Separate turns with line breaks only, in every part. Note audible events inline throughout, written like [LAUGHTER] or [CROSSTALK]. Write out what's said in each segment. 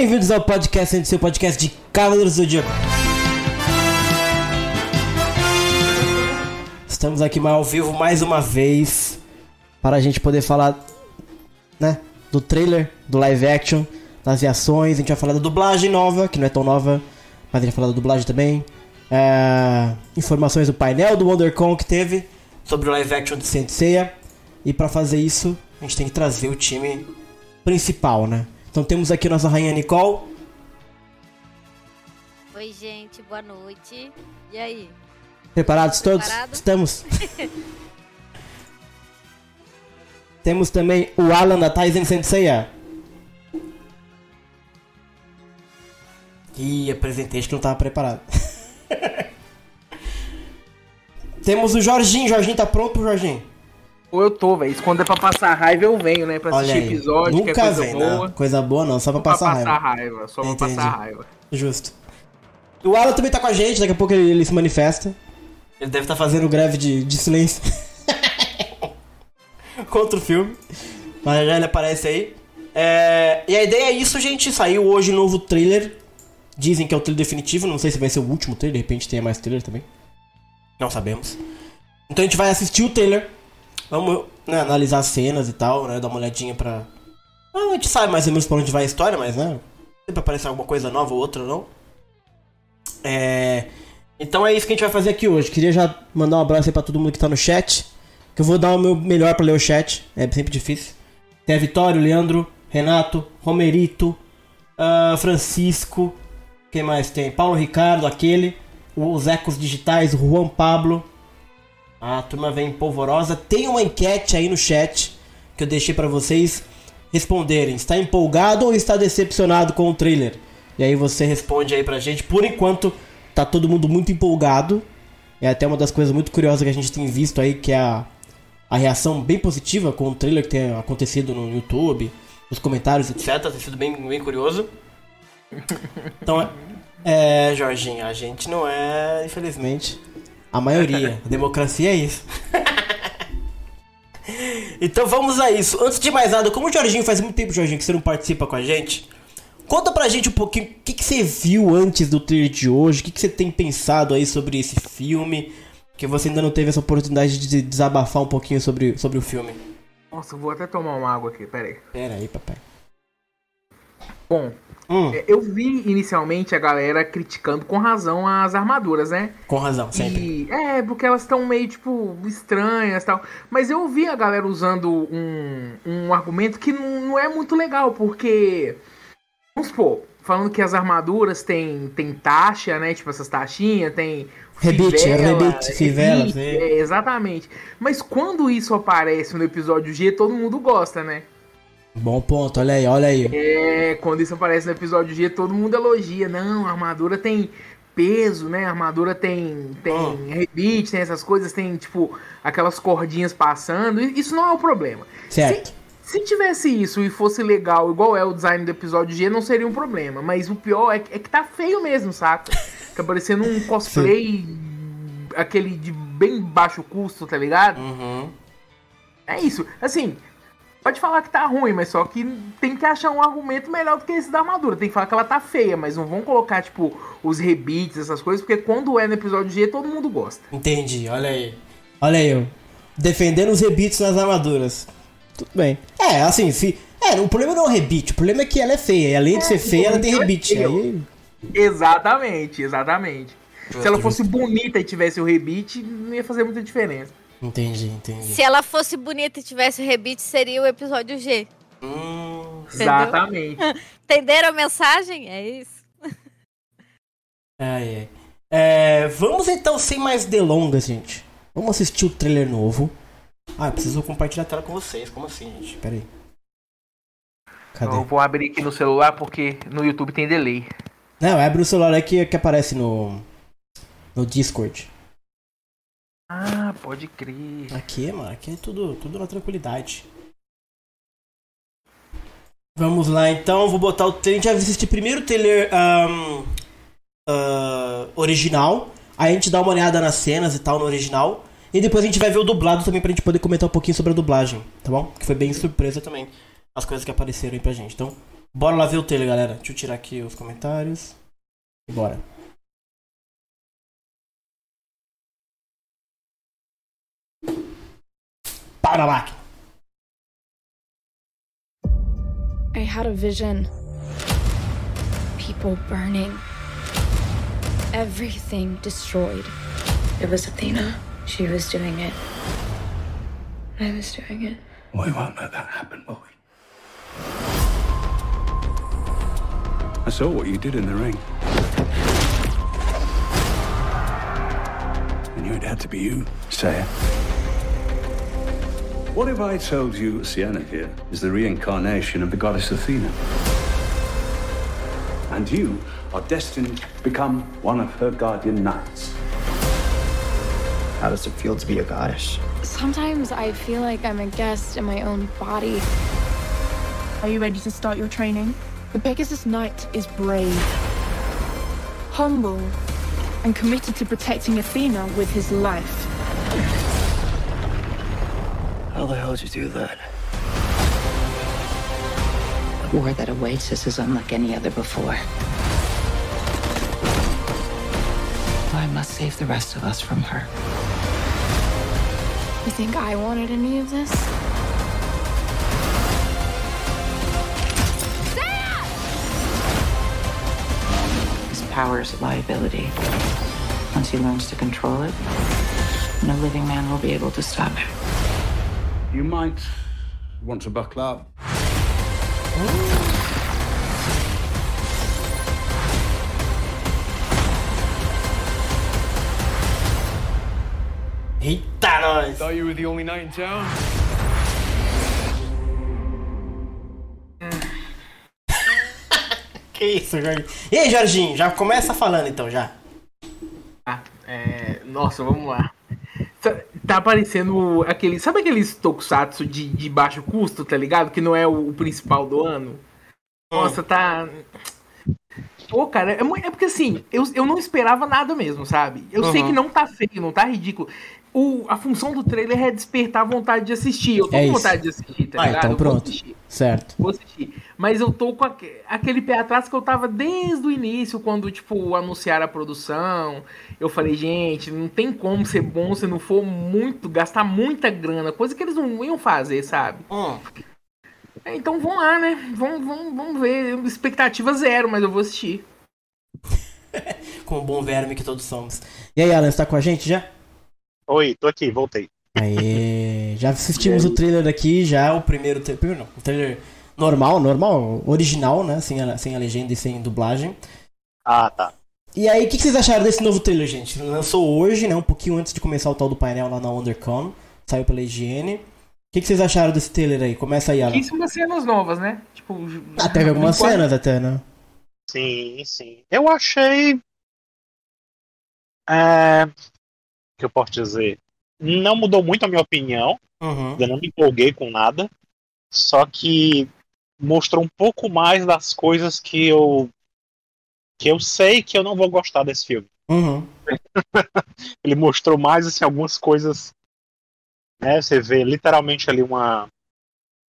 Bem-vindos ao podcast, seu podcast de Cavaleiros do Zodíaco. Estamos aqui ao vivo mais uma vez para a gente poder falar, né, do trailer, do live action, das reações. A gente vai falar da dublagem nova, que não é tão nova, mas a gente vai falar da dublagem também. É, informações do painel do WonderCon que teve sobre o live action de Saint. E para fazer isso, a gente tem que trazer o time principal, né? Então temos aqui nossa rainha Nicole.
Oi, gente, boa noite. E aí?
Preparados todos?
Preparado?
Estamos. [LAUGHS] temos também o Alan da Tyson Senseiya. Ih, apresentei, acho que não tava preparado. [LAUGHS] temos o Jorginho. Jorginho tá pronto, Jorginho?
Ou eu tô, velho. Quando é pra passar raiva, eu venho, né? Pra
Olha
assistir
aí.
episódio, que é
Nunca
coisa
vem,
boa.
não. Coisa boa não, só pra
Pra
passar
passar
raiva.
raiva. Só pra
Entendi.
passar raiva.
Justo. O Alan também tá com a gente, daqui a pouco ele, ele se manifesta. Ele deve estar fazendo greve de, de silêncio. [LAUGHS] Contra o filme. Mas já ele aparece aí. É, e a ideia é isso, gente. Saiu hoje um novo trailer. Dizem que é o trailer definitivo. Não sei se vai ser o último trailer. De repente tenha mais trailer também. Não sabemos. Então a gente vai assistir o trailer. Vamos né, analisar as cenas e tal, né? Dar uma olhadinha pra. Ah, a gente sabe mais ou menos pra onde vai a história, mas né? Sempre aparecer alguma coisa nova ou outra, não? É. Então é isso que a gente vai fazer aqui hoje. Queria já mandar um abraço aí pra todo mundo que tá no chat. Que eu vou dar o meu melhor pra ler o chat. É sempre difícil. Tem a Vitória, o Leandro, Renato, Romerito, ah, Francisco. Quem mais tem? Paulo Ricardo, aquele. Os Ecos Digitais, Juan Pablo. A turma vem polvorosa. Tem uma enquete aí no chat que eu deixei pra vocês responderem. Está empolgado ou está decepcionado com o trailer? E aí você responde aí pra gente. Por enquanto, tá todo mundo muito empolgado. É até uma das coisas muito curiosas que a gente tem visto aí, que é a, a reação bem positiva com o trailer que tem acontecido no YouTube, nos comentários, etc. Tem sido bem, bem curioso. Então, é, é, Jorginho, a gente não é, infelizmente, a maioria. A [LAUGHS] democracia é isso. [LAUGHS] então vamos a isso. Antes de mais nada, como o Jorginho faz muito tempo, Jorginho, que você não participa com a gente, conta pra gente um pouquinho o que, que você viu antes do trailer de hoje, o que, que você tem pensado aí sobre esse filme, que você ainda não teve essa oportunidade de desabafar um pouquinho sobre, sobre o filme.
Nossa, eu vou até tomar uma água aqui, pera aí.
Pera aí, papai.
Bom,
Hum,
é, eu vi inicialmente a galera criticando com razão as armaduras, né?
com razão, sempre.
E, é, porque elas estão meio, tipo, estranhas e tal. Mas eu vi a galera usando um, um argumento que não, não é muito legal, porque. Vamos supor, falando que as armaduras têm, tem taxa, né? Tipo, essas taxinhas, tem.
Rebite,
fivela,
rebite, fivela,
rebite,
sim.
é, exatamente. Mas quando isso aparece no episódio G, todo mundo gosta, né?
Bom ponto, olha aí, olha aí.
É, quando isso aparece no episódio G, todo mundo elogia. Não, a armadura tem peso, né? A armadura tem, tem
Hum.
rebite, tem essas coisas, tem, tipo, aquelas cordinhas passando. Isso não é o problema.
Certo.
Se, se tivesse isso e fosse legal, igual é o design do episódio G, não seria um problema. Mas o pior é, que- é que tá feio mesmo, saca? Tá parecendo um [LAUGHS] cosplay, aquele de bem baixo custo, tá ligado?
Uhum.
É isso. Assim, pode falar que tá ruim, mas só que tem que achar um argumento melhor do que esse da armadura. Tem que falar que ela tá feia, mas não vão colocar, tipo, os rebites, essas coisas, porque quando é no episódio G, todo mundo gosta.
Entendi, olha aí. Olha aí, eu. Defendendo os rebites nas armaduras. Tudo bem. É, assim, se. É, o problema não é o rebite, o problema é que ela é feia. E além de ser feia, ela tem
é
rebite.
feia.
Aí.
Exatamente, exatamente. Se ela fosse bonita e tivesse o rebite, não ia fazer muita diferença.
Entendi, entendi.
Se ela fosse bonita e tivesse o rebite, seria o episódio G.
Hum.
Exatamente. [LAUGHS]
Entenderam a mensagem? É isso.
Ai, ai. É, vamos então, sem mais delongas, gente. Vamos assistir o trailer novo. Ah, eu preciso compartilhar a tela com vocês. Como assim, gente? Pera aí. Cadê?
Eu vou abrir aqui no celular porque no YouTube tem delay.
Não, abre o celular aí que, que aparece no. No Discord.
Ah, pode crer.
Aqui, mano, aqui é tudo, tudo na tranquilidade. Vamos lá então, vou botar o trailer. A gente vai assistir primeiro o trailer ahn, ah, original. Aí a gente dá uma olhada nas cenas e tal no original. E depois a gente vai ver o dublado também pra gente poder comentar um pouquinho sobre a dublagem, tá bom? Que foi bem surpresa também as coisas que apareceram aí pra gente. Então, Bora lá ver o trailer, galera. Deixa eu tirar aqui os comentários. E bora. Para a máquina.
I had a vision. People burning. Everything destroyed.
It was Athena. She was doing it. I was doing it.
We won't let that happen, will we? I saw what you did in the ring. I knew it had to be you, Saya. What if I told you Sienna here is the reincarnation of the goddess Athena? And you are destined to become one of her guardian knights.
How does it feel to be a goddess?
Sometimes I feel like I'm a guest in my own body.
Are you ready to start your training? The Pegasus Knight is brave, humble, and committed to protecting Athena with his life.
How the hell did you do that?
The war that awaits us is unlike any other before. I must save the rest of us from her.
You think I wanted any of this?
His power is a liability. Once he learns to control it, no living man will be able to stop him.
You might want to buckle up.
Eita, nós!
Thought you were the only knight in town. [LAUGHS]
Que isso, Jorginho? E aí, Jorginho? Já começa falando então, já.
Ah, é, nossa, vamos lá. Tá, aparecendo aquele. Sabe aqueles tokusatsu de, de baixo custo, tá ligado? Que não é o, principal do ano? Nossa, tá. Pô, cara, é, é porque assim, eu, eu não esperava nada mesmo, sabe? Eu sei
Uhum.
que não tá feio, não tá ridículo. O, a função do trailer é despertar a vontade de assistir. Eu tô
É
com
isso.
vontade de assistir, tá
Ah,
ligado?
então
Eu vou
pronto.
assistir.
Certo.
Vou assistir. Mas eu tô com aque- aquele pé atrás que eu tava desde o início, quando, tipo, anunciaram a produção. Eu falei, gente, não tem como ser bom se não for muito, gastar muita grana, coisa que eles não iam fazer, sabe? É, Então vamos lá, né? Vamos, vamos, vamos ver. Expectativa zero, mas eu vou assistir. [LAUGHS]
Com o bom verme que todos somos. E aí, Alan, você tá com a gente já?
Oi, tô aqui, voltei.
Aê, [LAUGHS] já assistimos o trailer daqui, já o primeiro, tra- primeiro não, o trailer normal, normal, original, né, sem a, sem a legenda e sem dublagem.
Ah, tá.
E aí, o que, que vocês acharam desse novo trailer, gente? Lançou hoje, né, um pouquinho antes de começar o tal do painel lá na WonderCon, saiu pela IGN. O que, que vocês acharam desse trailer aí? Começa aí, Alan.
Pouquíssimas cenas novas, né? Tipo,
Ah, teve [LAUGHS] algumas cenas até, né?
Sim, sim. Eu achei. É... Que eu posso dizer? Não mudou muito a minha opinião.
Uhum.
Ainda não me empolguei com nada. Só que mostrou um pouco mais das coisas que eu. que eu sei que eu não vou gostar desse filme.
Uhum. [LAUGHS]
Ele mostrou mais assim, algumas coisas. Né? Você vê literalmente ali uma.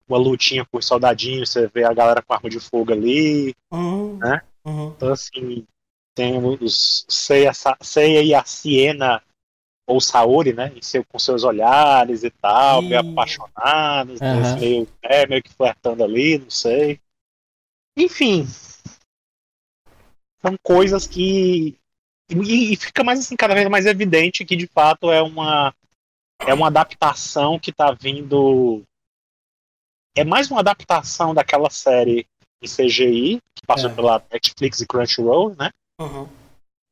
Uma lutinha com os soldadinhos, você vê a galera com arma de fogo ali.
Uhum.
Né?
Uhum.
Então, assim, tem os Seiya, Seiya e a Siena, ou Saori, né? em seu- com seus olhares e tal, meio
Ih.
apaixonados,
Aham.
meio, é, meio que flertando ali, não sei. Enfim. São coisas que. E, e fica mais assim, cada vez mais evidente que de fato é uma. É uma adaptação que tá vindo. É mais uma adaptação daquela série em CGI, que passou
É.
pela Netflix e Crunchyroll, né?
Uhum.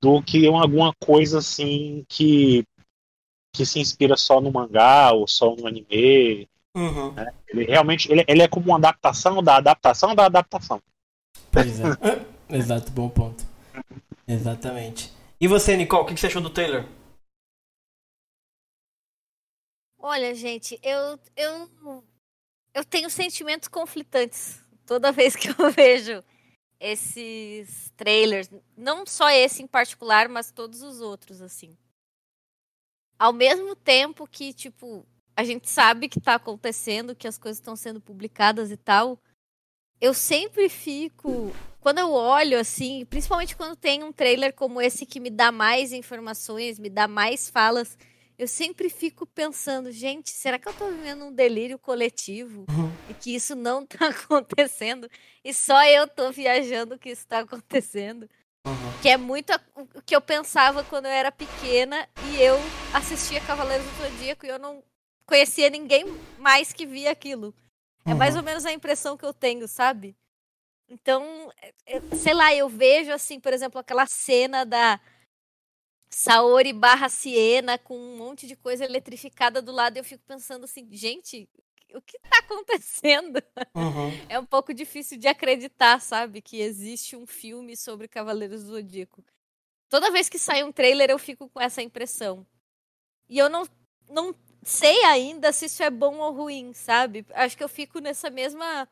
Do que um- alguma coisa assim que que se inspira só no mangá ou só no anime.
Uhum.
Ele realmente ele, ele é como uma adaptação da adaptação da adaptação.
Pois é. [LAUGHS] Exato, bom ponto. Exatamente. E você, Nicole, o que que você achou do trailer?
Olha, gente, eu, eu, eu tenho sentimentos conflitantes toda [LAUGHS] vez que eu vejo esses trailers. Não só esse em particular, mas todos os outros, assim. Ao mesmo tempo que, tipo, a gente sabe que tá acontecendo, que as coisas estão sendo publicadas e tal, eu sempre fico. Quando eu olho, assim, principalmente quando tem um trailer como esse que me dá mais informações, me dá mais falas, eu sempre fico pensando, gente, será que eu tô vivendo um delírio coletivo?
Uhum.
E que isso não tá [LAUGHS] acontecendo? E só eu tô viajando que isso tá acontecendo?
Uhum.
Que é muito o que eu pensava quando eu era pequena e eu assistia Cavaleiros do Zodíaco e eu não conhecia ninguém mais que via aquilo. É mais
Uhum.
ou menos a impressão que eu tenho, sabe? Então, é- é- sei lá, eu vejo assim, por exemplo, aquela cena da Saori barra Siena com um monte de coisa eletrificada do lado e eu fico pensando assim, gente, o que tá acontecendo?
Uhum. [LAUGHS]
É um pouco difícil de acreditar, sabe? Que existe um filme sobre Cavaleiros do Zodíaco. Toda vez que sai um trailer, eu fico com essa impressão. E eu não, não sei ainda se isso é bom ou ruim, sabe? Acho que eu fico nessa mesma.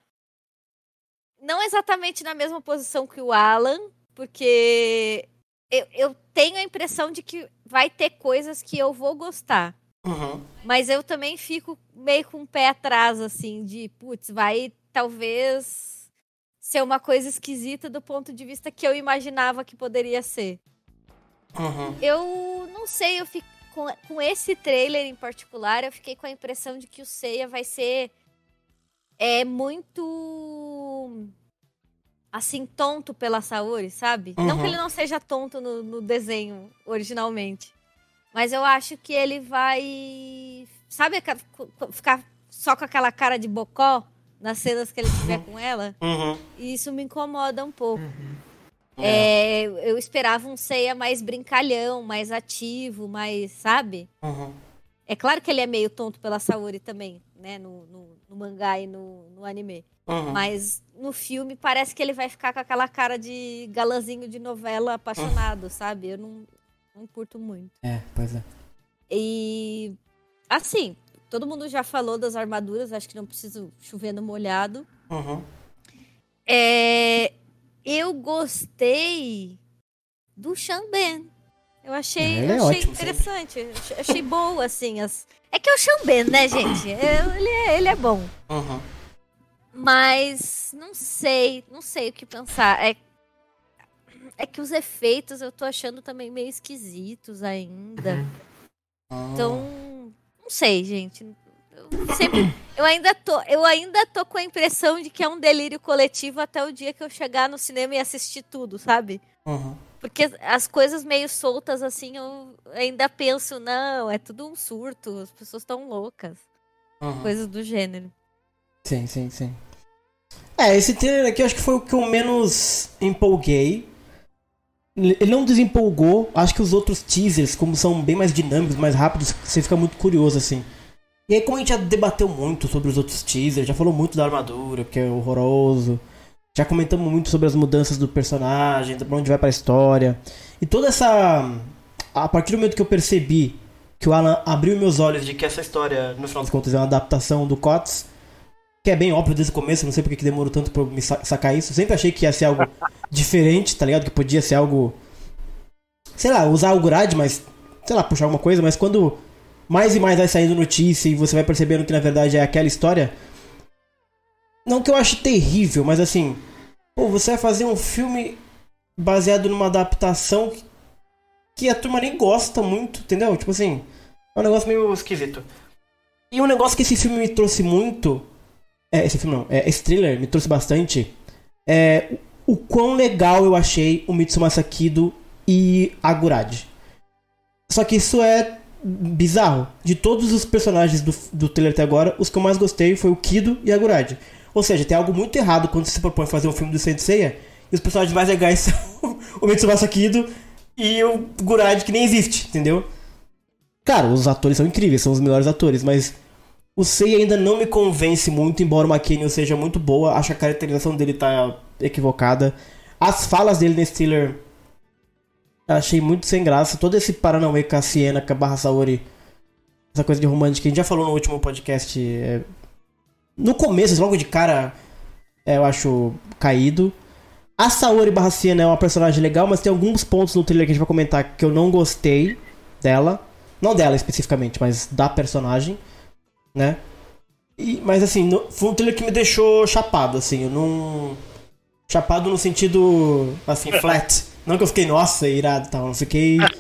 Não exatamente na mesma posição que o Alan, porque eu, eu tenho a impressão de que vai ter coisas que eu vou gostar.
Uhum.
Mas eu também fico meio com o pé atrás, assim, de, putz, vai talvez ser uma coisa esquisita do ponto de vista que eu imaginava que poderia ser.
Uhum.
Eu não sei, eu fico com, com esse trailer em particular, eu fiquei com a impressão de que o Seiya vai ser é muito assim tonto pela Saori, sabe? Não
Uhum.
que ele não seja tonto no, no desenho originalmente, mas eu acho que ele vai, sabe, ficar só com aquela cara de bocó nas cenas que ele tiver com ela.
Uhum.
E isso me incomoda um pouco. É, eu esperava um Seiya mais brincalhão, mais ativo, mais, sabe?
Uhum.
É claro que ele é meio tonto pela Saori também, né? No, no, no mangá e no, no anime.
Uhum.
Mas no filme parece que ele vai ficar com aquela cara de galãzinho de novela apaixonado, sabe? Eu não, não curto muito.
É, pois é.
E assim, todo mundo já falou das armaduras, acho que não preciso chover no molhado.
Uhum.
É, eu gostei do Xamben. Eu achei,
é
eu achei
ótimo
interessante. Achei, achei boa, assim. As... É que é o Xamben, né, gente? É, ele, é, ele é bom.
Uhum.
Mas não sei, não sei o que pensar. É, é que os efeitos eu tô achando também meio esquisitos ainda. Então, não sei, gente. Eu sempre, eu ainda tô, eu ainda tô com a impressão de que é um delírio coletivo até o dia que eu chegar no cinema e assistir tudo, sabe?
Uhum.
Porque as coisas meio soltas assim, eu ainda penso, não, é tudo um surto, as pessoas estão loucas,
Uhum.
coisas do gênero.
Sim, sim, sim. É, esse trailer aqui eu acho que foi o que eu menos empolguei. Ele não desempolgou. Acho que os outros teasers, como são bem mais dinâmicos, mais rápidos, você fica muito curioso, assim. E aí, como a gente já debateu muito sobre os outros teasers, já falou muito da armadura, que é horroroso. Já comentamos muito sobre as mudanças do personagem, pra onde vai pra história. E toda essa. A partir do momento que eu percebi que o Alan abriu meus olhos de que essa história, no final das contas, é uma adaptação do COTS, que é bem óbvio desde o começo, não sei porque que demorou tanto pra eu me sa- sacar isso. Sempre achei que ia ser algo [LAUGHS] diferente, tá ligado? Que podia ser algo. Sei lá, usar algo grade, mas. Sei lá, puxar alguma coisa, mas quando mais e mais vai saindo notícia e você vai percebendo que na verdade é aquela história. Não que eu ache terrível, mas assim. Pô, você vai fazer um filme baseado numa adaptação que a turma nem gosta muito, entendeu? Tipo assim. É um negócio meio esquisito. E um negócio que esse filme me trouxe muito. É, esse filme não, é, esse thriller me trouxe bastante. É o quão legal eu achei o Mitsuma Sakido e a Gurad. Só que isso é bizarro. De todos os personagens do, do trailer até agora, os que eu mais gostei foi o Kido e a Gurad. Ou seja, tem algo muito errado quando se propõe fazer um filme do Senseiya e os personagens mais legais [LAUGHS] são o Mitsuma Sakido e o Gurad que nem existe, entendeu? Cara, os atores são incríveis, são os melhores atores, mas o Sei ainda não me convence muito, embora o McKinney seja muito boa. Acho que a caracterização dele tá equivocada. As falas dele nesse thriller achei muito sem graça. Todo esse Paranauê com a Siena, com a Barra Saori, essa coisa de romântica que a gente já falou no último podcast. é, No começo, logo de cara, é, eu acho caído. A Saori Barra Siena é uma personagem legal, mas tem alguns pontos no thriller que a gente vai comentar que eu não gostei dela. Não dela especificamente, mas da personagem, né? E- mas assim, no- foi um trailer que me deixou chapado, assim, eu não. Chapado no sentido, assim, [LAUGHS] flat. Não que eu fiquei, nossa, irado e tal. Eu fiquei.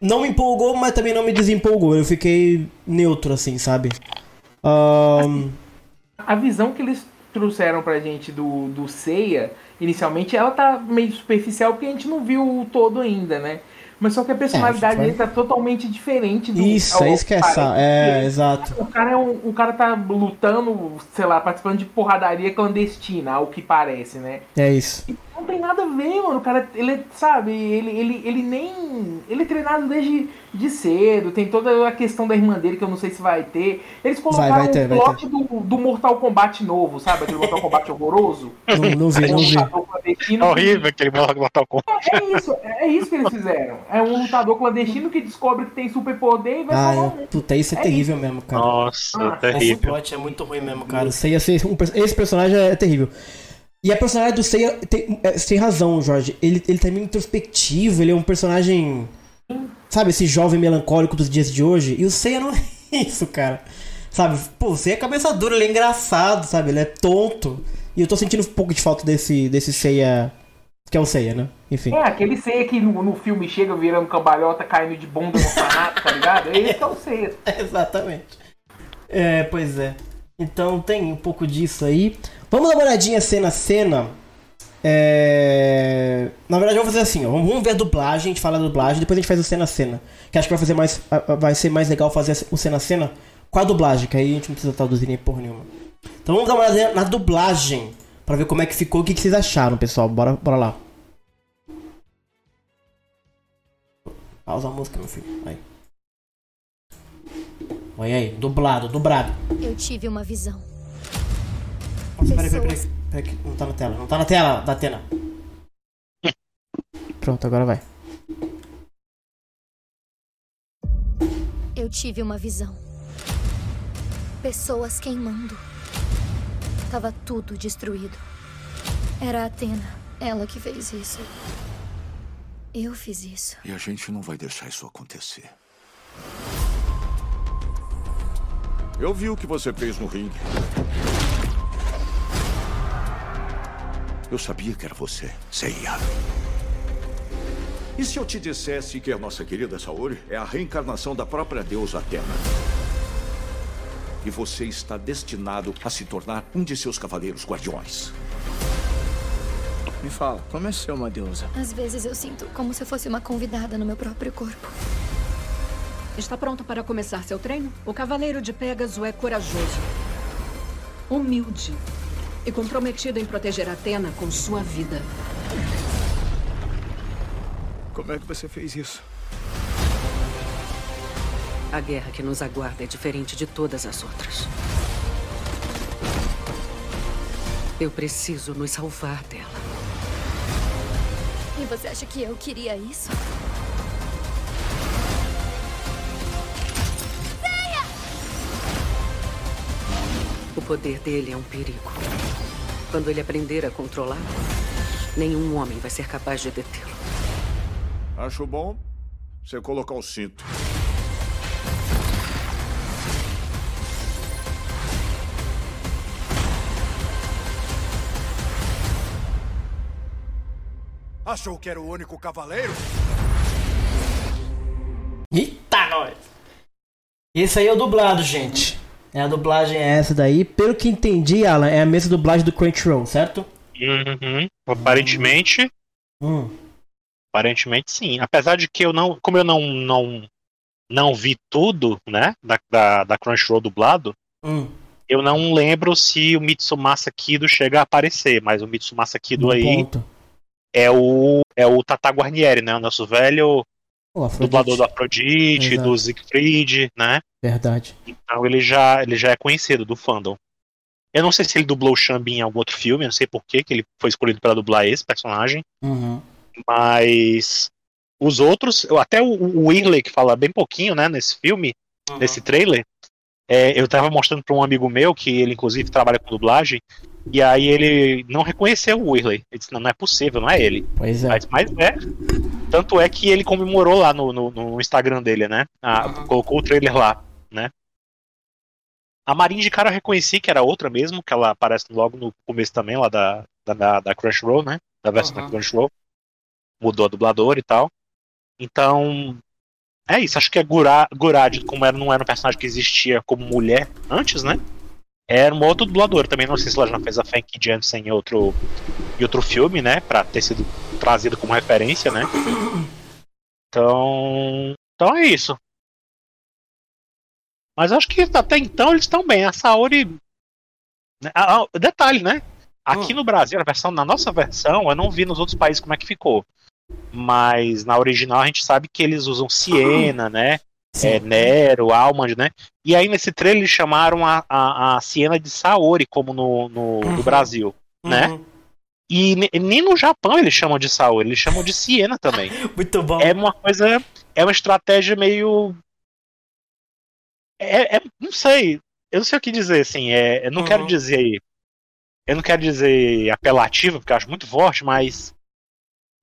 Não me empolgou, mas também não me desempolgou. Eu fiquei neutro, assim, sabe? Ahn,
A visão que eles trouxeram pra gente do, do Seiya, inicialmente, ela tá meio superficial porque a gente não viu o todo ainda, né? Mas só que a personalidade
vai-
dele tá totalmente diferente do.
isso, é isso que é essa. É, exato.
O cara, é um, o cara tá lutando, sei lá, participando de porradaria clandestina, ao que parece, né?
É isso.
Não tem nada a ver, mano. O cara, ele, sabe, ele, ele, ele nem. Ele é treinado desde de cedo. Tem toda a questão da irmã dele que eu não sei se vai ter. Eles colocaram
vai ter,
o
vai
plot do, do Mortal Kombat novo, sabe? Aquele Mortal Kombat horroroso. [LAUGHS]
Não, não vi, não vi.
É
que-
horrível aquele Mortal Kombat.
É isso, é isso que eles fizeram. É um lutador clandestino que descobre que tem superpoder e vai
Ah, é,
mundo.
puta, isso é,
É
terrível mesmo, cara.
Nossa,
Ah,
Esse
terrível.
plot é muito ruim mesmo, cara. O Seiya ser um, esse personagem é terrível. E a personagem do Seiya tem, é, você tem razão, Jorge. Ele, ele tá meio introspectivo, ele é um personagem. Sabe, esse jovem melancólico dos dias de hoje. E o Seiya não [LAUGHS] é isso, cara. Sabe, pô, o Seiya é cabeça dura, ele é engraçado, sabe? Ele é tonto. E eu tô sentindo um pouco de falta desse, desse Seiya. Que é o Seiya, né? Enfim.
É, aquele Seiya que no, no filme chega virando cambalhota, caindo de bunda no orfanato, tá ligado? [LAUGHS] Esse é o Seiya.
Exatamente. É, pois é. Então tem um pouco disso aí. Vamos dar uma olhadinha cena a cena. É... Na verdade, vamos fazer assim, ó. Vamos ver a dublagem, a gente fala da dublagem, depois a gente faz o cena a cena. Que acho que vai fazer mais. Vai ser mais legal fazer o cena a cena com a dublagem, que aí a gente não precisa traduzir nem porra nenhuma. Então vamos dar uma olhada na dublagem. Pra ver como é que ficou, o que, que vocês acharam, pessoal. Bora, bora lá. Pausa a música, meu filho. Aí. Olha aí, dublado, dublado.
Eu tive uma visão.
Peraí, peraí, peraí. Não tá na tela. Não tá na tela, da Atena. Pronto, agora vai.
Eu tive uma visão. Pessoas queimando. Tava tudo destruído. Era a Atena. Ela que fez isso. Eu fiz isso.
E a gente não vai deixar isso acontecer. Eu vi o que você fez no ringue. Eu sabia que era você, Seiya. E se eu te dissesse que a nossa querida Saori é a reencarnação da própria deusa Atena? E você está destinado a se tornar um de seus cavaleiros guardiões.
Me fala, como é ser uma deusa?
Às vezes eu sinto como se eu fosse uma convidada no meu próprio corpo.
Está pronto para começar seu treino? O Cavaleiro de Pégaso é corajoso, humilde e comprometido em proteger Atena com sua vida.
Como é que você fez isso?
A guerra que nos aguarda é diferente de todas as outras. Eu preciso nos salvar dela.
E você acha que eu queria isso?
O poder dele é um perigo. Quando ele aprender a controlar, nenhum homem vai ser capaz de detê-lo.
Acho bom você colocar o cinto.
Achou que era o único cavaleiro?
Eita, nós! Esse aí é o dublado, gente. É a dublagem é essa daí. Pelo que entendi, Alan, é a mesma dublagem do Crunchyroll, certo?
Uhum. Aparentemente,
Hum.
aparentemente sim. Apesar de que eu não, como eu não não não vi tudo, né, da, da, da Crunchyroll dublado,
Hum.
eu não lembro se o Mitsumasa Kido chega a aparecer, mas o Mitsumasa Kido
Bom
aí
ponto.
é o é o Tata Guarnieri, né, o nosso velho
O Afrodite.
dublador do Afrodite,
Exato.
do Siegfried, né?
Verdade.
Então ele já, ele já é conhecido do fandom. Eu não sei se ele dublou o Xambi em algum outro filme, eu não sei por que que ele foi escolhido para dublar esse personagem,
Uhum.
mas os outros, até o, o Whirley, que fala bem pouquinho, né, nesse filme, nesse trailer, é, eu tava mostrando para um amigo meu, que ele inclusive trabalha com dublagem, e aí ele não reconheceu o Whirley. Ele disse, não, não é possível, não é ele.
Pois é.
Mas, mas é. Tanto é que ele comemorou lá no, no, no Instagram dele, né? Ah, Colocou o trailer lá, né? A Marinha de cara eu reconheci que era outra mesmo, que ela aparece logo no começo também, lá da, da, da, da Crunchyroll, né? Da versão
Uhum.
da Crunchyroll. Mudou a dubladora e tal. Então, é isso. Acho que a Gura, Gurad, como era, não era um personagem que existia como mulher antes, né? Era uma outra dubladora também. Não sei se ela já fez a Fanky Jensen em outro, em outro filme, né? Pra ter sido trazido como referência, né? Então. Então é isso. Mas acho que até então eles estão bem. A Saori. né, ah, ah, detalhe, né? Aqui no Brasil, versão, na nossa versão, eu não vi nos outros países como é que ficou. Mas na original a gente sabe que eles usam Siena, né? É, Nero, Almond, né? E aí nesse trailer eles chamaram a, a, a Siena de Saori, como no, no, no Brasil, né?
Uhum.
E ne- nem no Japão eles chamam de Saori, eles chamam de Siena também. [LAUGHS]
Muito bom.
É uma coisa. É uma estratégia meio. É, é- não sei. Eu não sei o que dizer, assim. É, eu não quero dizer. Eu não quero dizer apelativa, porque eu acho muito forte, mas.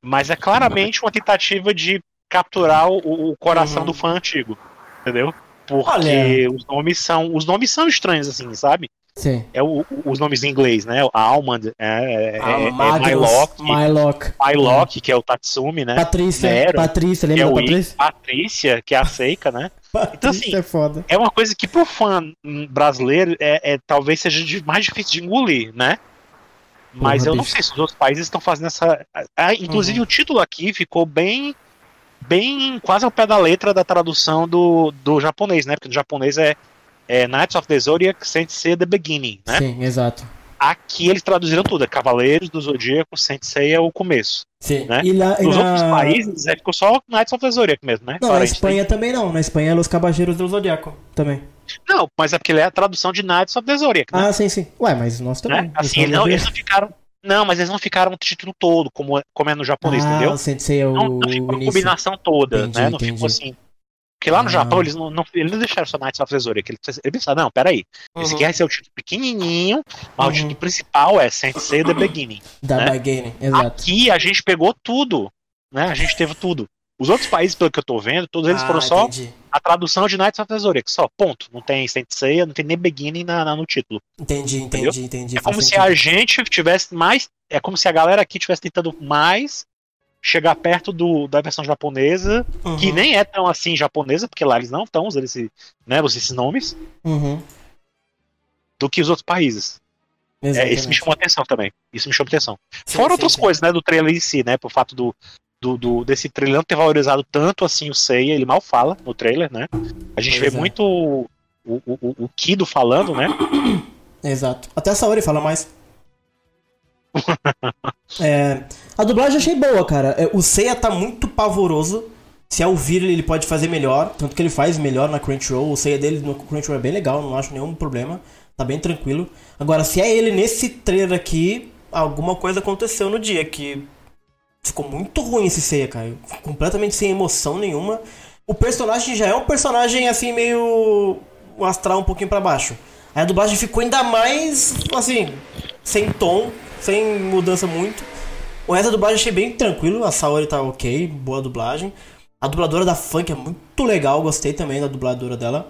Mas é claramente uma tentativa de capturar o, o coração do fã antigo. Entendeu? Porque
Olha.
os nomes são. Os nomes são estranhos, assim, sabe?
Sim.
É o- os nomes em inglês, né? A Almond é, é, é, é
Magnus,
Mylock,
Mylock.
Mylock, que é o Tatsumi, né?
Patrícia,
Nero,
Patrícia, lembra
é
da
o I-
Patrícia?
Patrícia, que é a Seika, né? [LAUGHS] Então, assim,
Patrícia é foda.
é uma coisa que pro fã brasileiro é, é- talvez seja de- mais difícil de engolir, né? Mas
Porra,
eu não
bicho.
sei se os outros países estão fazendo essa. ah, inclusive
Uhum.
o título aqui ficou bem. Bem quase ao pé da letra da tradução do, do japonês, né? Porque no japonês é, é Knights of the Zodiac Sensei The Beginning, né?
Sim, exato.
Aqui eles traduziram tudo, é Cavaleiros do Zodíaco, Sensei é o começo.
Sim.
Né?
E lá- e
Nos
na-
outros países é, ficou só Knights of the Zodiac mesmo, né?
Não, na
Parente,
Espanha também não. Na Espanha é Los Caballeros do Zodíaco também.
Não, mas é porque ele é a tradução de Knights of the Zodiac, né?
Ah, sim, sim. Ué, mas nós também.
né? Assim, eles não, eles não ficaram. Não, mas eles não ficaram o título todo, como é, como é no japonês,
ah,
entendeu?
o Sensei é o
Não, não ficou a combinação toda,
Entendi,
né? Não
entendi.
ficou assim. Porque lá no
Ah.
Japão eles não, não, eles não deixaram só Knights of the Zodiac. Eles, eles pensaram, não, peraí. Esse
Uhum.
aqui vai ser o título pequenininho, mas o título principal é Sensei The Beginning.
Da
né?
Beginning, exato.
Aqui a gente pegou tudo, né? A gente teve tudo. Os outros países, pelo que eu tô vendo, todos eles
Ah,
foram só
entendi.
a tradução de Knights of the Zodiac, só, ponto. Não tem Sensei, não tem nem Beginning na, na- no título.
Entendi,
Entendeu?
entendi, entendi.
É como se
sentido.
a gente tivesse mais. É como se a galera aqui tivesse tentando mais chegar perto do, da versão japonesa, que
Uhum.
nem é tão assim japonesa, porque lá eles não estão usando esse, né, esses nomes,
Uhum.
do que os outros países. É, isso me chamou atenção também. Isso me chamou atenção.
Sim,
Fora
sim,
outras
sim.
coisas, né, do trailer em si, né, por fato do, do, do- desse trailer não ter valorizado tanto assim o Seiya, ele mal fala no trailer, né? A gente
Pois
vê
é.
muito o, o, o, o Kido falando, né?
Exato. Até a Saori fala mais. É, a dublagem achei boa, cara. É, O Seiya tá muito pavoroso. Se ao ouvir ele, pode fazer melhor. Tanto que ele faz melhor na Crunchyroll. O Seiya dele no Crunchyroll é bem legal, não acho nenhum problema. Tá bem tranquilo. Agora, se é ele nesse trailer aqui, alguma coisa aconteceu no dia que ficou muito ruim esse Seiya, cara. Completamente sem emoção nenhuma. O personagem já é um personagem assim meio astral um pouquinho pra baixo. Aí a dublagem ficou ainda mais assim, sem tom, sem mudança muito. O resto da dublagem eu achei bem tranquilo, a Saori tá ok, boa dublagem. A dubladora da Funk é muito legal, gostei também da dubladora dela.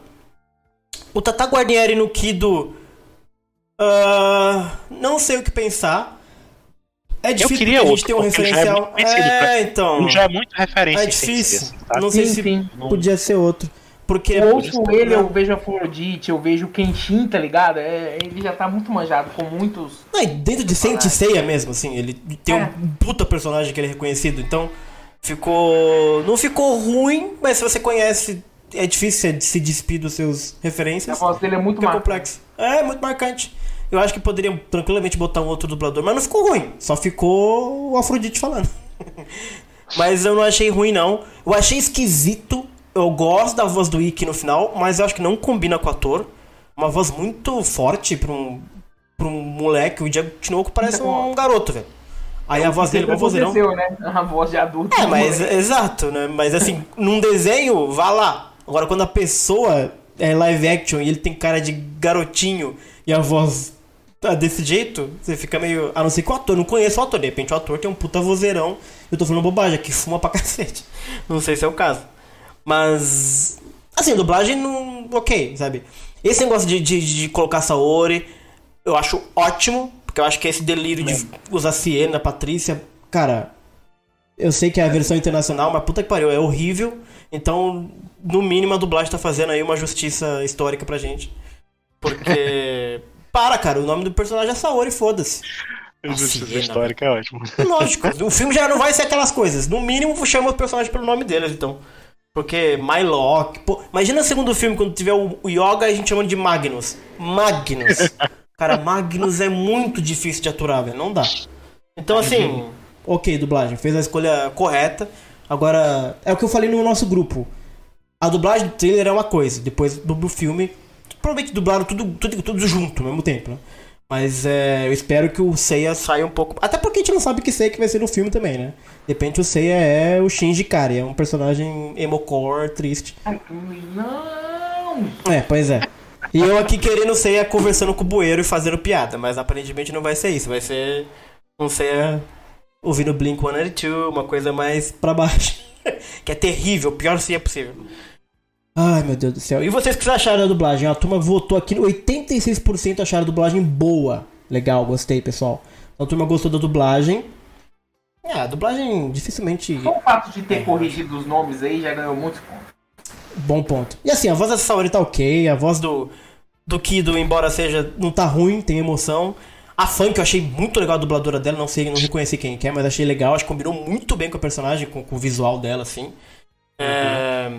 O Tata Guarnieri no Kido. ah, não sei o que pensar. É difícil
eu queria
a
outro,
gente tem um
ele já é
referencial. É,
pra-
então.
Já é muito referência.
É difícil.
Tá?
Não sei
Sim,
se
sim.
podia ser outro. Porque.
Eu ouço ele, eu vejo a Afrodite, eu vejo o Kenshin, tá ligado? É, ele já tá muito manjado com muitos.
Não, e dentro de Saint Seiya mesmo, assim, ele tem
É.
um puta personagem que ele é reconhecido, então ficou. Não ficou ruim, mas se você conhece, é difícil se despir dos seus referências.
A voz dele é muito marcante.
complexo. É, muito marcante. Eu acho que poderiam tranquilamente botar um outro dublador, mas não ficou ruim. Só ficou o Afrodite falando. [LAUGHS] mas eu não achei ruim, não. Eu achei esquisito. Eu gosto da voz do Ikki no final, mas eu acho que não combina com o ator. Uma voz muito forte pra um, pra um moleque. O Diego Tinoco parece um garoto, velho. Aí a voz dele é um vozeirão.
né? A voz de adulto.
É, mas
moleque.
exato, né? Mas assim, num desenho, vá lá. Agora, quando a pessoa é live action e ele tem cara de garotinho e a voz tá desse jeito, você fica meio. A não ser que o ator, não conheço o ator. De repente o ator tem um puta vozeirão. Eu tô falando bobagem, que fuma pra [LAUGHS] cacete. Não sei se é o caso. Mas. Assim, dublagem não. Ok, sabe? Esse negócio de, de, de colocar Saori, eu acho ótimo, porque eu acho que esse delírio de usar Siena, Patrícia, cara. Eu sei que é a versão internacional, mas puta que pariu, é horrível. Então, no mínimo, a dublagem tá fazendo aí uma justiça histórica pra gente. Porque. [LAUGHS] Para, cara, o nome do personagem é Saori, foda-se.
Justiça histórica é ótimo.
Lógico, o filme já não vai ser aquelas coisas. No mínimo, chama o personagem pelo nome deles, então. Porque Mylock. Pô, imagina o segundo filme, quando tiver o o Yoga, a gente chama de Magnus. Magnus. [LAUGHS] Cara, Magnus é muito difícil de aturar, velho. Não dá. Então, assim, ok, dublagem. Fez a escolha correta. Agora, é o que eu falei no nosso grupo. A dublagem do trailer é uma coisa, depois dubla o filme. Provavelmente dublaram tudo, tudo, tudo junto ao mesmo tempo, né? Mas é, eu espero que o Seiya saia um pouco. Até porque a gente não sabe que Seiya que vai ser no filme também, né? De repente o Seiya é o Shinji Kari, é um personagem emo-core, triste.
Não!
É, pois é. E eu aqui querendo o Seiya conversando com o bueiro e fazendo piada, mas aparentemente não vai ser isso. Vai ser um Seiya ouvindo Blink 182, uma coisa mais pra baixo. [LAUGHS] que é terrível, o pior Seiya possível. Ai, meu Deus do céu. E vocês que vocês acharam da dublagem? A turma votou aqui, 86% acharam a dublagem boa. Legal, gostei, pessoal. A turma gostou da dublagem. É, a dublagem dificilmente.
Só o fato de ter corrigido os nomes aí já ganhou muitos pontos.
Bom ponto. E assim, a voz da Saori tá ok, a voz do, do Kido, embora seja. não tá ruim, tem emoção. A Funk eu achei muito legal a dubladora dela, não sei, não reconheci quem que é, mas achei legal, acho que combinou muito bem com a personagem, com, com o visual dela, assim. É,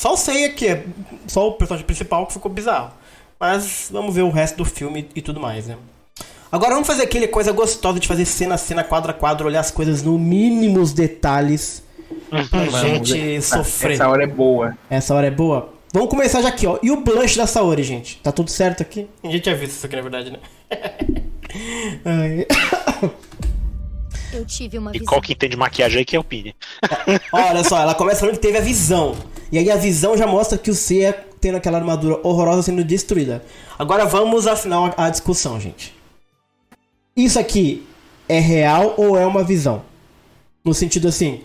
Só o Seiya, que é só o personagem principal, que ficou bizarro. Mas vamos ver o resto do filme e tudo mais, né? Agora vamos fazer aquele coisa gostosa de fazer cena a cena, quadro a quadro, olhar as coisas no mínimos detalhes pra
Vamos,
gente
essa-
sofrer.
essa hora é boa.
Essa hora é boa? Vamos começar já aqui, ó. E o blush da Saori, gente? Tá tudo certo aqui? A gente tinha visto isso aqui, na verdade, né? [LAUGHS]
Eu tive uma
E
visão.
qual que entende maquiagem aí que é o Pini.
Olha só, ela começa falando que teve a visão. E aí a visão já mostra que o Seiya tendo aquela armadura horrorosa sendo destruída. Agora vamos, afinal, à discussão, gente. Isso aqui é real ou é uma visão? No sentido assim,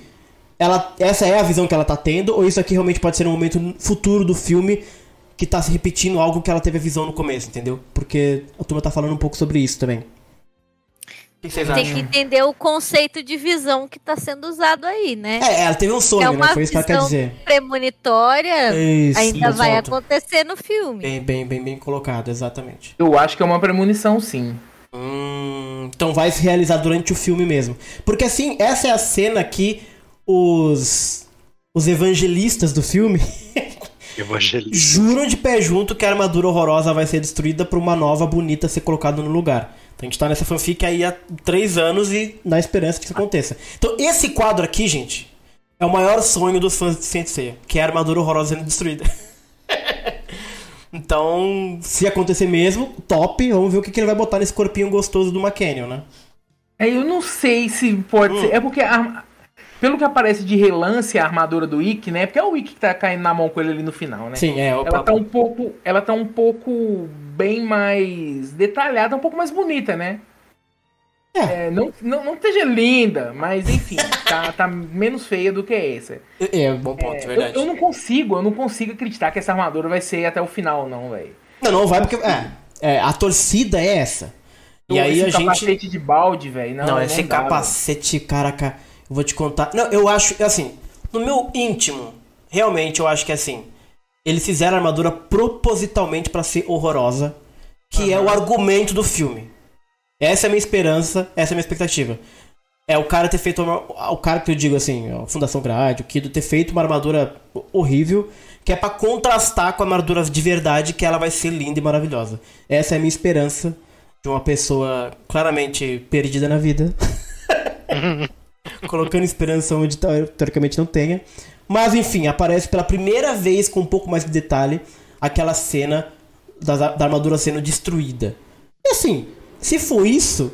ela, essa é a visão que ela tá tendo, ou isso aqui realmente pode ser um momento futuro do filme que tá se repetindo algo que ela teve a visão no começo, entendeu? Porque a turma tá falando um pouco sobre isso também. O que vocês
Tem que entender o conceito de visão que tá sendo usado aí, né?
É, ela teve um sonho,
é
né?
uma
Foi isso que ela quer
visão
dizer.
premonitória
Isso,
ainda vai acontecer no filme.
Bem, bem, bem, bem colocado, exatamente.
Eu acho que é uma premonição, sim.
Hum, então vai se realizar durante o filme mesmo. Porque assim, essa é a cena que os os evangelistas do filme [LAUGHS]
Evangelista.
juram de pé junto que a armadura horrorosa vai ser destruída pra uma nova bonita ser colocada no lugar. Então a gente tá nessa fanfic aí há três anos e na esperança que isso aconteça. Então esse quadro aqui, gente, é o maior sonho dos fãs de Saint Seiya, que é a armadura horrorosa sendo destruída. [LAUGHS] então, se acontecer mesmo, top. Vamos ver o que, que ele vai botar nesse corpinho gostoso do McCann, né?
É, eu não sei se pode
Hum.
ser. É porque, a- pelo que aparece de relance a armadura do Ikki, né? Porque é o Ikki que tá caindo na mão com ele ali no final, né?
Sim, é, o
Ela tá um pouco. Ela tá um pouco bem mais detalhada, um pouco mais bonita, né? É, não, não, não esteja linda, mas enfim, [LAUGHS] tá, tá menos feia do que essa.
É, bom ponto,
É,
verdade.
Eu, eu não consigo, eu não consigo acreditar que essa armadura vai ser até o final, não, velho.
Não, não vai porque. É, é, a torcida é essa. E aí a gente.
capacete de balde, velho. Não,
Não,
não
esse
dá,
capacete, caraca, eu vou te contar. Não, eu acho, assim, no meu íntimo, realmente eu acho que assim, eles fizeram a armadura propositalmente pra ser horrorosa, que é o argumento do filme. Essa é a minha esperança, essa é a minha expectativa. É o cara ter feito uma, o cara que eu digo assim, a Fundação Grade, o Kido ter feito uma armadura horrível, que é pra contrastar com a armadura de verdade, que ela vai ser linda e maravilhosa. Essa é a minha esperança de uma pessoa claramente perdida na vida. [LAUGHS] Colocando esperança onde teo- teoricamente não tenha. Mas enfim, aparece pela primeira vez com um pouco mais de detalhe aquela cena da, da armadura sendo destruída. E assim, se for isso,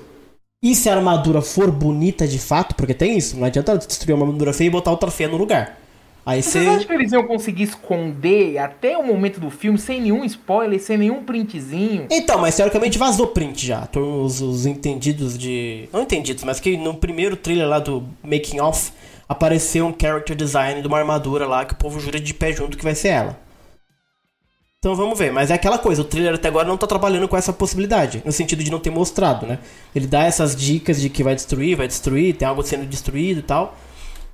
e se a armadura for bonita de fato, porque tem isso, não adianta destruir uma armadura feia e botar outra feia no lugar. Aí você.
que eles iam conseguir esconder até o momento do filme sem nenhum spoiler, sem nenhum printzinho?
Então, mas teoricamente vazou print já. Os, os entendidos de. Não entendidos, mas que no primeiro trailer lá do Making Off apareceu um character design de uma armadura lá que o povo jura de pé junto que vai ser ela. Então vamos ver. Mas é aquela coisa, o trailer até agora não tá trabalhando com essa possibilidade. No sentido de não ter mostrado, né? Ele dá essas dicas de que vai destruir, vai destruir, tem algo sendo destruído e tal.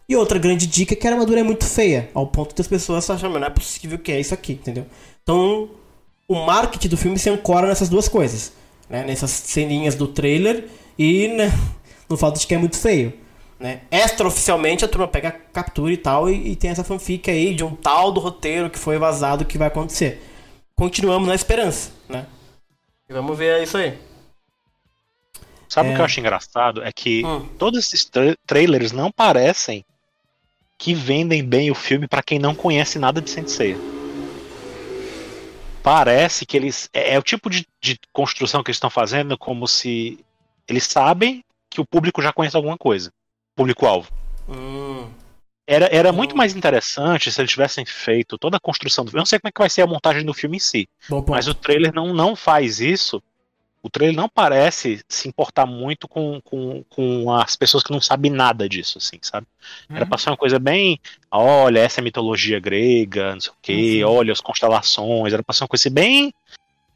E outra grande dica é que a armadura é muito feia, ao ponto das pessoas acharem, não é possível que é isso aqui, entendeu? Então, o marketing do filme se ancora nessas duas coisas, né? Nessas ceninhas do trailer e né, [LAUGHS] no fato de que é muito feio. Né? Extraoficialmente a turma pega a captura e tal, e, e, tem essa fanfic aí de um tal do roteiro que foi vazado que vai acontecer. Continuamos na esperança, né? E vamos ver isso aí.
Sabe o que eu acho engraçado? É que hum. todos esses tra trailers não parecem que vendem bem o filme para quem não conhece nada de Sensei. Parece que eles. É, é o tipo de, de construção que eles estão fazendo como se eles sabem que o público já conhece alguma coisa público-alvo. Hum. Era, era hum. muito mais interessante se eles tivessem feito toda a construção do filme. Eu não sei como é que vai ser a montagem do filme em si. Mas o trailer não, não faz isso. O trailer não parece se importar muito com, com, com as pessoas que não sabem nada disso, assim, sabe? Era hum. pra ser uma coisa bem. Olha, essa é a mitologia grega, não sei o quê, uhum. olha as constelações. Era pra ser uma coisa bem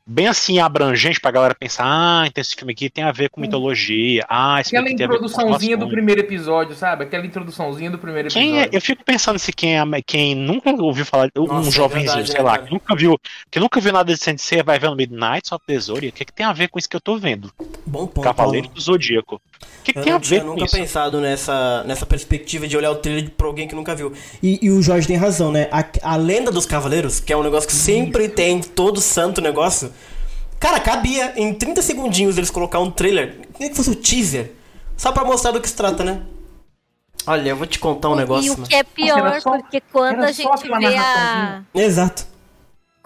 bem assim abrangente pra galera pensar, ah, então esse filme aqui tem a ver com mitologia. Ah, esse
Aquela
filme
introduçãozinha do primeiro episódio, sabe? Aquela introduçãozinha do primeiro
quem
episódio.
É, eu fico pensando se quem, é, quem nunca ouviu falar, Nossa, um é jovenzinho, verdade, sei é lá, que nunca viu, que nunca viu nada de Sensei, vai ver no Midnight of the Zodiac, o que, que tem a ver com isso que eu tô vendo?
Bom ponto.
Cavaleiro do Zodíaco. O que, que tem a ver com
isso? Eu nunca pensado nessa, nessa perspectiva de olhar o trailer pra alguém que nunca viu. E, e o Jorge tem razão, né? A, a lenda dos cavaleiros, que é um negócio que sempre tem todo santo negócio, Cara, cabia em 30 segundinhos eles colocar um trailer, nem que fosse o um teaser, só pra mostrar do que se trata, né? Olha, eu vou te contar um negócio.
E o que é pior, só, porque quando a gente vê a.
Exato.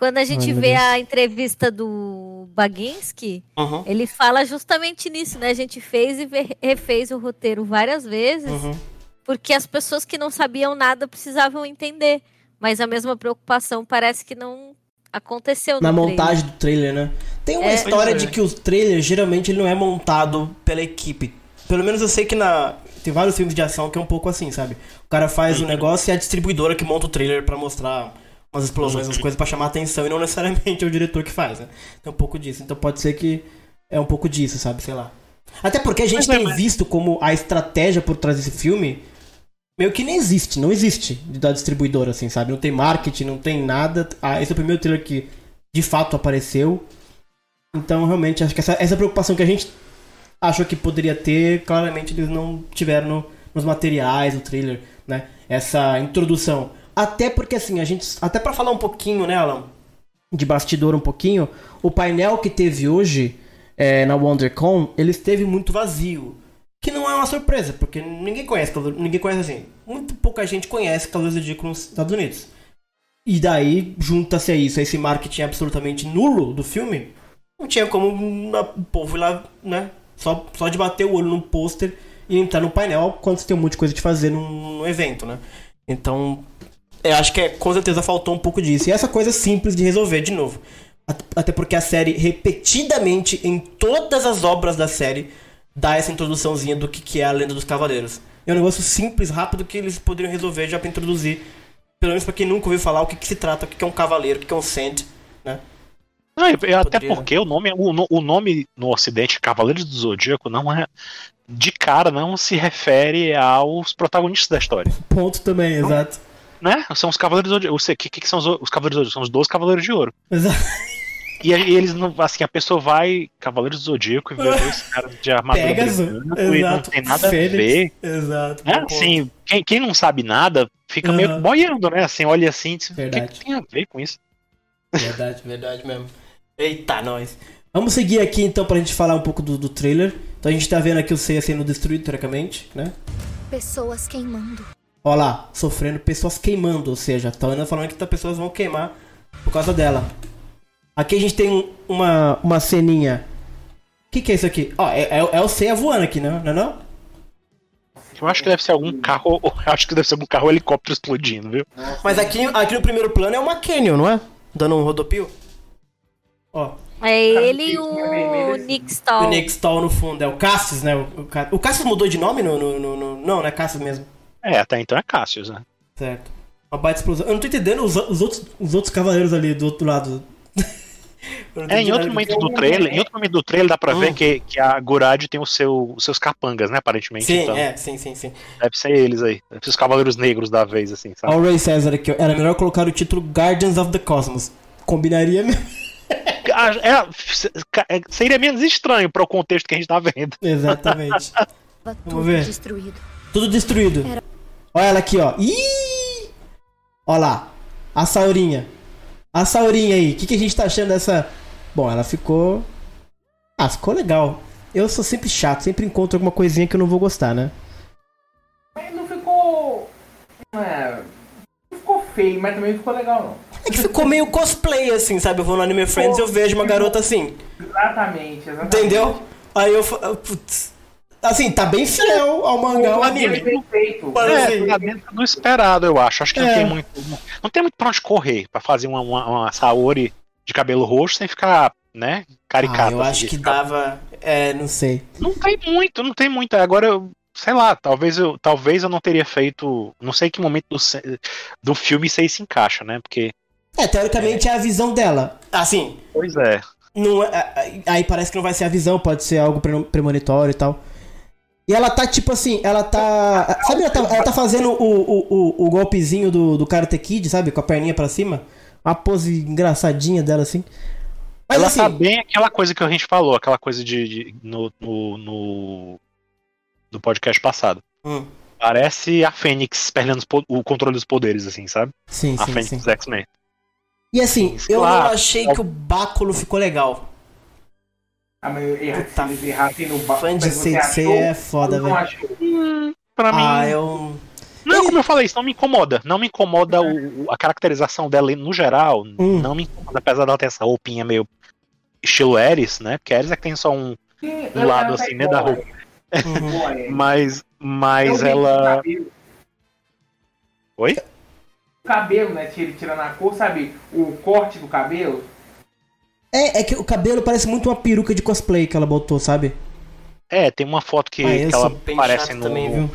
Quando a gente Ai, vê a entrevista do Baginski, uhum. ele fala justamente nisso, né? A gente fez e refez o roteiro várias vezes, uhum. porque as pessoas que não sabiam nada precisavam entender. Mas a mesma preocupação parece que não aconteceu
Na montagem trailer. do trailer, né? Tem uma é. história é. de que o trailer geralmente ele não é montado pela equipe. Pelo menos eu sei que na tem vários filmes de ação que é um pouco assim, sabe? O cara faz o um negócio e é a distribuidora que monta o trailer para mostrar umas explosões, umas coisas para chamar atenção e não necessariamente é o diretor que faz, né? Tem um pouco disso. Então pode ser que é um pouco disso, sabe? Sei lá. Até porque a gente tem visto como a estratégia por trás desse filme meio que nem existe, não existe da distribuidora, assim, sabe? Não tem marketing, não tem nada. Ah, esse é o primeiro trailer que de fato apareceu. Então, realmente, acho que essa, essa preocupação que a gente achou que poderia ter, claramente eles não tiveram no, nos materiais, no trailer, né? Essa introdução. Até porque, assim, a gente. Até para falar um pouquinho, né, Alan? De bastidor um pouquinho, o painel que teve hoje é, na WonderCon, ele esteve muito vazio. Que não é uma surpresa, porque ninguém conhece, ninguém conhece assim. Muito pouca gente conhece Cavaleiros do Zodíaco nos Estados Unidos. E daí, junta-se a isso, a esse marketing absolutamente nulo do filme, não tinha como o povo ir lá, né? Só, só de bater o olho num pôster e entrar no painel quando você tem um monte de coisa de fazer num, num evento, né? Então, eu acho que é, com certeza faltou um pouco disso. E essa coisa simples de resolver de novo. Até porque a série, repetidamente, em todas as obras da série, dar essa introduçãozinha do que, que é a lenda dos cavaleiros. É um negócio simples, rápido, que eles poderiam resolver já pra introduzir. Pelo menos pra quem nunca ouviu falar o que, que se trata, o que, que é um cavaleiro, o que, que é um Saint, né?
Não, até porque o nome, o, o nome no ocidente, Cavaleiros do Zodíaco, não é. De cara, não se refere aos protagonistas da história.
Ponto também,
não,
exato.
Né? São os Cavaleiros do Zodíaco. O que, que, são os, os Cavaleiros do Zodíaco? São os 12 Cavaleiros de Ouro.
Exato.
E, eles não, assim, a pessoa vai, Cavaleiros do Zodíaco, e vê dois caras de armadura
Pegasus,
e não tem nada Fênix, a ver.
Exato.
É, assim, quem, quem não sabe nada fica uhum. meio boiando, né? Assim, olha assim, o que, que tem a ver com isso?
Verdade, verdade mesmo. Eita, nós. Vamos seguir aqui então pra gente falar um pouco do, do trailer. Então a gente tá vendo aqui o Seiya sendo destruído, teoricamente, né?
Pessoas queimando.
Olha lá, sofrendo pessoas queimando, ou seja, estão ainda falando que as pessoas vão queimar por causa dela. Aqui a gente tem uma, uma ceninha. O que, que é isso aqui? Ó, é, é, é o Seiya voando aqui, não, não é não?
Eu acho que deve ser algum carro. [LAUGHS] Eu acho que deve ser algum carro helicóptero explodindo, viu?
Mas aqui, aqui no primeiro plano é uma Canyon, não é? Dando um rodopio. Ó.
É ele e o Nick Stall.
O Nick Stall no fundo. É o Cassius, né? O, o, o Cassius mudou de nome no, no, no, no, Não, não é Cassius mesmo.
É, até então é Cassius, né?
Certo. Uma baita explosão. Eu não tô entendendo os, os, outros, os outros cavaleiros ali do outro lado [LAUGHS]
É, em outro momento do trailer, em outro momento do trailer dá pra
Hum.
ver que, que a Gurad tem o seu, os seus capangas, né, aparentemente.
Sim,
então,
é, sim, sim, sim.
Deve ser eles aí. Deve ser os cavaleiros negros da vez, assim, sabe?
Olha o Ray César aqui, ó. Era melhor colocar o título Guardians of the Cosmos. Combinaria mesmo. [LAUGHS]
Ah, é, é, seria menos estranho para o contexto que a gente tá vendo.
Exatamente. [LAUGHS] Vamos
tudo
ver.
destruído.
Tudo destruído.
Era-
Olha ela aqui, ó. Ih! Olha lá. A Saurinha. A Saurinha aí. O que, que a gente tá achando dessa. Bom, ela ficou. Ah, ficou legal. Eu sou sempre chato, sempre encontro alguma coisinha que eu não vou gostar, né?
Mas não ficou. É, não ficou feio, mas também não ficou legal, não.
É que ficou meio cosplay, assim, sabe? Eu vou no Anime Friends e eu vejo uma garota assim.
Exatamente, exatamente.
Entendeu? Aí eu. fa- eu- Putz. Assim, tá bem fiel ao mangá, ao anime.
É, dentro do esperado, eu acho. Acho que não
É.
tem muito. Não tem muito pra onde correr pra fazer uma, uma, uma Saori de cabelo roxo sem ficar, né,
ah,
caricata.
eu acho que dava. É, não sei.
Não tem muito, não tem muito. Agora, eu, sei lá, talvez eu, talvez eu não teria feito. Não sei que momento do, do filme isso aí se encaixa, né? Porque.
É, teoricamente é a visão dela. Assim,
Pois é.
não é- aí parece que não vai ser a visão, pode ser algo pre- premonitório e tal. E ela tá tipo assim, ela tá. Sabe, ela tá, ela tá fazendo o, o, o, o golpezinho do, do Karate Kid, sabe? Com a perninha pra cima. Uma pose engraçadinha dela assim. Mas
ela
assim,
tá bem aquela coisa que a gente falou, aquela coisa de. de- no, no, no, no podcast passado.
Hum.
Parece a Fênix perdendo o controle dos poderes, assim, sabe?
Sim,
a
sim,
Fênix
sim.
dos X-Men.
E assim, eu
lá,
não achei que o báculo ficou legal.
Ah, mas erra-
Puta,
se eles errassem no ba-
Fã de
achou
é foda, velho.
achou?
Pra mim.
Ah, eu.
Não, como eu falei, isso não me incomoda. Não me incomoda o, o- a caracterização dela no geral.
Hum.
Não me incomoda, apesar dela ter essa roupinha meio estilo Ares, né? Porque Ares é que tem só um,
Sim,
um lado assim,
tá
né, da roupa.
Uhum.
igual a ele.
Mas, mas
Eu
ela. Oi?
O cabelo, né? Tira- Tirando a cor, sabe? O corte do cabelo.
É, é que o cabelo parece muito uma peruca de cosplay que ela botou, sabe?
É, tem uma foto que,
Ah,
que ela
chato
no.
também, viu?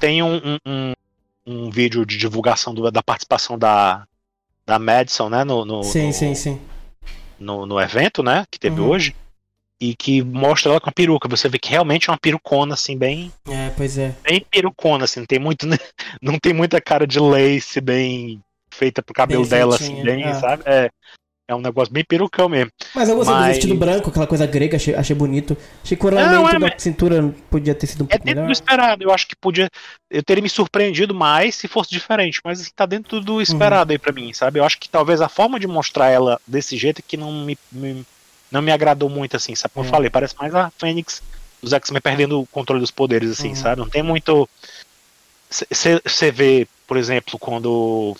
Tem um, um, um, vídeo de divulgação do- da participação da, da Madison, né? No, no,
Sim,
no,
sim, sim.
no, no evento, né? Que teve
Uhum.
hoje. E que mostra ela com a peruca. Você vê que realmente é uma perucona, assim, bem.
É, pois é.
Bem perucona, assim. Não tem, muito, [LAUGHS] não tem muita cara de lace bem feita pro cabelo
Bem
dela, assim, bem,
é.
sabe? É, é um negócio bem perucão mesmo.
Mas eu gostei do
Mas-
vestido branco, aquela coisa grega, achei, achei bonito. Achei que o ornamento
é,
da
mas-
cintura podia ter sido um
É
pouco
dentro
melhor.
do esperado. Eu acho que podia. Eu teria me surpreendido mais se fosse diferente. Mas assim, tá dentro do esperado aí pra mim, sabe? Eu acho que talvez a forma de mostrar ela desse jeito é que não me, me- não me agradou muito, assim, sabe? Como eu
É.
falei, parece mais a Fênix dos X-Men perdendo o controle dos poderes, assim,
Uhum.
sabe? Não tem muito. Você vê, por exemplo, quando.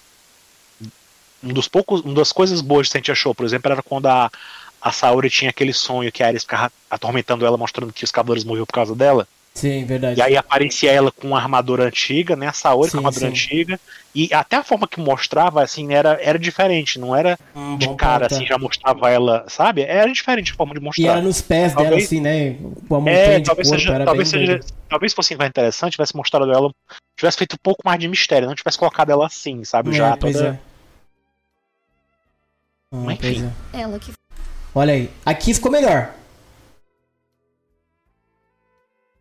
Um dos poucos. Uma das coisas boas que a gente achou, por exemplo, era quando a, a Saori tinha aquele sonho que a Ares ficava atormentando ela, mostrando que os cavaleiros morriam por causa dela.
Sim, verdade.
E aí aparecia ela com uma armadura antiga, né? A Saori com
Sim,
a armadura
sim.
antiga. E até a forma que mostrava, assim, era, era diferente. Não era
Um
de cara,
ponto, é.
assim, já mostrava ela, sabe? Era diferente a forma de mostrar.
E era nos pés dela,
Talvez-
assim, né? Com a montanha
É, talvez
corpo,
seja, talvez seja,
doido.
talvez fosse mais interessante, tivesse mostrado ela, tivesse feito um pouco mais de mistério, não tivesse colocado ela assim, sabe?
É,
já toda.
é. Ah,
Mas
pois
enfim.
é.
Ela que
Olha aí. Aqui ficou melhor.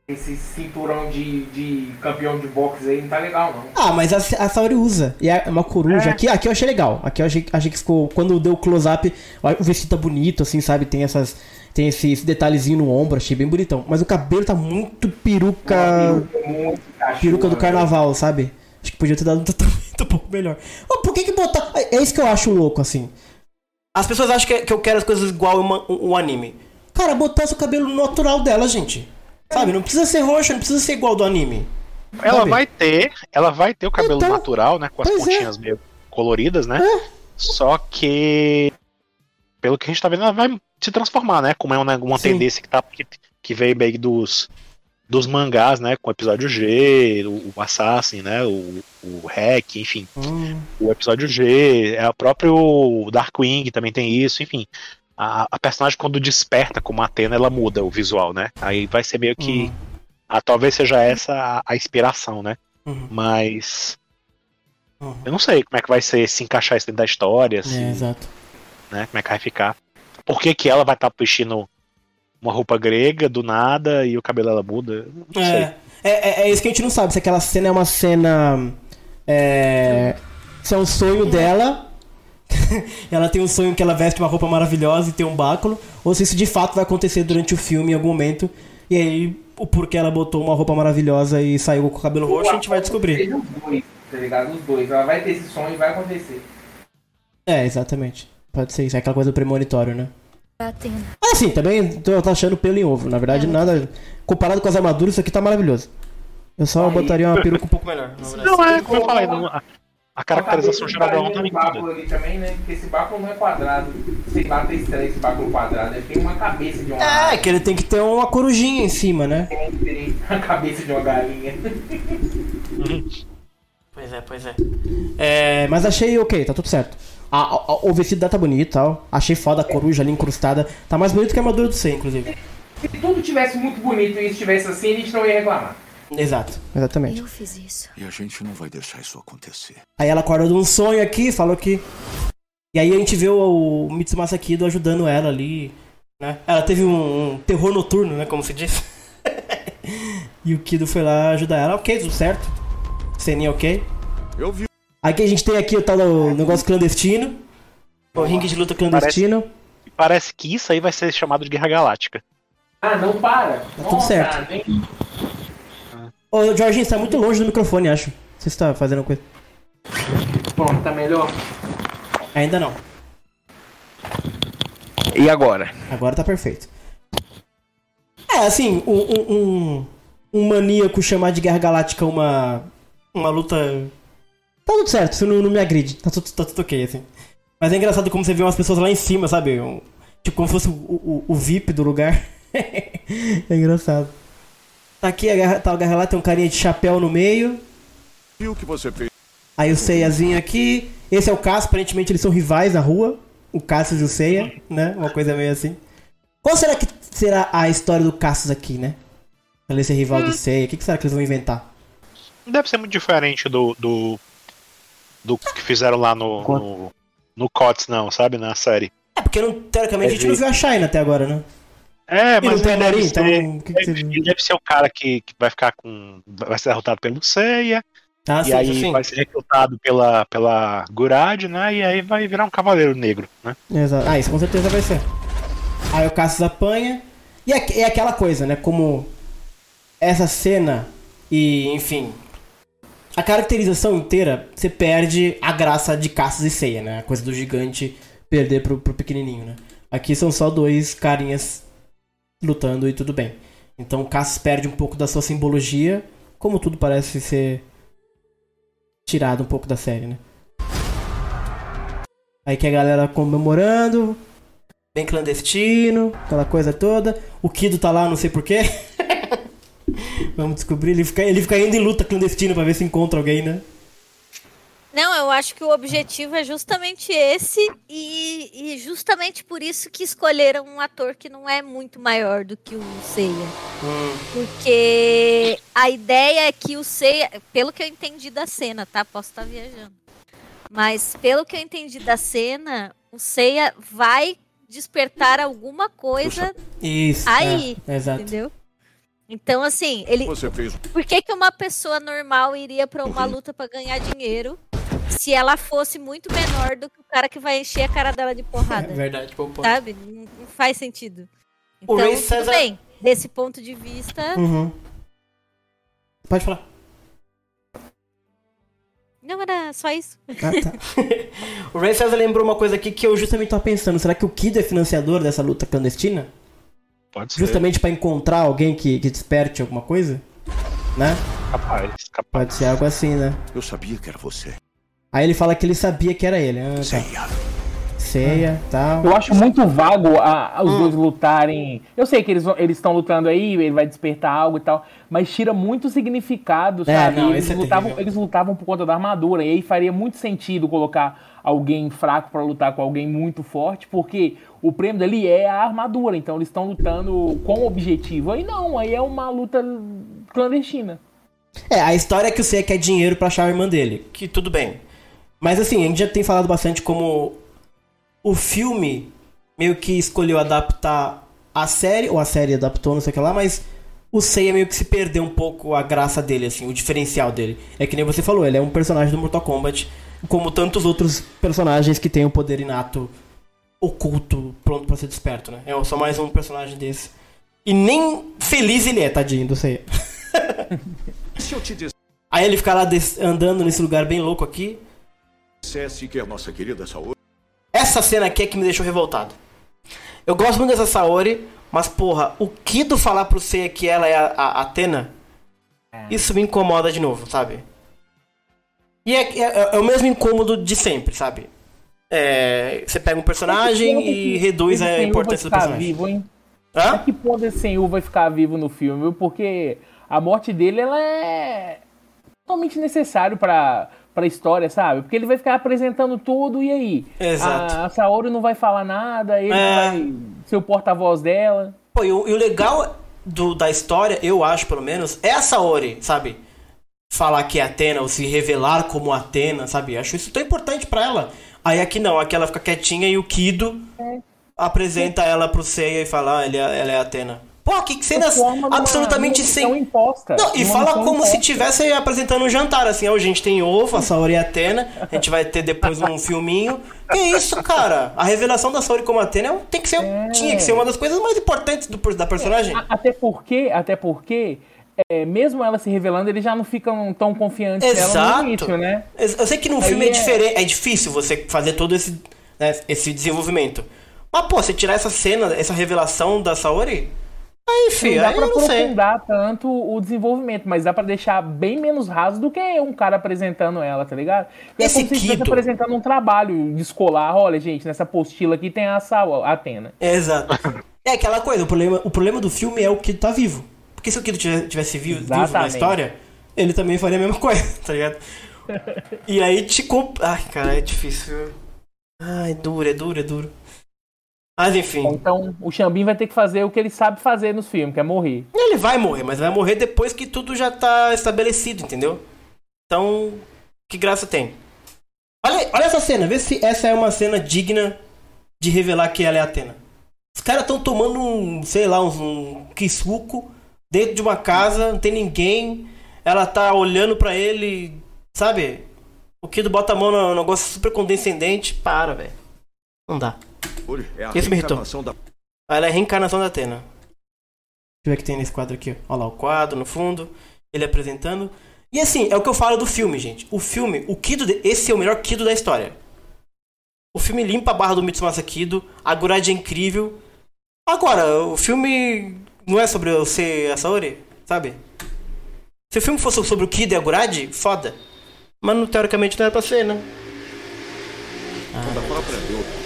Esse cinturão de, de campeão de boxe aí não tá legal, não.
Ah, mas a, a Saori usa. E é uma coruja. Aqui, aqui eu achei legal. Aqui eu achei, achei que ficou. Quando deu o close-up, o vestido tá bonito, assim, sabe? Tem essas. Tem esse, esse detalhezinho no ombro, achei bem bonitão. Mas o cabelo tá muito peruca.
Muito cachorro,
Peruca do
né?
carnaval, sabe? Acho que podia ter dado um tratamento [LAUGHS] um pouco melhor. Ô, por que que botar. É isso que eu acho louco, assim. As pessoas acham que, que eu quero as coisas igual o, o anime. Cara, botasse o cabelo natural dela, gente. Sabe? Não precisa ser roxo, não precisa ser igual do anime.
Ela
Sabe?
vai ter, ela vai ter o cabelo
Então,
natural, né? Com as
é.
pontinhas meio coloridas, né? Só que pelo que a gente tá vendo, ela vai se transformar, né? Como é uma, uma tendência que, tá, que, que veio meio dos, dos mangás, né? Com o episódio G, o, o Assassin, né? O, o Hack, enfim.
Hum,
O episódio G, é o próprio Darkwing também tem isso, enfim. A, a personagem, quando desperta como Atena, ela muda o visual, né? Aí vai ser meio que. Ah, talvez seja essa a, a inspiração, né?
Uhum.
Mas.
Uhum.
Eu não sei como é que vai ser se encaixar isso dentro da história.
é,
se-
exato.
né? Como é que vai ficar? Por que, que ela vai estar vestindo uma roupa grega do nada e o cabelo dela muda? Não sei.
É, é, é, é isso que a gente não sabe. Se aquela cena é uma cena. É. Se é um sonho dela. [LAUGHS] ela tem um sonho que ela veste uma roupa maravilhosa e tem um báculo. Ou se isso de fato vai acontecer durante o filme em algum momento. E aí, o porquê ela botou uma roupa maravilhosa e saiu com o cabelo roxo, a gente vai descobrir.
Seja os dois, tá ligado? Os dois. Ela vai ter esse sonho e vai acontecer.
É, exatamente. Pode ser isso. É aquela coisa do premonitório, né?
Atena.
Ah, sim, também tô, tô achando pelo em ovo. Na verdade, nada. Comparado com as armaduras, isso aqui tá maravilhoso. Eu só botaria uma peruca um pouco melhor.
Não, é, como eu falei, não- a, a caracterização geral dela não tá
Tem um ali também, né? Porque esse báculo não é quadrado. Sei lá, tem estranho esse báculo quadrado. Ele tem uma cabeça de uma
É, que ele tem que ter uma corujinha em cima, né?
tem a cabeça de uma galinha.
Pois é, pois é. É, mas achei ok, tá tudo certo. A- a- o vestido dela tá bonito e tal. Achei foda a coruja ali incrustada. Tá mais bonito que a armadura do C, inclusive.
Se tudo tivesse muito bonito e estivesse assim, a gente não ia reclamar.
Exato, exatamente.
Eu fiz isso.
E a gente não vai deixar isso acontecer.
Aí ela acorda de um sonho aqui, falou que. E aí a gente vê o, o Mitsumasa Kido ajudando ela ali, né? Ela teve um, um terror noturno, né? Como se diz. [LAUGHS] e o Kido foi lá ajudar ela. Ok, tudo certo. Ceninha ok.
Eu vi.
Aqui a gente tem aqui o tal do negócio clandestino. O ringue de luta clandestino.
E parece que isso aí vai ser chamado de Guerra Galáctica.
Ah, não para.
Tá tudo certo. Ô, Jorginho, você tá muito longe do microfone, acho. Você está fazendo coisa.
Pronto, tá melhor?
Ainda não.
E agora?
Agora tá perfeito. É, assim, um, um, um, um maníaco chamar de Guerra Galáctica uma, uma luta. Tá tudo certo, isso não, não me agride. Tá tudo, tá tudo ok, assim. Mas é engraçado como você vê umas pessoas lá em cima, sabe? Um- tipo, como se fosse o, o, o VIP do lugar. [LAUGHS] é engraçado. Tá aqui, a guerra, tá o Guerra lá, tem um carinha de chapéu no meio.
E o que você fez?
Aí o Seiyazinho aqui. Esse é o Cassius, aparentemente eles são rivais na rua. O Cassius e o Seiya, né? Uma coisa meio assim. Qual será que será a história do Cassius aqui, né? Ele ser rival do Seiya. O que, que será que eles vão inventar?
Não deve ser muito diferente do. do, do que fizeram lá no. no, no COTS, não, sabe? Na série.
É, porque não, teoricamente a gente não viu a Shine até agora, né?
É,
E
mas
não tem
ele deve,
então,
ser,
o que que
deve, ele deve ser o cara que, que vai ficar com. Vai ser derrotado pelo Seiya.
Ah,
e
sim,
aí
sim.
vai ser recrutado pela, pela Gurad, né? E aí vai virar um cavaleiro negro, né?
Exato. Ah, isso com certeza vai ser. Aí o Cassius apanha. E é, é aquela coisa, né? Como essa cena e, enfim. A caracterização inteira, você perde a graça de Cassius e Seiya, né? A coisa do gigante perder pro, pro pequenininho, né? Aqui são só dois carinhas lutando e tudo bem. Então o Cassius perde um pouco da sua simbologia, como tudo parece ser tirado um pouco da série, né? Aí que a galera comemorando, bem clandestino, aquela coisa toda. O Kido tá lá, não sei porquê. [LAUGHS] Vamos descobrir, ele fica, ele fica indo em luta clandestina pra ver se encontra alguém, né?
Não, eu acho que o objetivo é justamente esse e, e justamente por isso que escolheram um ator que não é muito maior do que o Seiya. Porque a ideia é que o Seiya, pelo que eu entendi da cena, tá? Posso estar viajando. Mas pelo que eu entendi da cena, o Seiya vai despertar alguma coisa
Isso.
aí,
é, exato.
entendeu? Então, assim, ele.
Você fez.
Por que, que uma pessoa normal iria pra uma luta pra ganhar dinheiro se ela fosse muito menor do que o cara que vai encher a cara dela de porrada?
É [LAUGHS] verdade, bom ponto.
Sabe? Não, não faz sentido.
O
Então,
Ray
tudo
César-
bem. Desse ponto de vista.
Uhum. Pode falar.
Não, era só isso.
Ah, tá. [LAUGHS] [LAUGHS] o Ray César lembrou uma coisa aqui que eu justamente tava pensando. Será que o Kido é financiador dessa luta clandestina?
Pode ser.
Justamente pra encontrar alguém que, que desperte alguma coisa? Né?
Capaz, capaz.
Pode ser algo assim, né?
Eu sabia que era você.
Aí ele fala que ele sabia que era ele. Ah, tá. Ceia, tal.
Eu acho muito vago a-
Hum.
os dois lutarem. Eu sei que eles estão lutando aí, ele vai despertar algo e tal, mas tira muito significado,
É,
sabe?
não,
eles,
é
lutavam,
terrível.
eles lutavam por conta da armadura, e aí faria muito sentido colocar alguém fraco pra lutar com alguém muito forte, porque o prêmio dali é a armadura, então eles estão lutando com objetivo. Aí não, aí é uma luta clandestina.
É, a história é que o Seiya quer dinheiro pra achar a irmã dele. Que tudo bem. Mas assim, a gente já tem falado bastante como o filme meio que escolheu adaptar a série, ou a série adaptou, não sei o que lá, mas o Seiya meio que se perdeu um pouco a graça dele, assim, o diferencial dele. É que nem você falou, ele é um personagem do Mortal Kombat, como tantos outros personagens que têm o poder inato oculto, pronto pra ser desperto, né? É só mais um personagem desse. E nem feliz ele é, tadinho do Seiya. [LAUGHS]
Se eu te
Aí ele fica lá des- andando nesse lugar bem louco aqui.
dissesse que a nossa querida Saori
Essa cena aqui é que me deixou revoltado. Eu gosto muito dessa Saori, mas porra, o Kido falar pro Seiya que ela é a, a Atena, isso me incomoda de novo, sabe? E é, é- é o mesmo incômodo de sempre, sabe? É, você pega um personagem e reduz a importância do personagem.
vivo, hein?
Hã?
A que ponto esse senhor vai ficar vivo no filme? Porque a morte dele ela é totalmente necessário pra, pra história, sabe? Porque ele vai ficar apresentando tudo e aí?
Exato.
A, a Saori não vai falar nada, ele
É.
vai ser o porta-voz dela.
Pô, e o, e o legal do- da história, eu acho pelo menos, é a Saori, sabe? Falar que é Atena, ou se revelar como Atena, sabe? Acho isso tão importante pra ela. Aí aqui não, aqui ela fica quietinha e o Kido apresenta ela pro Seiya e fala, ah, ele é- ela é Atena. Pô, que cena
Transforma numa-
absolutamente sem.
imposta.
Não, e fala como se
imposta.
estivesse apresentando um jantar, assim, ó, gente tem ovo, a Saori é Atena, a gente vai ter depois um filminho. Que isso, cara? A revelação da Saori como Atena é tem que ser, tinha que ser uma das coisas mais importantes do, da personagem.
A- Até porque, até porque, é, mesmo ela se revelando, eles já não ficam tão confiantes nela
Exato.
no início, né?
Eu sei que num
Aí
filme é,
é-
diferente, é difícil você fazer todo esse, né, esse desenvolvimento. Mas, pô, você tirar essa cena, essa revelação da Saori, aí, filho,
não dá
aí
pra
eu não sei.
aprofundar tanto o desenvolvimento, mas dá pra deixar bem menos raso do que um cara apresentando ela, tá ligado? E
Esse
é como se estivesse
Kido-
apresentando um trabalho de escolar. Olha, gente, nessa apostila aqui tem a Sawa, Atena.
Exato. [LAUGHS] É aquela coisa, o problema, o problema do filme é o Kido tá vivo. Porque se o Kido tivesse, vivo, vivo na história, ele também faria a mesma coisa, [LAUGHS] tá ligado? E aí te comp... Ai, cara, é difícil. Ai, é duro, é duro, é duro. Mas enfim.
Então o Xambin vai ter que fazer o que ele sabe fazer nos filmes, que é morrer.
Ele vai morrer, mas vai morrer depois que tudo já tá estabelecido, entendeu? Então, que graça tem? Olha, olha essa cena, vê se essa é uma cena digna de revelar que ela é Atena. Os caras estão tomando um, sei lá, um, um quisuco dentro de uma casa, não tem ninguém. Ela tá olhando pra ele, sabe? O Kido bota a mão no negócio super condescendente. Para, velho. Não dá.
É a
Esse me irritou.
da
Ela é a reencarnação da Atena. Deixa eu ver o que tem nesse quadro aqui. Olha lá o quadro no fundo. Ele apresentando. E assim, é o que eu falo do filme, gente. O filme, o Kido, de- esse é o melhor Kido da história. O filme limpa a barra do Mitsumasa Kido. A Gurad é incrível. Agora, o filme não é sobre eu ser a Saori, sabe? Se o filme fosse sobre o Kido e a Gurad, foda. Mas não, teoricamente não era pra ser, né?
da própria deusa.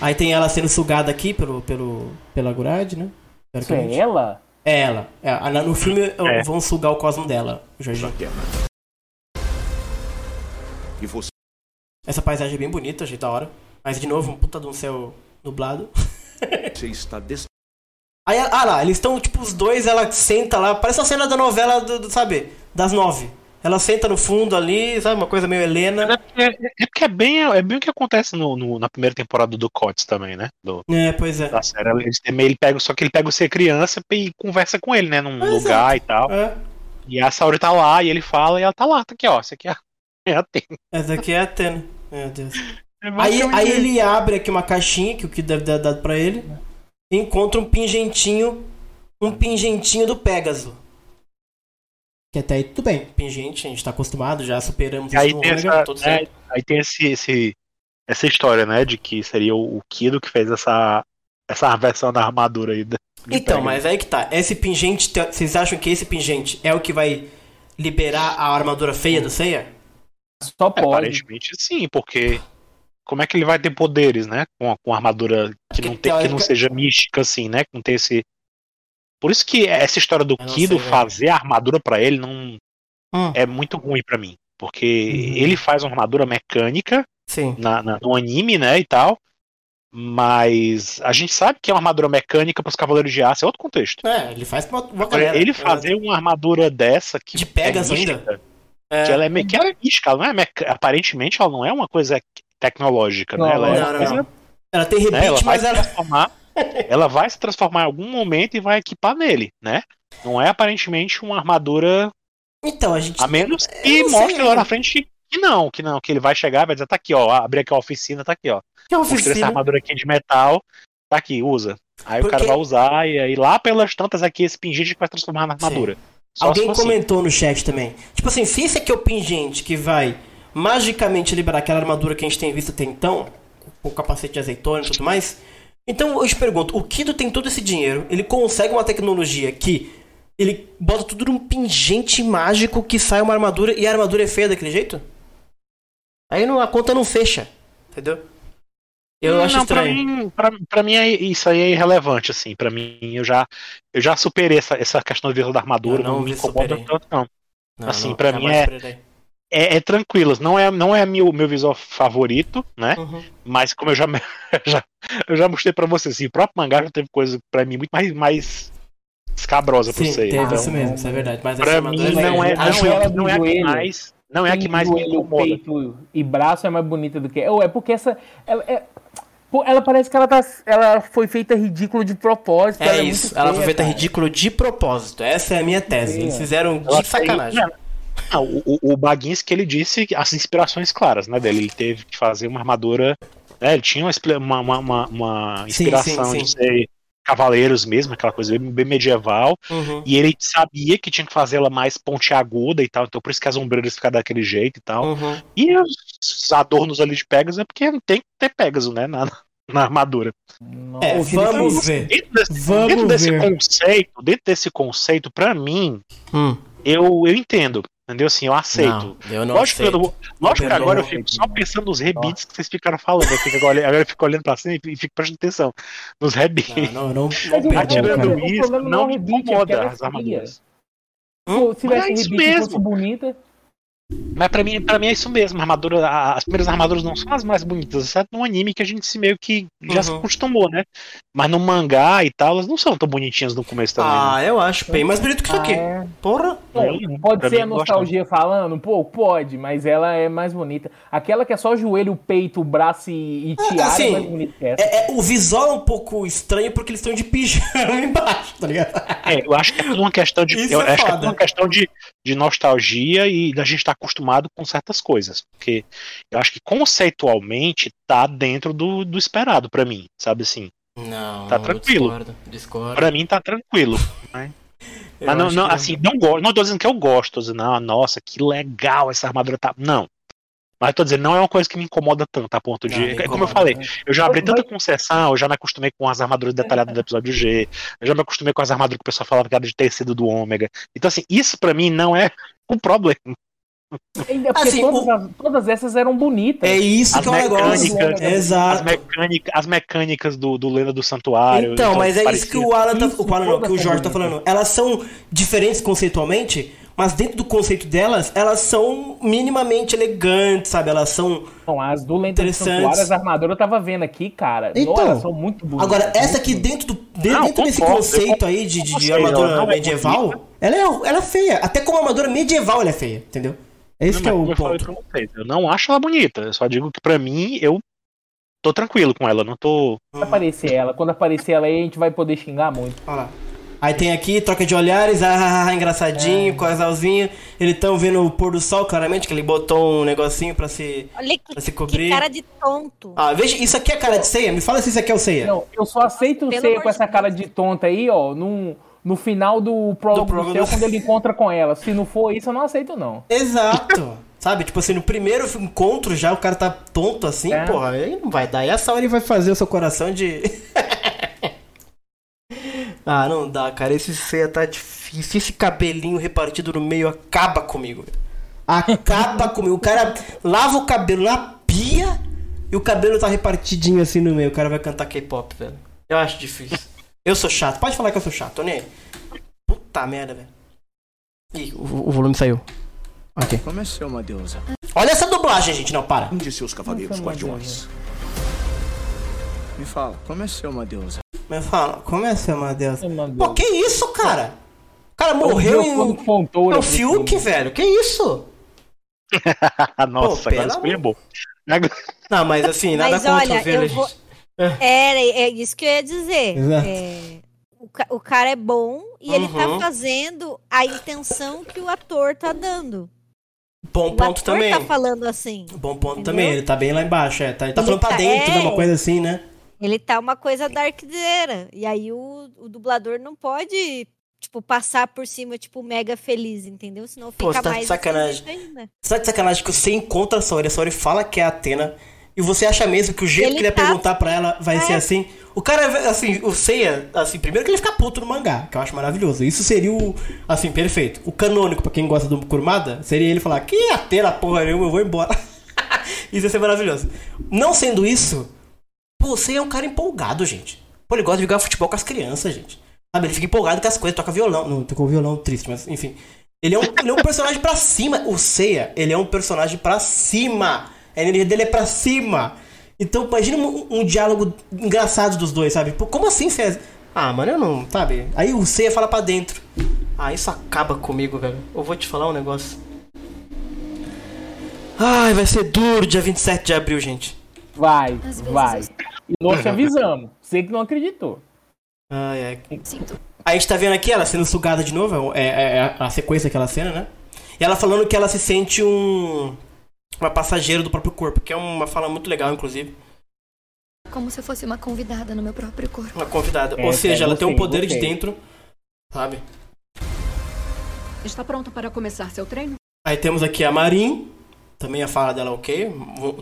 Aí tem ela sendo sugada aqui pelo, pelo, pela Gurad, né?
Isso é ela?
É ela. É, no filme
É.
vão sugar o cosmo dela, o Jorginho.
E você
Essa paisagem é bem bonita, achei da hora. Mas de novo, um puta de um céu nublado.
está des...
Aí, ah lá, eles estão, tipo, os dois, ela senta lá, parece a cena da novela, do, do- sabe? Das nove. Ela senta no fundo ali, sabe? Uma coisa meio Helena.
É, é porque é bem, é bem o que acontece no, no- na primeira temporada do Cots também, né? Do,
É, pois é.
da série. Ele, ele pega, só que ele pega você criança e conversa com ele, né? Num
É,
lugar e tal.
É.
E a Saori tá lá e ele fala e ela tá lá, tá aqui, ó. Isso aqui é a, [LAUGHS] é a Atena.
Essa aqui é a Atena. Meu Deus.
É
Aí, aí ele abre aqui uma caixinha que o que deve ter dado pra ele. E encontra um pingentinho. Um pingentinho do Pégaso. Que até aí tudo bem. Pingente, a gente tá acostumado, já superamos
E aí
isso no Ômega, tudo
é,
certo.
aí tem esse, esse- essa história, né? De que seria o, o Kido que fez essa, essa versão da armadura aí. de
Então,
Pegasus.
mas aí que tá. Esse pingente, te- vocês acham que esse pingente é o que vai liberar a armadura feia do Seiya?
Só
É, Aparentemente sim, porque como é que ele vai ter poderes, né? Com, com armadura que não, tem, que não seja mística assim, né? Não tem esse. Por isso que essa história do
Eu
Kido
sei,
fazer a armadura pra ele não
Hum.
é muito ruim pra mim. Porque
Uhum.
ele faz uma armadura mecânica
Sim.
na, na- no anime, né? E tal. Mas a gente sabe que é uma armadura mecânica pros Cavaleiros de Aço, é outro contexto.
É, ele faz pra uma galera.
ele fazer uma armadura dessa que
De Pegasus
é mística,
ainda?
que ela é, que ela é mística, ela não é meca- aparentemente ela não é uma coisa tecnológica, né? Ela, é
não,
uma
não,
coisa-
não. Ela tem
né,
rebite,
ela
mas ela.
transformar, [LAUGHS] ela vai se transformar em algum momento e vai equipar nele, né? Não é aparentemente uma armadura
Então, a gente.
a menos que
não
mostre lá na frente que não, que não, que ele vai chegar e vai dizer, tá aqui, ó, abrir aqui a oficina, tá aqui, ó.
Que
Mostrei essa
oficina?
armadura aqui de metal, tá aqui, usa. Aí o
Porque-
cara vai usar e aí lá pelas tantas aqui esse pingente vai transformar na armadura.
Alguém
for assim.
comentou no chat também. Tipo assim, se esse aqui é o pingente que vai magicamente liberar aquela armadura que a gente tem visto até então, com o capacete de azeitona e tudo mais. Então eu te pergunto, o Kido tem todo esse dinheiro, ele consegue uma tecnologia que ele bota tudo num pingente mágico que sai uma armadura e a armadura é feia daquele jeito? Aí não, a conta não fecha, entendeu? Eu
Hum,
acho
não, pra
estranho.
mim, pra, pra mim é- isso aí é irrelevante, assim. Pra mim, eu já, eu já superei essa, essa questão da armadura,
Eu não
não, me incomoda tanto, não.
Não,
assim,
não,
pra mim é,
superei.
É, é tranquilo. Não é, não é meu, meu visual favorito, né?
Uhum.
Mas como eu já, [LAUGHS] já, eu já mostrei pra você, assim, o próprio mangá já teve coisa pra mim muito mais, mais escabrosa pra
Sim,
você.
teve
então,
isso mesmo, isso é verdade. Mas
pra
essa
mim não é, não, é,
ela do
não é a que
joelho.
mais, não é a que mais me incomoda.
peito e braço é mais bonita do que. Ou é porque essa. Ela, é- pô, ela parece que ela, tá, ela foi feita ridículo de propósito.
É
ela
isso,
muito
ela foi
feia,
feita
cara.
ridículo de propósito. Essa é a minha tese. Eles fizeram
Ela
de sacanagem.
tem- Não, o, o- que ele disse as inspirações claras, né, dele. Ele teve que fazer uma armadura. né, ele tinha uma, uma, uma, uma- uma
Sim,
inspiração
sim,
de
sim.
ser cavaleiros mesmo, aquela coisa bem, bem medieval.
Uhum.
E ele sabia que tinha que fazê-la mais pontiaguda e tal, então por isso que as ombreiras ficam daquele jeito e tal.
Uhum.
E os adornos ali de Pegasus é porque tem que ter Pegasus, né, na, na armadura.
É, vamos ver.
Dentro desse,
Vamos
dentro desse
ver.
conceito, dentro desse conceito, pra mim,
Hum.
eu, eu entendo. Entendeu? Assim, eu aceito.
Não, eu não
lógico que, eu,
aceito.
lógico que agora eu fico só pensando nos rebites que vocês ficaram falando. Eu fico agora, eu fico olhando pra cima e fico prestando atenção nos rebites.
Não, não, não, não
o-
perdão,
Atirando
cara.
o
isso,
não
não
é o
me
é
incomoda
é
as armaduras.
Se tivesse
é isso
rebite bonita.
Mas pra mim, pra mim é isso mesmo. A armadura, a- as primeiras armaduras não são as mais bonitas, exceto no anime que a gente se meio que já se
Uhum.
acostumou, né? Mas no mangá e tal, elas não são tão bonitinhas no começo também.
Ah,
né?
eu acho bem mais bonito que isso
Ah,
aqui.
é.
Porra.
Pô,
Eu-
pode
pra
ser a nostalgia falando um pouco? Pode, mas ela é mais bonita. Aquela que é só o joelho, o peito, o braço e, e tiara
assim,
é mais bonita que essa.
É, é, o visual é um pouco estranho porque eles estão de pijama [LAUGHS] embaixo, tá ligado?
É, eu acho que é tudo uma questão de.
Isso
eu
é
acho que é
foda.
tudo uma questão de, de nostalgia e da gente estar acostumado com certas coisas. Porque eu acho que conceitualmente tá dentro do, do esperado pra mim, sabe assim?
Não,
Tá tranquilo.
discordo, discordo.
Pra mim tá tranquilo. Né? [LAUGHS] Mas não, não,
que
assim, não gosto. Não tô dizendo que eu gosto, tô dizendo, ah, nossa, que legal essa armadura tá. Não. Mas tô dizendo, não é uma coisa que me incomoda tanto, a ponto de.
Não,
é como eu falei,
né?
eu já abri tanta concessão, eu já me acostumei com as armaduras detalhadas do episódio G, eu já me acostumei com as armaduras que o pessoal falava que era de tecido do ômega. Então, assim, isso pra mim não é um problema.
Ainda porque
assim,
todas, as- todas essas eram bonitas.
É isso
As
que é o negócio.
mecânicas, as,
Exato.
mecânica, as mecânicas do, do Lenda do Santuário.
Então, mas é isso que o Alan tá, o Alan não, que o Jorge tá falando. Elas são diferentes conceitualmente, mas dentro do conceito delas, elas são minimamente elegantes, sabe? Elas são
Não, as do Lenta do
Interessantes.
Santuário, as armaduras eu tava vendo aqui, cara.
Então,
Não, elas são muito bonitas.
Agora, essa aqui dentro, do, de-
Não,
dentro desse
concordo,
conceito
eu
aí de, de, de armadura
é
medieval, ela é, ela é feia. Até como armadura medieval ela é feia, entendeu? É isso
Não,
que é o
eu falei
ponto.
pra vocês, eu não acho ela bonita. Eu só digo que pra mim, eu tô tranquilo com ela. Não tô.
Quando aparecer ela, quando aparecer ela aí, a gente vai poder xingar muito.
Olha lá. Aí tem aqui, troca de olhares, ah, engraçadinho,
É.
casalzinho. Eles estão vendo o pôr do sol, claramente, que ele botou um negocinho pra se.
Olha que,
Pra se
que
cobrir.
cara de tonto.
Ah, veja, isso aqui é cara de ceia? Me fala se isso aqui é o ceia.
Não, eu só aceito
Pelo
ser
amor
com essa cara de tonta aí, ó, no, no final do prólogo do,
prólogo
céu,
do-
quando ele encontra com ela. Se não for isso, eu não aceito, não.
Exato. [LAUGHS] Sabe, tipo assim, no primeiro encontro já o cara tá tonto assim,
É.
porra, aí não vai dar. E essa hora ele vai fazer o seu coração de. [LAUGHS] ah, não dá, cara. Esse ceia tá difícil. Esse cabelinho repartido no meio acaba comigo. velho. Acaba [LAUGHS] comigo. O cara lava o cabelo na pia e o cabelo tá repartidinho assim no meio. O cara vai cantar K-pop, velho. Eu acho difícil. Eu sou chato. Pode falar que eu sou chato, aí. Puta merda, velho. Ih, o, o volume saiu. Ok.
Como é ser uma deusa?
Olha essa dublagem, gente. Não, para.
Um de seus cavaleiros guardiões. Me fala, como é ser uma deusa?
Me fala, como é ser uma deusa?
É uma
Pô,
deusa.
que isso, cara? O cara morreu
Eu
em. É o Fiuk, velho. Que isso? [LAUGHS]
Nossa,
Pô,
agora
pelo
isso foi
amor-
bom.
Não, mas assim, nada
Mas
contra
olha,
o
vou... Era, é isso que eu ia dizer.
Exato.
É, o, o cara é bom e ele tá
Uhum.
fazendo a intenção que o ator tá dando.
Bom
o
ponto
ator
também.
tá falando assim.
Bom ponto
Entendeu?
também, ele tá bem lá embaixo, é. Tá, ele tá
Ele
falando pra
tá-
dentro, né?
é.
Uma coisa assim, né?
Ele tá uma coisa darkzeira. E aí o, o dublador não pode, tipo, passar por cima, tipo, mega feliz, entendeu? Senão
Pô,
fica
você tá de
mais
sacanagem.
esquisito ainda.
Você tá de sacanagem que você encontra a Saori, a Saori fala que é a Atena, e você acha mesmo que o jeito
Ele
que ele ia
tá-
perguntar pra ela vai ser
É.
assim? O cara, assim, o Seiya, assim, primeiro que ele fica puto no mangá, que eu acho maravilhoso. Isso seria o, assim, perfeito. O canônico, pra quem gosta do Kurumada, seria ele falar, que Atena, porra nenhuma, eu vou embora. [LAUGHS] isso ia ser maravilhoso. Não sendo isso, pô, o Seiya é um cara empolgado, gente. Pô, ele gosta de jogar futebol com as crianças, gente. Sabe, ele fica empolgado com as coisas, toca violão. Não, tocou violão triste, mas enfim. Ele é, um, ele é um personagem pra cima. O Seiya, ele é um personagem pra cima. A energia dele é pra cima. Então, imagina um, um diálogo engraçado dos dois, sabe? Pô, como assim, César? Ah, mano, eu não, sabe? Aí o Seiya fala pra dentro. Ah, isso acaba comigo, velho. Eu vou te falar um negócio. Ai, vai ser duro dia 27 de abril, gente.
Vai, vai. E nós te avisamos. Você que não acreditou.
Ai, ai.
Sinto.
A gente tá vendo aqui ela sendo sugada de novo, é, é- é a sequência daquela cena, né? E ela falando que ela se sente um. Uma passageira do próprio corpo, que é uma fala muito legal, inclusive.
Como se eu fosse uma convidada no meu próprio corpo.
Uma convidada.
É,
Ou seja,
é,
ela tem um
gostei,
poder de dentro, sabe?
Está pronta para começar seu treino?
Aí temos aqui a Marin, também a fala dela ok,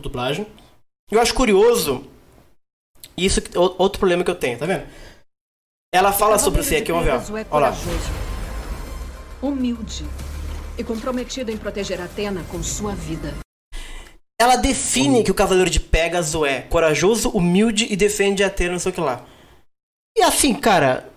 dublagem. Eu acho curioso, isso outro problema que eu tenho, tá vendo? Ela fala sobre você aqui, vamos ver.
É
Olha lá.
humilde e comprometido em proteger Atena com sua vida.
Ela define que o Cavaleiro de Pegasus é corajoso, humilde e defende a Atena, não sei o que lá. E assim, cara,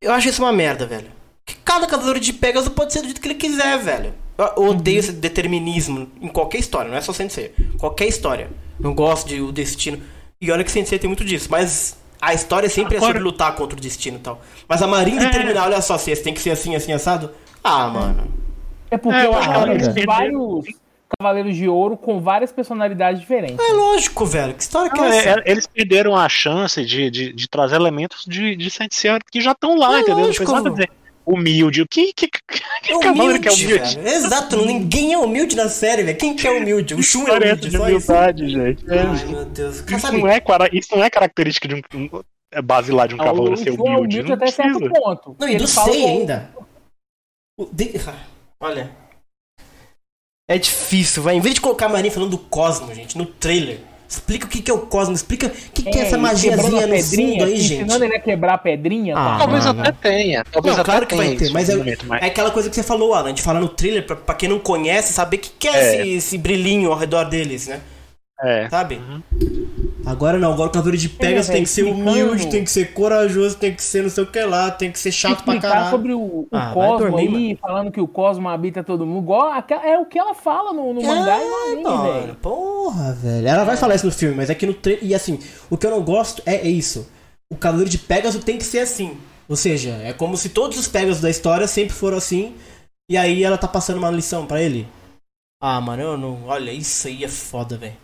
eu acho isso uma merda, velho. Que cada Cavaleiro de Pegasus pode ser do jeito que ele quiser, velho. Eu odeio esse determinismo em qualquer história, não é só Sensei. Qualquer história. Não gosto de o destino. E olha que Sensei tem muito disso, mas a história sempre é
Agora-
sobre lutar contra o destino e tal. Mas a Marinha determinar, olha só, se esse tem que ser assim, assim, assado. Ah, mano.
É porque
É, eu acho que ela
tem
entendeu.
vários Cavaleiros de Ouro com várias personalidades diferentes.
É lógico, velho. Que história que
Não,
é
é-
essa?
é- eles perderam a chance de, de, de trazer elementos de, de Saint-Seiya que já estão lá,
É
entendeu? Não
lógico.
precisa dizer humilde. O que, que, que, que cavaleiro que é humilde?
velho. Exato, ninguém é humilde na série, velho. Quem que é humilde? O Shun é humilde,
de
só isso.
humildade, gente. É,
Ai, meu Deus.
isso,
Sabe,
não é, isso não é característica de um. um- é base lá de um
Não,
cavaleiro ser
é
humilde.
humilde
Não
até certo ponto.
Não, e
Ele
do
fala
Sei ainda. O de- ah, [LAUGHS] Olha. É difícil, vai. Em vez de colocar a Marinha falando do Cosmo, gente, no trailer. Explica o que, que é o Cosmo, explica o que, que é, essa
e
magiazinha no
pedrinha,
fundo aí, gente.
Ensinando ele a quebrar a pedrinha.
Ah,
tá?
Talvez
mano.
até tenha. Talvez
Não,
até
claro que vai ter, mas é, é aquela coisa que você falou, Alan. A gente fala no trailer, pra, pra quem não conhece, saber o que, que é,
É.
Esse, esse brilhinho ao redor deles, né?
É.
Sabe? Agora não, agora o Cavaleiro de Pegasus
É,
tem que ser humilde, tem que ser corajoso, tem que ser não sei o que lá, tem que ser chato pra caralho.
sobre o, o
Ah,
Cosmo
dormir,
aí, falando que o Cosmo habita todo mundo. Igual, é o que ela fala no, no mangá e no anime,
mano,
velho.
porra, velho. Ela vai falar isso no filme, mas é que no trailer. E assim, o que eu não gosto é, é isso. O Cavaleiro de Pegasus tem que ser assim. Ou seja, é como se todos os Pegasus da história sempre foram assim. E aí ela tá passando uma lição pra ele. Ah, mano, eu não. Olha, isso aí é foda, velho.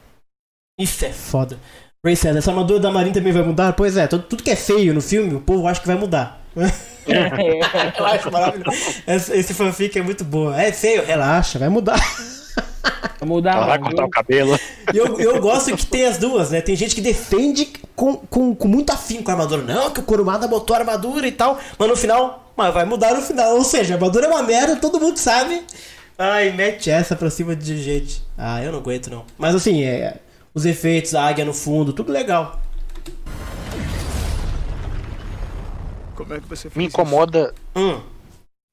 Isso é foda. Ray César, essa armadura da Marinha também vai mudar? Pois é, tudo, tudo que é feio no filme, o povo acha que vai mudar. eu [LAUGHS] acho maravilhoso. Esse, esse fanfic é muito boa. É feio, relaxa, vai mudar.
Vai mudar,
Ela vai cortar o cabelo.
E eu, eu gosto que tem as duas, né? Tem gente que defende com, com, com muito afinco com a armadura. Não, que o Kurumada botou a armadura e tal. Mas no final, mas vai mudar no final. Ou seja, a armadura é uma merda, todo mundo sabe. Ai, mete essa pra cima de gente. Ah, eu não aguento não. Mas assim, é, os efeitos, a águia no fundo, tudo legal.
Como é que você fez
Me incomoda.
Hum,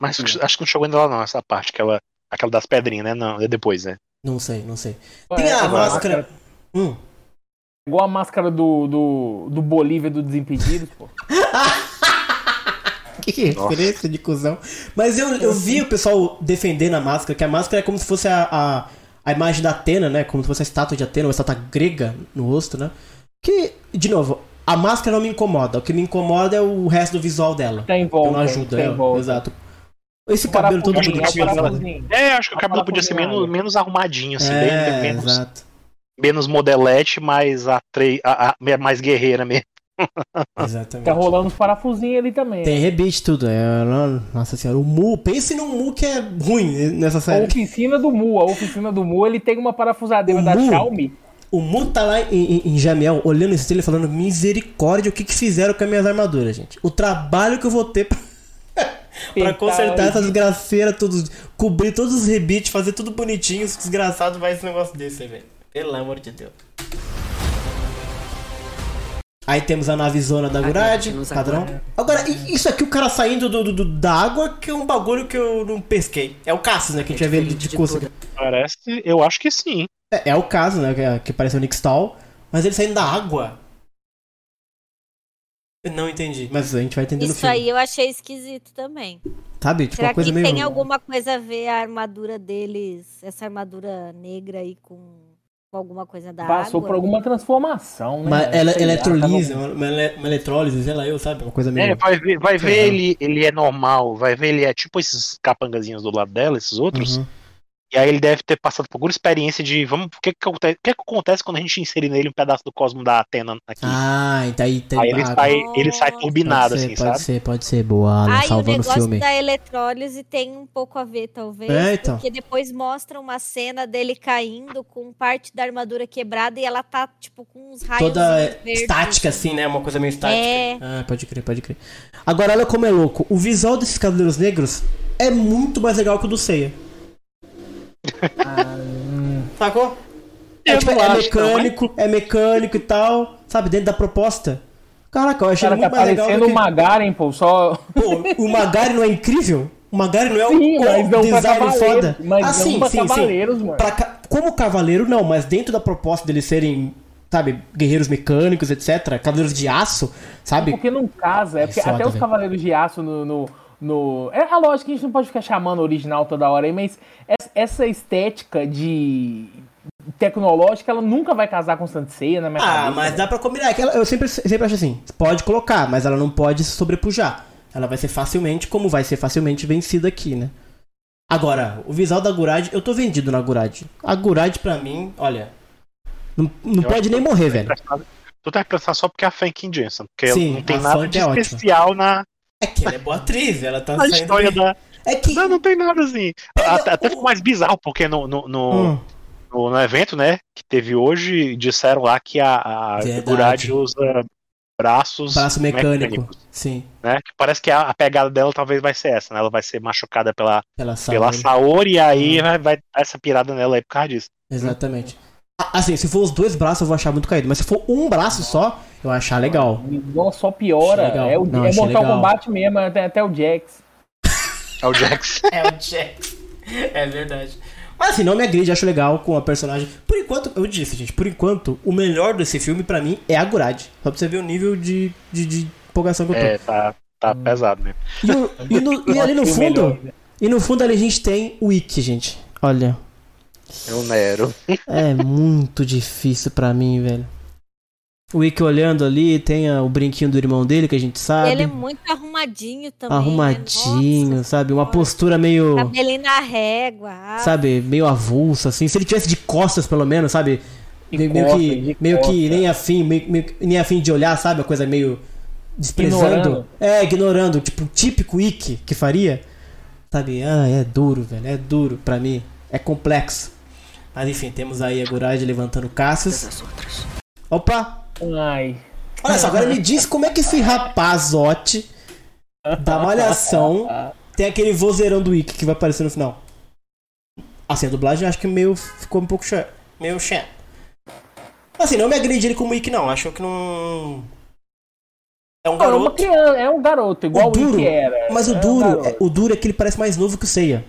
Mas acho que não chegou ainda lá, não, essa parte, aquela, aquela das pedrinhas, né? Não, é depois, né?
não sei, não sei.
É,
Tem a
agora,
máscara. Hum.
Igual a máscara do, do, do Bolívia do Desimpedidos, pô. [LAUGHS]
Que referência de cuzão. Mas eu, eu vi o pessoal defendendo a máscara, que a máscara é como se fosse a, a, a imagem da Atena, né? Como se fosse a estátua de Atena, uma estátua grega no rosto, né? Que, de novo, a máscara não me incomoda. O que me incomoda é o resto do visual dela.
Tá em
Que não
volta.
ajuda,
tá
é,
volta.
exato. Esse cabelo todo
o
bonitinho.
É, acho que o cabelo podia ser menos, menos arrumadinho, assim, bem,
É,
menos,
exato.
menos modelete, mais atre... a, a- mais guerreira mesmo.
Exatamente.
Tá rolando os parafusinhos ali também.
Tem rebite tudo. É, nossa senhora, o Mu. Pense num Mu que é ruim nessa
A
série.
oficina do Mu, a oficina do Mu, ele tem uma parafusadeira
O
da
Mu-
Xiaomi.
O Mu tá lá em, em, em Jamiel, olhando esse e falando: misericórdia, o que, que fizeram com as minhas armaduras, gente? O trabalho que eu vou ter pra, [LAUGHS] pra consertar
o-
essa desgraceira, tudo, cobrir todos os rebites, fazer tudo bonitinho. Desgraçado vai esse negócio desse aí, velho. Pelo amor de Deus. Aí temos a navezona da Gurad, padrão. Agora, isso aqui, o cara saindo do, do- do- da água, que é um bagulho que eu não pesquei. É o Cassius, né? Que a gente vai ver ele de costas.
Parece, eu acho que sim.
É, é o caso, né? Que, que parece o Nick Stahl. Mas ele saindo da água. Eu não entendi. Mas a gente vai entender no
Isso
filme.
aí eu achei esquisito também.
Sabe? Tipo,
Será
uma coisa
que
meio.
tem alguma coisa a ver a armadura deles, essa armadura negra aí com alguma coisa da
Passou
água?
por alguma transformação, né?
Ele,
Sei lá,
eletrolise,
tava-
uma, uma ele- uma eletrólise, sei lá, eu, sabe? Uma coisa meio.
É, vai ver, vai ver ele, ele é normal, vai ver ele é tipo esses capangazinhos do lado dela, esses outros.
Uhum.
E aí ele deve ter passado por alguma experiência de vamos, o que que, acontece, o que que acontece quando a gente insere nele um pedaço do cosmo da Atena aqui?
Ah, então aí tem.
aí ele
ah,
sai, ele sai turbinado
pode ser,
assim,
pode
sabe?
ser, pode ser. Boa, Alan,
Ah, e o
salvando o
negócio
filme.
da eletrólise tem um pouco a ver, talvez.
É, então.
Porque depois mostra uma cena dele caindo com parte da armadura quebrada e ela tá, tipo, com uns raios
Toda
verdes.
estática, assim, né? Uma coisa meio estática.
É.
Ah, pode crer, pode crer. Agora, olha como é louco. O visual desses Cavaleiros Negros é muito mais legal que o do Seiya. Sacou? É, tipo, é
acho,
mecânico, é mecânico e tal, sabe? Dentro da proposta. Caraca, eu achei
Cara, tá
muito mais legal
parecendo
do
o
que...
Magaren, pô, só...
Pô, o Magari não é incrível? O Magari não é
Sim, não pra
design
cavaleiros,
foda?
mas
ah,
não
sim,
pra
sim,
cavaleiros,
sim.
mano.
Pra ca- Como cavaleiro, não, mas dentro da proposta deles serem, sabe, guerreiros mecânicos, etc., cavaleiros de aço, sabe?
Porque não casa, é porque
foda,
até os. Cavaleiros de Aço no, no, no- É a lógica que a gente não pode ficar chamando original toda hora aí, mas essa- essa estética de tecnológica, ela nunca vai casar com Saint Seiya na minha
Ah,
cabeça.
mas dá pra combinar. É que ela- eu sempre, sempre acho assim: pode colocar, mas ela não pode se sobrepujar. Ela vai ser facilmente, como vai ser facilmente vencida aqui, né? Agora, o visual da Gurad, eu tô vendido na Gurad. A Gurad, pra mim, olha. Não, não
Eu
pode nem morrer, velho.
Tu que prestar só porque é a Fankin Jensen, porque
Sim,
não tem
a
nada de
é ótima.
especial na,
É que ela é boa atriz, ela tá [LAUGHS]
na
saindo.
história
bem.
da.
É que.
Não, não tem nada assim. Até, até ficou mais bizarro, porque no, no, no,
Hum.
no- no evento, né, que teve hoje, disseram lá que a, a. Gurad usa braços
Braço mecânico.
mecânicos,
Sim,
né? Que parece que a, a pegada dela talvez vai ser essa, né? Ela vai ser machucada pela,
pela
pela
Saori.
Saori e aí
Hum.
vai, vai dar essa pirada nela aí por causa disso.
Exatamente. Assim, se for os dois braços eu vou achar muito caído, mas se for um braço só, eu vou achar legal.
Só piora.
Legal.
É, o,
Não,
é Mortal
legal.
Kombat mesmo, até, até o Jax.
É o Jax. [LAUGHS]
É o Jax. É verdade. Mas assim, não me agride, acho legal com a personagem. Por enquanto, eu disse, gente, por enquanto, o melhor desse filme pra mim é a Gurad. Só pra você ver o nível de, de, de empolgação que eu tô.
É, tá, tá pesado mesmo.
E, o- e no- e ali no fundo, e no fundo ali a gente tem o Ikki, gente. Olha,
É o Nero.
é muito difícil pra mim, velho. O Ikki olhando ali, tem o brinquinho do irmão dele, que a gente sabe.
Ele é muito arrumadinho também.
arrumadinho,
né?
sabe? Uma postura meio...
Cabelinho na régua. ah,
sabe, meio avulso, assim. Se ele tivesse de costas, pelo menos, sabe?
De
meio,
costas,
que, meio que nem afim, meio, meio nem afim de olhar, sabe? A coisa meio desprezando.
Ignorando.
É, ignorando, tipo, típico Ikki que faria. Sabe? Ah, é duro, velho, é duro pra mim. É complexo. Mas enfim, temos aí a Gurad levantando caças. Opa!
Ai.
Olha só, agora me diz como é que esse rapazote da malhação [LAUGHS] tem aquele vozeirão do Ikki que vai aparecer no final. Assim, a dublagem acho que meio ficou um pouco chato. Meio chato. Assim, não me agride ele como Ikki, não. Acho que não. É um
Não, é uma
garoto.
criança, é um garoto, igual
O
o,
duro,
Ikki era.
mas o
É um
duro,
garoto.
é- o duro é que ele parece mais novo que o Seiya.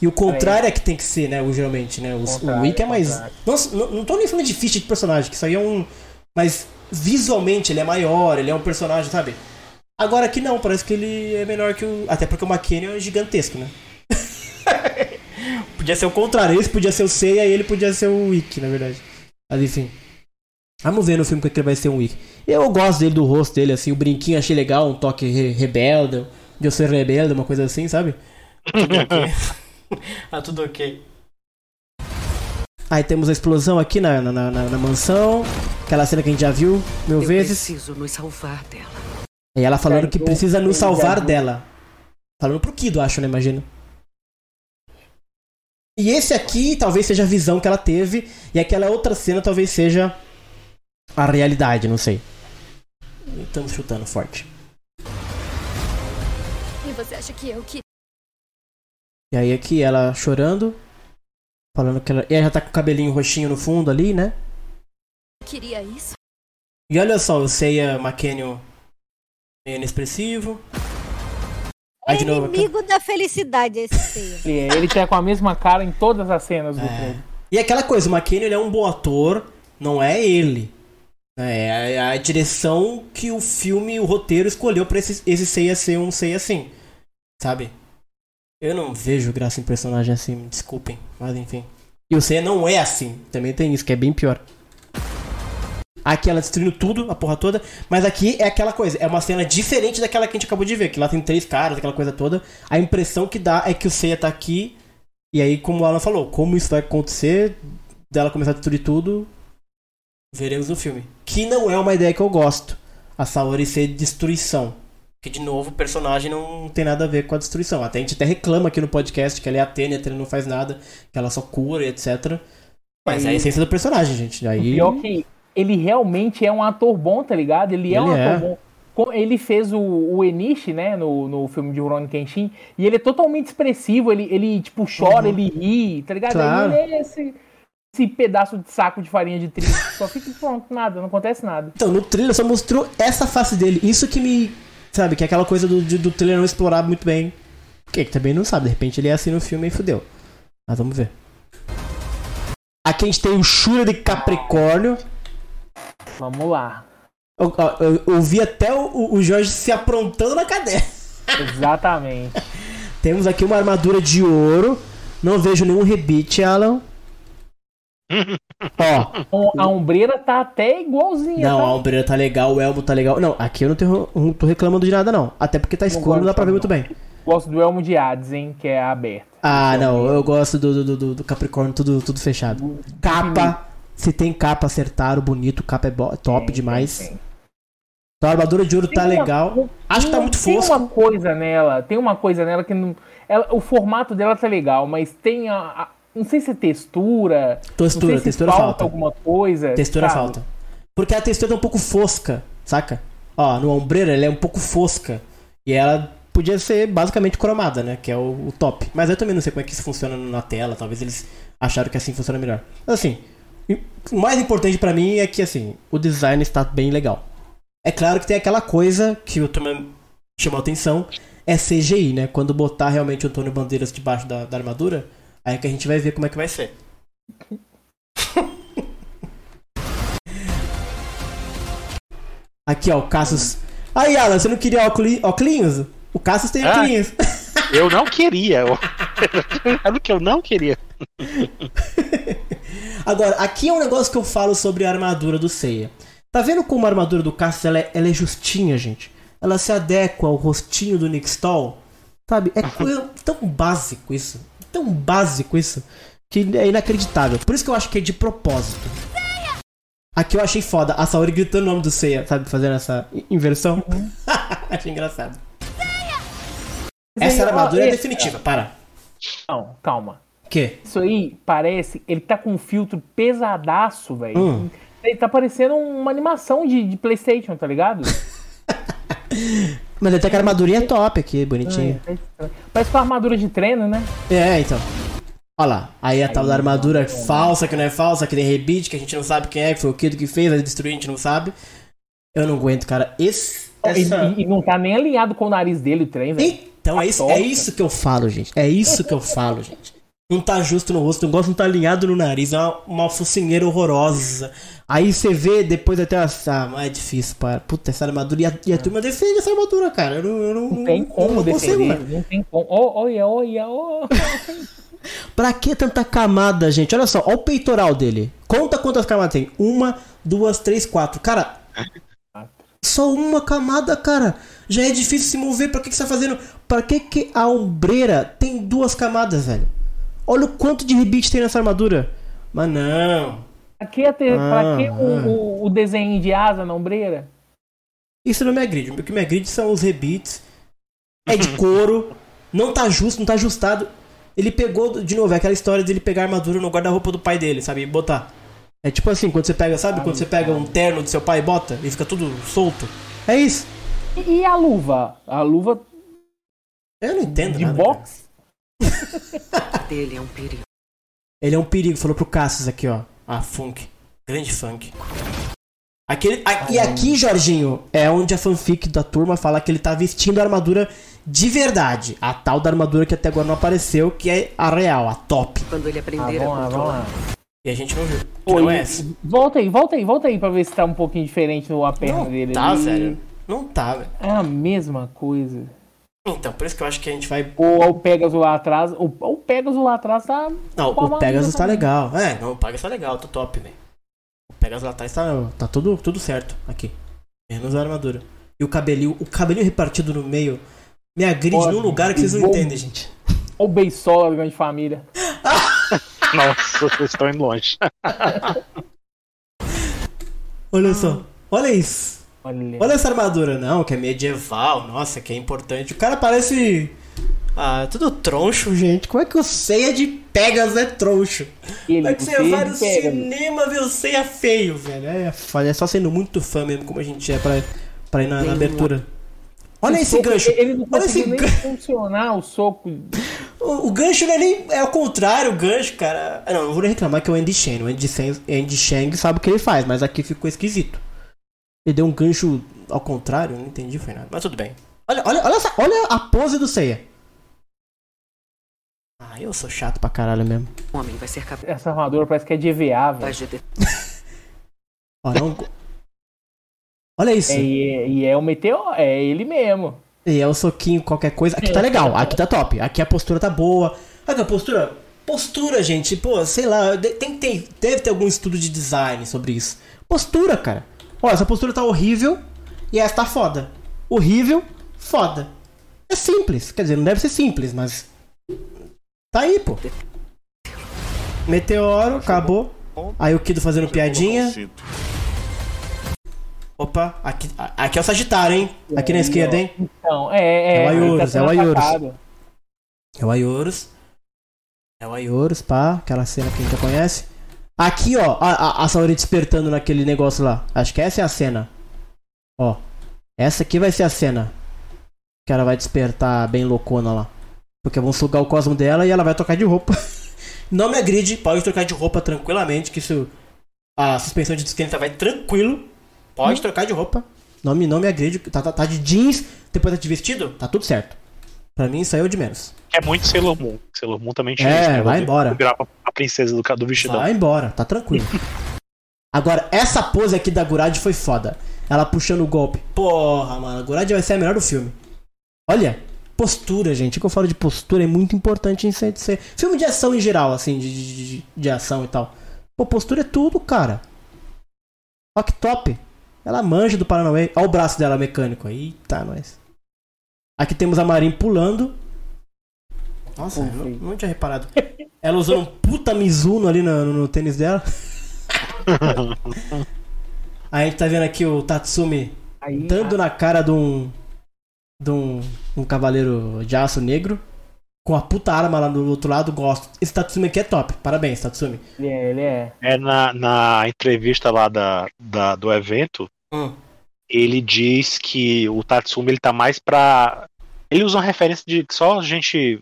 E o contrário é que tem que ser, né? O, geralmente, né? O, o Ikki é mais. Nossa, não, não tô nem falando de ficha de personagem, que isso aí é um. Mas visualmente ele é maior, ele é um personagem, sabe? Agora aqui não, parece que ele é menor que o. Até porque o McKenna é gigantesco, né? [LAUGHS] podia ser o contrário, esse podia ser o Seiya e ele podia ser o Ikki, na verdade. Mas enfim. Vamos ver no filme é que ele vai ser um Ikki. Eu gosto dele, do rosto dele, assim, o brinquinho achei legal, um toque re rebelde, de eu ser rebelde, uma coisa assim, sabe? [LAUGHS] Tudo ok. ah, tudo ok. Aí temos a explosão aqui na, na, na, na mansão. Aquela cena que a gente já viu mil
Eu
vezes.
preciso nos salvar dela.
E ela falando
Cara,
que
eu-
precisa nos salvar dela. Falando pro Kido, acho, né? Imagino. E esse aqui talvez seja a visão que ela teve. E aquela outra cena talvez seja a realidade, não sei. Estamos chutando forte.
E você acha que eu que.
E aí aqui ela chorando. Falando que ela. E ela já tá com o cabelinho roxinho no fundo ali, né?
queria isso?
E olha só, o Seiya McKennion meio inexpressivo. Aí de novo. aqui.
Inimigo da felicidade esse Seiya.
Ele, [LAUGHS] ele tá com a mesma cara em todas as cenas do trailer.
E aquela coisa, o McKenna ele é um bom ator, não é ele. É a, a direção que o filme, o roteiro escolheu pra esse, esse Seiya ser um Seiya assim. Sabe? Eu não vejo graça em personagem assim, me desculpem, mas enfim. E o Seiya não é assim, também tem isso, que é bem pior. Aqui ela destruindo tudo, a porra toda, mas aqui é aquela coisa, é uma cena diferente daquela que a gente acabou de ver, que lá tem três caras, aquela coisa toda. A impressão que dá é que o Seiya tá aqui e aí, como Alan falou, como isso vai acontecer, dela começar a destruir tudo, veremos no filme. Que não é uma ideia que eu gosto. A Saori ser destruição. Que, de novo, o personagem não tem nada a ver com a destruição. Até a gente até reclama aqui no podcast que ela é Atene, a Atene não faz nada, que ela só cura etc. Mas é a
Aí-
essência do personagem, gente.
O
Aí...
pior que ele realmente é um ator bom, tá ligado? Ele é um
Ele
ator
é.
bom. Co- Ele fez o, o Enishi, né, no, no filme de Rurouni Kenshin, e ele é totalmente expressivo, ele, ele tipo, chora,
Uhum.
ele ri, tá ligado?
Claro.
Ele é esse, esse pedaço de saco de farinha de trigo, só fica pronto, nada, não acontece nada.
Então, no trailer só mostrou essa face dele. Isso que me. Sabe, que é aquela coisa do, do trailer não explorar muito bem. Que que também não sabe, de repente ele é assim no filme e fudeu. Mas vamos ver. Aqui a gente tem o Shura de Capricórnio.
Vamos lá.
Eu, eu- eu ouvi até o, o Jorge se aprontando na cadeira.
Exatamente. [LAUGHS]
Temos aqui uma armadura de ouro. Não vejo nenhum rebite, Alan. Ó. [LAUGHS]
A ombreira tá até igualzinha,
Não,
tá?
a ombreira tá legal, o elmo tá legal. Não, aqui eu não, tenho, não tô reclamando de nada, não. Até porque tá escuro, não dá pra ver muito bem.
Gosto do elmo de Hades, hein, que é aberto.
Ah, não, eu gosto do, do, do, do Capricórnio tudo, tudo fechado. Capa, se tem capa, acertaram, bonito, capa é top demais. Então a armadura de ouro tá
Tem uma-
legal. Acho que tá
tem-
muito
Tem
fosco.
uma coisa nela, tem uma coisa nela que não. ela- o formato dela tá legal, mas tem a. a- não sei se é textura.
Textura,
se
textura
falta,
falta.
alguma coisa.
Textura
sabe?
falta. Porque a textura tá um pouco fosca, saca? Ó, no ombreira ela é um pouco fosca. E ela podia ser basicamente cromada, né? Que é o, o top. Mas eu também não sei como é que isso funciona na tela. Talvez eles acharam que assim funciona melhor. Mas assim, o mais importante pra mim é que assim, o design está bem legal. É claro que tem aquela coisa que o também chamou a atenção, é CGI, né? Quando botar realmente o Antônio Bandeiras debaixo da, da armadura, aí que a gente vai ver como é que vai ser. Aqui, ó, o Cassius. Aí, Alan, você não queria óculos? óculos? O Cassius tem
Ah.
óculos.
Eu não queria. Era o que eu não queria.
Agora, aqui é um negócio que eu falo sobre a armadura do Seiya. Tá vendo como a armadura do Cassius ela é, ela é justinha, gente? Ela se adequa ao rostinho do Nick Stahl. Sabe? É [LAUGHS] tão básico isso. Tão básico isso. Que é inacreditável. Por isso que eu acho que é de propósito. Aqui eu achei foda. A Saori gritando o nome do Seiya, sabe? Fazendo essa inversão. [LAUGHS] achei engraçado. Essa armadura é definitiva. Para.
Não, calma.
Que?
Isso aí parece. Ele tá com um filtro pesadaço, velho.
Hum.
Ele tá parecendo uma animação de, de PlayStation, tá ligado? [LAUGHS]
Mas até que a armadurinha é top aqui, bonitinha.
É, é estranho. Parece com a armadura de treino, né?
É, então. Olha lá. Aí a tal da armadura falsa, que não é falsa, que tem rebite, que a gente não sabe quem é, que foi o Kido que fez, aí destruiu, a gente não sabe. Eu não aguento, cara. Esse. Essa...
e- e não tá nem alinhado com o nariz dele o trem, velho.
Então é isso, é isso que eu falo, gente. É isso que eu falo, gente. Não tá justo no rosto, o negócio não tá alinhado no nariz, é uma, uma focinheira horrorosa. Aí você vê depois até essa. Ah, é difícil, para. Puta, essa armadura. E a, e a turma defende essa armadura, cara. Eu não, eu não,
Não tem como
não consigo,
defender,
velho.
não tem como. Ó, Olha, olha, olha.
Pra que tanta camada, gente? Olha só, olha o peitoral dele. Conta quantas camadas tem. Uma, duas, três, quatro. Cara, só uma camada, cara. Já é difícil se mover. Pra que, que você tá fazendo? Pra que, que a ombreira tem duas camadas, velho. Olha o quanto de rebite tem nessa armadura. Mas não.
Pra que, ter, pra que
Ah,
o,
ah.
o, desenho de asa na ombreira?
Isso não me agride. O que me agride são os rebites. É de couro. Não tá justo, não tá ajustado. Ele pegou, de novo, é aquela história dele pegar a armadura no guarda-roupa do pai dele, sabe? E botar. É tipo assim, quando você pega, sabe? Quando você pega um terno do seu pai e bota e fica tudo solto. É isso.
E, e a luva? A luva
Eu não entendo
de
nada.
boxe? [LAUGHS]
Dele é um perigo.
Ele é um perigo, falou pro Cassius aqui, ó. Ah, Funk. Grande funk. Aquele, a- e aqui, Jorginho, é onde a fanfic da turma fala que ele tá vestindo a armadura de verdade. A tal da armadura que até agora não apareceu, que é a real, a top.
Quando ele
Ah,
aprender
vamos lá,
a
vamos
controlar.
lá.
E a gente não viu. Que
Pô,
não
e-
é essa.
Volta aí, volta aí, volta aí pra ver se tá um pouquinho diferente no a perna
Não
dele.
tá,
ali.
velho. Não tá, velho.
É a mesma coisa.
Então, por isso que eu acho que a gente vai.
Ou o Pegasus lá atrás. Ou o Pegasus lá atrás tá.
Não, o Pegasus tá legal. É, não, o Pegasus tá legal, tá top, velho. O Pegasus lá atrás tá, tá tudo, tudo certo aqui. Menos a armadura. E o cabelinho, o cabelinho repartido no meio me agride
Pô,
num lugar que vocês não
bom.
entendem, gente.
Ou o Beisola do Grande Família. [LAUGHS]
Nossa, vocês estão indo longe. [LAUGHS]
Olha só. Olha isso.
Olha.
Olha essa armadura, não, que é medieval, nossa, que é importante. O cara parece. Ah, tudo troncho, gente. Como é que o ceia de Pegasus é troncho?
Ele,
Como é que
o
você vai no cinema ver o ceia feio, velho? É, é só sendo muito fã mesmo, como a gente é pra, pra ir na, na abertura. Olha
O
esse
soco,
gancho.
Ele não
Olha esse
nem
gancho.
funcionar o soco. [LAUGHS]
O, o gancho não é nem. É o contrário, o gancho, cara. Ah, Não, não vou nem reclamar que é o Andy Shang. O Andy Shang, Andy Shang sabe o que ele faz, mas aqui ficou esquisito. Ele deu um gancho ao contrário, não entendi, foi nada. Mas tudo bem. Olha, olha, olha, essa, olha a pose do Seiya. Ah, eu sou chato pra caralho mesmo.
O homem vai ser capaz
Essa armadura parece que é de EVA, velho.
de ter
Ó, não- Olha isso.
É, e, é, e é o meteoro, é ele mesmo.
E é o soquinho, qualquer coisa. Aqui tá legal, aqui tá top. Aqui a postura tá boa. Aqui a postura. Postura, gente, pô, sei lá, tem, tem, deve ter algum estudo de design sobre isso. Postura, cara. Ó, essa postura tá horrível e essa tá foda. Horrível, foda. É simples, quer dizer, não deve ser simples, mas. Tá aí, pô. Meteoro, acabou. Aí o Kido fazendo piadinha. Opa, aqui, a- aqui é o Sagitário, hein? Aqui na esquerda, hein?
Então, é, é.
É o
ele tá
Aiorus, é o
atacado.
É o Aiorus. É o Aiorus, pá. Aquela cena que a gente já conhece. Aqui, ó, a, a, a Saori despertando naquele negócio lá. Acho que essa é a cena. Ó. Essa aqui vai ser a cena. Que ela vai despertar bem loucona lá. Porque vão sugar o cosmo dela e ela vai trocar de roupa. [LAUGHS] Não me agride, pode trocar de roupa tranquilamente. Que isso. A suspensão de desquenta vai tranquilo. Pode trocar de roupa. Não me, não me agride. Tá, tá, tá de jeans, depois tá de vestido, tá tudo certo. Pra mim, aí é de menos.
É muito Sailor Moon. Sailor Moon também tinha
É,
isso, né?
vai embora.
Virar a princesa do, do vestidão.
Vai embora, tá tranquilo. [LAUGHS] Agora, essa pose aqui da Gurad foi foda. Ela puxando o golpe. Porra, mano, a Gurad vai ser a melhor do filme. Olha, postura, gente. O que eu falo de postura é muito importante em ser, filme de ação em geral, assim, de, de, de- ação e tal. Pô, postura é tudo, cara. Que top. Ela manja do Paranauê. Olha o braço dela mecânico. Eita, nós. Aqui temos a Marin pulando. Nossa, eu não, não tinha reparado. [LAUGHS] Ela usando um puta Mizuno ali no, no- no tênis dela. Aí [LAUGHS] a gente tá vendo aqui o Tatsumi
Aí,
dando na cara de um. de um, um cavaleiro de aço negro. Com a puta arma lá do outro lado, gosto. Esse Tatsumi aqui é top. Parabéns, Tatsumi.
Ele é, ele é.
É na, na entrevista lá da, da- do evento,
Hum.
ele diz que o Tatsumi ele tá mais pra. Ele usa uma referência de que só gente.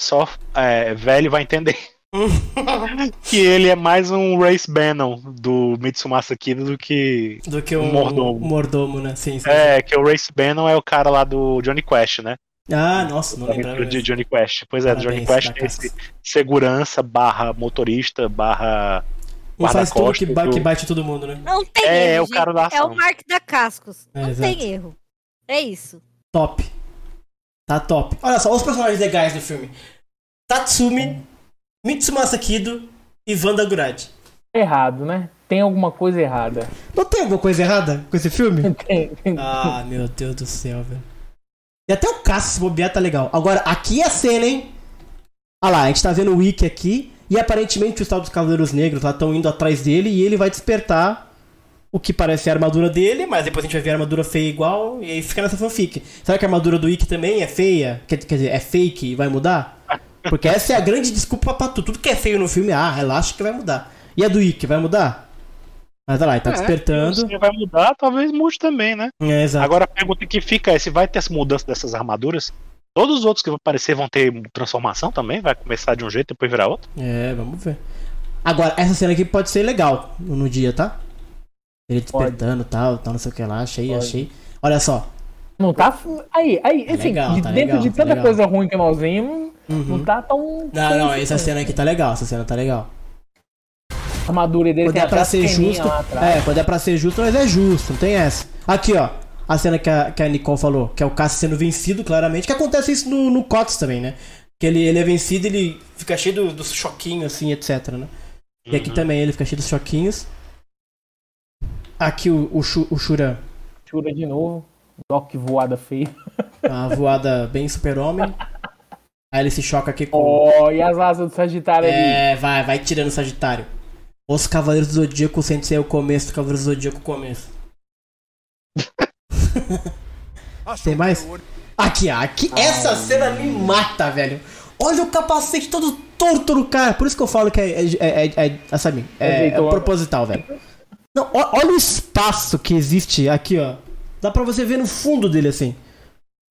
Só é, velho vai entender. [LAUGHS] que ele é mais um Race Bannon do Mitsumasa Kido do que.
Do que um
um mordomo.
mordomo, né? Sim, sim.
É, que o Race Bannon é o cara lá do Johnny Quest, né?
Ah, nossa, não lembrava.
de. Johnny Quest. Pois é, do Johnny
Parabéns,
Quest tem esse segurança barra motorista barra
Um faz tudo que,
do-
que bate todo mundo, né?
Não tem
É,
erro.
é o cara da
É
ação.
o Mark da Cascos.
É,
Não
exato.
tem erro. É isso.
Top. Tá top. Olha só, os personagens legais do filme. Tatsumi, Mitsumasa Kido e Wanda Gurad.
Errado, né? Tem alguma coisa errada.
Não tem alguma coisa errada com esse filme? [LAUGHS]
Tem, tem.
Ah, meu Deus do céu, velho. E até o Cassius se bobear tá legal. Agora, aqui é a cena, hein? Ah lá, a gente tá vendo o Wiki aqui. E aparentemente os tal dos Cavaleiros Negros lá estão indo atrás dele e ele vai despertar o que parece a armadura dele, mas depois a gente vai ver a armadura feia igual e aí fica nessa fanfic. Será que a armadura do Wiki também é feia? Quer, quer dizer, é fake e vai mudar? Porque essa é a grande desculpa pra tudo. Tudo que é feio no filme, ah, relaxa que vai mudar. E a do Wiki, vai mudar? Mas olha lá, ele tá
É,
despertando.
Se vai mudar, talvez mude também, né?
É, exato.
Agora a pergunta que fica é se vai ter essa mudança dessas armaduras. Todos os outros que vão aparecer vão ter transformação também? Vai começar de um jeito e depois virar outro?
É, vamos ver. Agora, essa cena aqui pode ser legal no dia, tá? Ele despertando e tal, tal, não sei o que lá, achei,
Pode.
achei. Olha só.
Não tá. Aí, aí,
Tá
assim,
legal,
de
tá
dentro
legal,
de
tá
tanta
legal.
coisa ruim que nós vimos, não
Uhum.
tá tão.
Não, não, essa cena aqui tá legal, essa cena tá legal.
A armadura dele
Quando
tem
é pra ser justo.
lá atrás.
É, quando é pra ser justo, mas é justo, não tem essa. Aqui, ó. A cena que a, que a Nicole falou, que é o Cass sendo vencido, claramente. Que acontece isso no, no Cox também, né? Que ele, ele é vencido ele fica cheio do- dos choquinhos, assim, etc, né? E aqui também ele fica cheio dos choquinhos. Aqui o, o, o Shura,
Chura de novo. Doc voada feia.
a voada bem super-homem. Aí ele se choca aqui com.
Ó, e as asas do Sagitário ali.
É, vai, vai tirando o Sagitário. Os Cavaleiros do Zodíaco sente ser o começo do Cavaleiros do Zodíaco começo. [LAUGHS] Tem mais? Aqui, aqui. Essa cena me mata, velho. Olha o capacete todo torto no cara. Por isso que eu falo que é. É, é, é, é, é, sabe, é, é proposital, velho. Não, olha o espaço que existe aqui, ó. Dá pra você ver no fundo dele assim.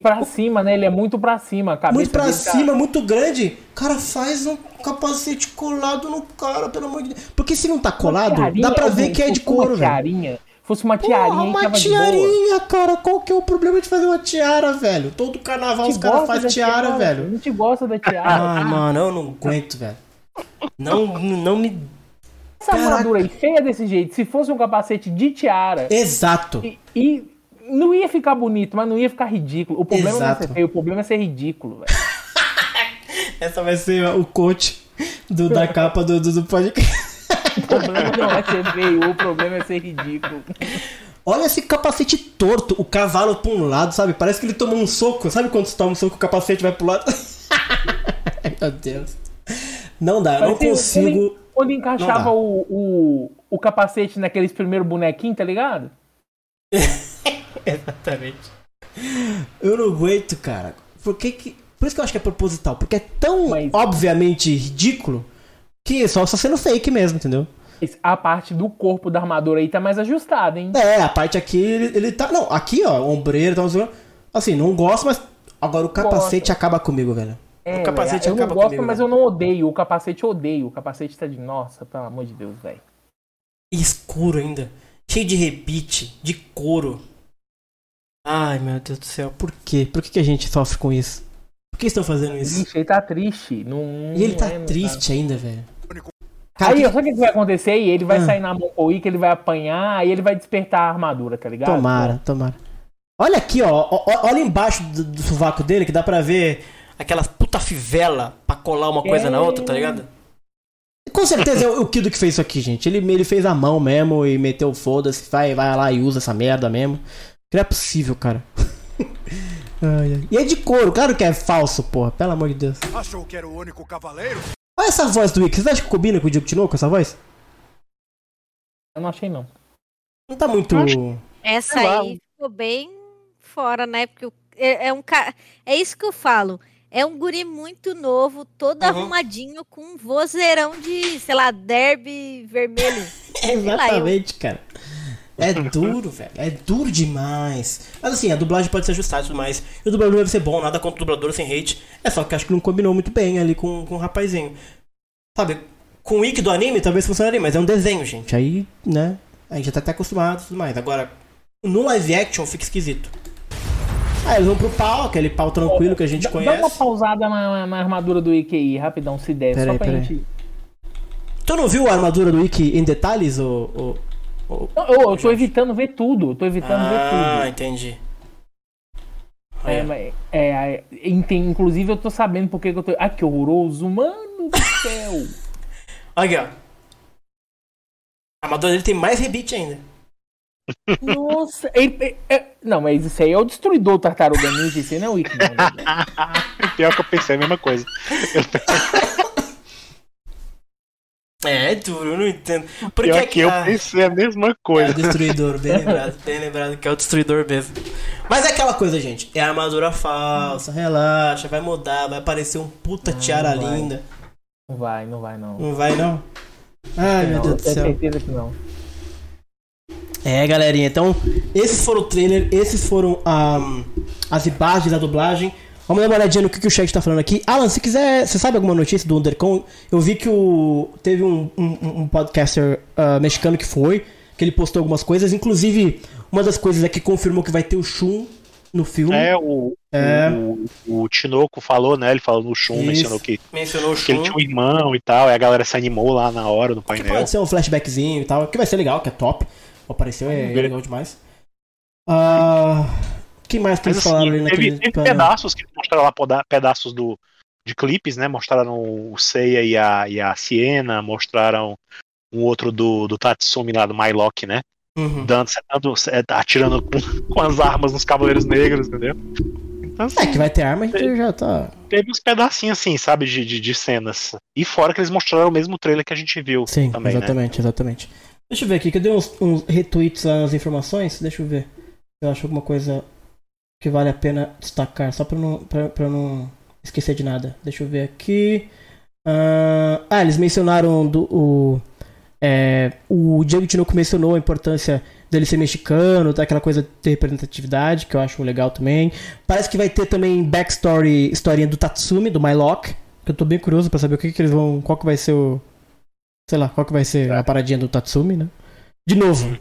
Pra cima, né? Ele é muito pra cima. A cabeça
Muito pra
tá-
cima, muito grande. Cara, faz um capacete colado no cara, pelo amor de Deus. Porque se não tá colado,
Tiarinha,
dá pra ver que é de couro, velho.
Fosse uma tiarinha,
Porra, uma tiarinha, cara. Qual que é o problema de fazer uma tiara, velho? Todo carnaval os caras fazem tiara,
tiara,
velho.
Não te gosta da [LAUGHS] tiara.
Ai, mano, eu não aguento, velho. Não, não me.
Essa armadura aí, feia desse jeito, se fosse um capacete de tiara.
Exato.
E, e não ia ficar bonito, mas não ia ficar ridículo. O problema não é
Exato.
ser feio, o problema é ser ridículo, velho. [LAUGHS]
Essa vai ser o coach do, da capa do, do, do podcast.
O problema não é ser feio, o problema é ser ridículo.
Olha esse capacete torto, o cavalo pra um lado, sabe? Parece que ele tomou um soco. Sabe quando você toma um soco o capacete vai pro lado? [LAUGHS] Meu Deus. Não dá, eu não consigo.
Onde, encaixava o, o, o capacete naqueles primeiros bonequinhos, tá ligado? [LAUGHS]
Exatamente. Eu não aguento, cara. Por que que... Por isso que eu acho que é proposital. Porque é tão obviamente ridículo que só está sendo fake mesmo, entendeu?
A parte do corpo da armadura aí tá mais ajustada, hein?
É, a parte aqui, ele, ele tá. Não, aqui, ó, ombreiro, tá. Assim, não gosto, mas. Agora o capacete acaba comigo, velho.
É,
o capacete
eu não gosto,
comigo.
mas
velho.
eu não odeio. O capacete eu odeio. O capacete tá de. Nossa, pelo amor de Deus, velho.
Escuro ainda. Cheio de rebite, de couro. Ai, meu Deus do céu. Por quê? Por que, que a gente sofre com isso? Por que estão fazendo isso?
Ixi, ele tá triste. Não,
E ele tá
é,
triste ainda, velho.
aí, sabe o que que vai acontecer? Ele vai
Ah.
sair na mão com Ica, ele vai apanhar, aí ele vai despertar a armadura, tá ligado?
Tomara, tomara. Olha aqui, ó. ó, Olha embaixo do, do sovaco dele que dá pra ver aquela puta fivela pra colar uma coisa na outra, tá ligado? Com certeza é o, Kido que fez isso aqui, gente. Ele, ele fez a mão mesmo e meteu foda-se, vai, vai lá e usa essa merda mesmo. Não é possível, cara. [LAUGHS] Ai, ai. E é de couro, claro que é falso, porra. Pelo amor de Deus.
Achou que era o único cavaleiro?
Olha essa voz do Wick. Vocês acham que combina com o Diego Tinoco, essa voz?
Eu não achei, não.
Não tá muito.
Essa aí ficou bem fora, né? Porque é, é um ca... É isso que eu falo. É um guri muito novo, todo
Uhum.
arrumadinho, com um vozeirão de, sei lá, derby vermelho. [LAUGHS] Lá, eu-
Exatamente, cara. É duro, velho. É duro demais. Mas assim, a dublagem pode ser ajustada e tudo mais. E o dublador deve ser bom, nada contra o dublador sem hate. É só que acho que não combinou muito bem ali com, com o rapazinho. Sabe, com o Wiki do anime talvez funcionaria, mas é um desenho, gente. Aí, né, a gente já tá até acostumado e tudo mais. Agora, no live action fica esquisito. Aí eles vão pro pau, aquele pau tranquilo que a gente
Dá-
conhece.
Dá uma pausada na, na armadura do aí, rapidão, se der,
Peraí,
só pra
peraí.
gente...
Tu não viu a armadura do Wiki em detalhes, ô... ô- ô-
Não, eu, eu tô evitando ver tudo, eu tô evitando ver
Ah,
tudo.
entendi.
É, mas- é, é, inclusive eu tô sabendo porque que eu tô. Ah, que horroroso, mano do céu!
Olha [LAUGHS] aqui, ó. A armadura dele tem mais rebite ainda.
Nossa, ele- ele- é- não, mas isso aí é o destruidor Tartaruga Ninja, isso aí não é o Wickman. [LAUGHS]
Pior que eu pensei a mesma coisa.
É, duro, eu não entendo. Porque
Pior que eu
ah,
pensei a mesma
É
coisa.
o destruidor, bem lembrado, bem lembrado que é o destruidor mesmo. Mas é aquela coisa, gente. É armadura falsa, relaxa, vai mudar, vai aparecer um puta tiara
não
linda.
Não vai, não vai não.
Não vai não? Ai, meu
Não,
Deus
eu
do
tenho
céu.
certeza que não.
É, galerinha, então, esses foram o trailer, esses foram ahm, as imagens da dublagem. Vamos dar uma olhadinha no que, que o chat tá falando aqui. Alan, se quiser, você sabe alguma notícia do Undercon? Eu vi que o teve um, um, um podcaster ah, mexicano que foi, que ele postou algumas coisas. Inclusive, uma das coisas é que confirmou que vai ter o Shun no filme.
É, o,
É.
o, o Tinoco falou, né? Ele falou no Shun, mencionou que,
Mencionou
que ele tinha um irmão e tal, e a galera se animou lá na hora do
Que
painel.
pode ser um flashbackzinho e tal, que vai ser legal, que é top. Apareceu, é,
ver.
legal demais. Ah, que mais que eles
assim,
falaram ali
teve,
naquele
teve
painel?
pedaços que mostraram lá pedaços do, de clipes, né? Mostraram o Seiya e a, e a Siena, mostraram um outro do, do Tatsumi lá do Mylock, né?
Uhum.
Dando, dando, é, atirando com, [LAUGHS] com as armas nos Cavaleiros Negros, entendeu? Então, assim,
É, que vai ter arma, a gente já tá.
teve uns pedacinhos assim, sabe, de, de, de cenas. E fora que eles mostraram o mesmo trailer que a gente viu
Sim,
também, né?
exatamente, exatamente. Deixa eu ver aqui, que eu dei uns, uns retweets às informações. Deixa eu ver. Se eu acho alguma coisa que vale a pena destacar, só pra não, pra, pra não esquecer de nada. Deixa eu ver aqui. Ah, ah, eles mencionaram do, o. É, o Diego Tinoco mencionou a importância dele ser mexicano, tá? aquela coisa de ter representatividade, que eu acho legal também. Parece que vai ter também backstory, historinha do Tatsumi, do Mylock, que eu tô bem curioso pra saber o que, que eles vão. qual que vai ser o. Sei lá, qual que vai ser a paradinha do Tatsumi, né? De novo.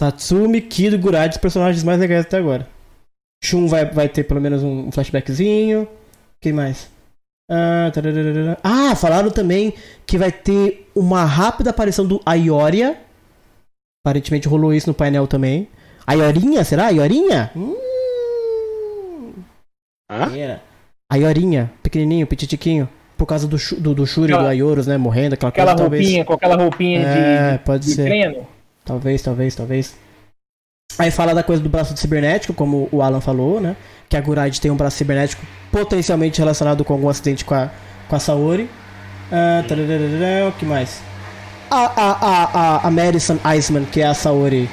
Tatsumi, Kido e os personagens mais legais até agora. Shun vai, vai ter pelo menos um flashbackzinho. Quem mais? Ah. Ah, falaram também que vai ter uma rápida aparição do Aioria. Aparentemente rolou isso no painel também. Aiorinha, será? Aiorinha? Hum.
Hã?
Aiorinha, pequenininho, petitiquinho. Por causa do, do, do Shuri e do
Aquela-
Aioros, né? Morrendo, aquela,
Aquela
coisa, talvez.
roupinha, com aquela roupinha
É,
de,
pode
de
ser.
treino.
Talvez, talvez, talvez. Aí fala da coisa do braço de cibernético, como o Alan falou, né? Que a Gurad tem um braço cibernético potencialmente relacionado com algum acidente com a, com a Saori. Ah, o que mais? A, a, a, a, Madison Iceman, que é a Saori,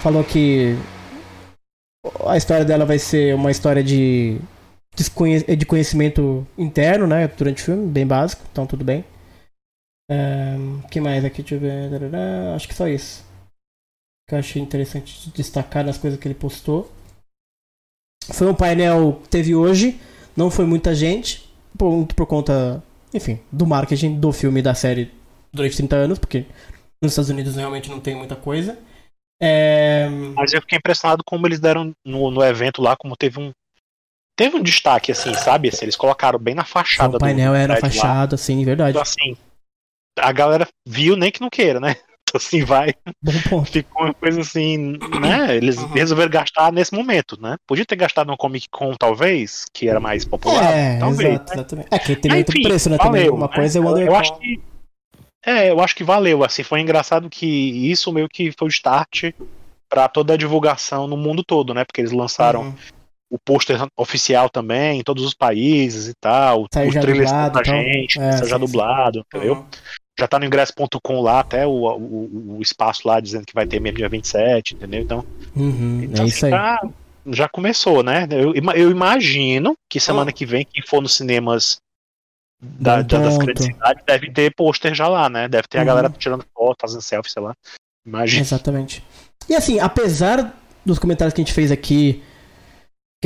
falou que a história dela vai ser uma história de, de conhecimento interno, né? Durante o filme, bem básico, então tudo bem. O que mais aqui? Deixa eu ver. Acho que só isso que eu achei interessante de destacar nas coisas que ele postou. Foi um painel que teve hoje, não foi muita gente, por, por conta, enfim, do marketing do filme e da série durante 30 anos, porque nos Estados Unidos realmente não tem muita coisa. É,
Mas eu fiquei impressionado como eles deram no, no evento lá, como teve um. Teve um destaque, assim, sabe? Assim, eles colocaram bem na fachada
o painel
do, do
era
lá.
fachada, assim, verdade.
Então, assim, a galera viu nem que não queira, né? [LAUGHS] Então, assim, vai.
Bom ponto.
Ficou uma coisa assim, né? Eles resolveram gastar nesse momento, né? Podia ter gastado no Comic Con, talvez, que era mais popular.
É,
talvez.
exato, exatamente. É que tem muito
enfim,
preço, né? também.
valeu,
Uma
né?
coisa é o
Eu-
Undercon.
Eu acho que. É, eu acho que valeu, assim, foi engraçado que isso meio que foi o start pra toda a divulgação no mundo todo, né? Porque eles lançaram
Uhum.
O pôster oficial também em todos os países e tal,
Saiu
os
já
trailers
dublado
pra
e tal.
gente,
É,
já
sim, sim.
dublado, entendeu?
Uhum.
Já tá no ingresso.com lá, até o, o, o espaço lá dizendo que vai ter mesmo dia 27, entendeu? Então,
Uhum,
então,
é isso aí.
Já, já começou, né? Eu, eu imagino que semana que vem, quem for nos cinemas da, da- das grandes cidades deve ter pôster já lá, né? Deve ter a
Uhum.
galera tirando foto, fazendo selfie, sei lá. Imagina.
Exatamente. E assim, apesar dos comentários que a gente fez aqui,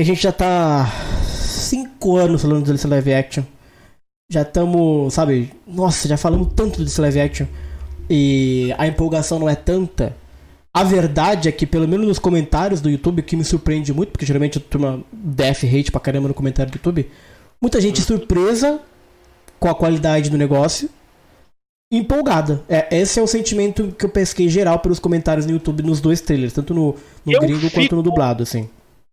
que a gente já tá cinco anos falando desse live action, já estamos, sabe, nossa, já falamos tanto desse live action e a empolgação não é tanta. A verdade é que, pelo menos nos comentários do YouTube, que me surpreende muito, porque geralmente a turma def hate pra caramba no comentário do YouTube, muita gente surpresa com a qualidade do negócio empolgada. É, esse é o sentimento que eu pesquei geral pelos comentários no YouTube nos dois trailers, tanto no, no gringo quanto
fico-
no dublado, assim.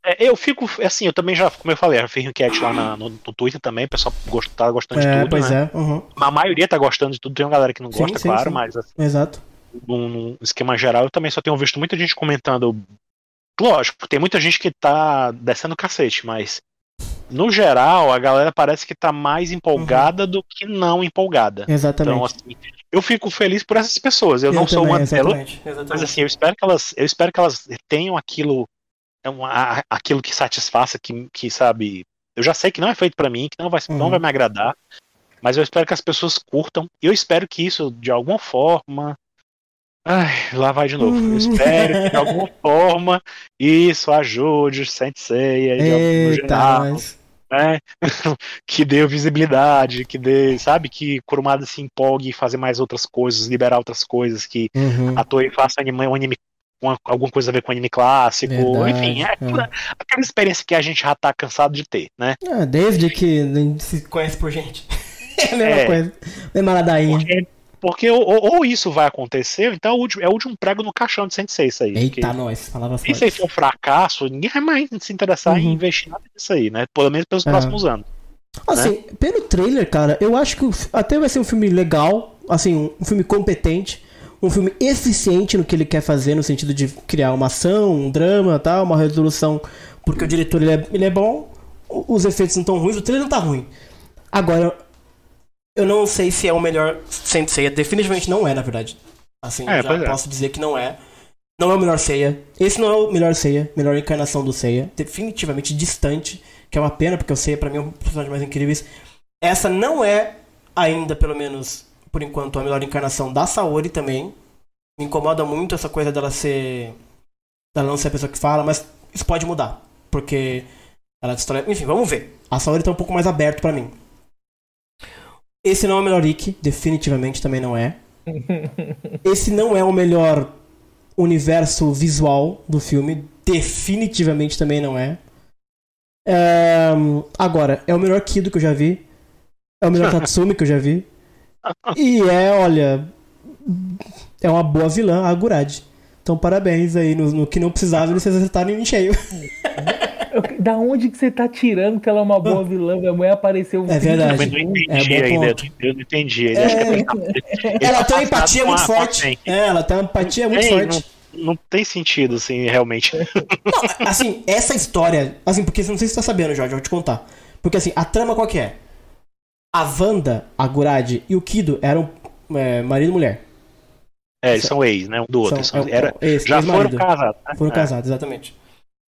É, eu fico, assim, eu também já, como eu falei, já fiz enquete lá na- no, no Twitter também, o pessoal gost, tá gostando de
É,
tudo,
pois
né?
é. uhum.
A maioria tá gostando de tudo, tem uma galera que não
Sim,
gosta,
sim,
claro,
sim.
mas assim,
Exato.
num, num esquema geral, eu também só tenho visto muita gente comentando. Lógico, tem muita gente que tá descendo o cacete, mas no geral, a galera parece que tá mais empolgada
Uhum.
do que não empolgada.
Exatamente.
Então, assim, eu fico feliz por essas pessoas. Eu,
Eu
não sou
também,
uma delas, mas assim, eu espero que elas, eu espero que elas tenham aquilo, uma- a- aquilo que satisfaça, que, que sabe. Eu já sei que não é feito pra mim, que não vai, não
Uhum.
vai me agradar, mas eu espero que as pessoas curtam. E eu espero que isso, de alguma forma. Ai, lá vai de novo. Eu espero que de [LAUGHS] alguma forma isso ajude o Sensei de algum geral,
mas...
né? [LAUGHS] que dê visibilidade, que dê, sabe, que Kurumada se empolgue em fazer mais outras coisas, liberar outras coisas, que
Uhum.
a Toei faça um anime com alguma coisa a ver com anime clássico,
Verdade,
enfim, é aquela, aquela experiência que a gente já tá cansado de ter, né?
Ah, desde que se conhece por gente. [LAUGHS] É a mesma
É.
coisa. Mesma ladainha.
Porque, porque ou, ou- isso vai acontecer, ou então é o último, é o último prego no caixão de Sensei isso aí.
Eita, nós, falava
se isso for um fracasso, ninguém vai mais se interessar em
Uhum.
investir nada nisso aí, né? Pelo menos pelos
É.
próximos anos.
Assim,
né?
pelo trailer, cara, eu acho que até vai ser um filme legal, assim, um filme competente, um filme eficiente no que ele quer fazer, no sentido de criar uma ação, um drama, tal, uma resolução, porque o diretor ele é, ele é bom, os efeitos não estão ruins, o trailer não tá ruim. Agora, eu não sei se é o melhor Sensei, definitivamente não é, na verdade. Assim,
É,
já
é.
posso dizer que não é. Não é o melhor Seiya. Esse não é o melhor Seiya, melhor encarnação do Seiya. Definitivamente distante, que é uma pena, porque o Seiya pra mim é um dos personagens mais incríveis. Essa não é ainda, pelo menos por enquanto, a melhor encarnação da Saori também. Me incomoda muito essa coisa dela ser. dela não ser a pessoa que fala, mas isso pode mudar. Porque ela destrói. Enfim, vamos ver. A Saori tá um pouco mais aberto pra mim. Esse não é o melhor Ikki, definitivamente também não é. [LAUGHS] Esse não é o melhor universo visual do filme, definitivamente também não é. É, Agora, é o melhor Kido que eu já vi. É o melhor [LAUGHS] Tatsumi que eu já vi. E é, olha. É uma boa vilã, a Agurad. Então, parabéns aí no, no que não precisava eles acertarem em cheio.
Eu- Da onde que você tá tirando que ela é uma boa vilã? Minha mãe apareceu.
É verdade.
Mas não entendi
É,
ainda, eu não entendi.
É. Ela tem uma empatia muito forte. É, ela tem uma empatia muito forte.
Não, não tem sentido, assim, realmente.
Não, assim, essa história. Assim, porque não sei se você tá sabendo, Jorge, eu vou te contar. Porque assim, a trama qual que é? A Wanda, a Gurad e o Kido eram é, marido e mulher.
É, eles são ex, né? Um do outro.
São-
São-
é,
era,
é, ex-
já foram
ex-marido.
casados, né?
Foram
É.
casados, exatamente.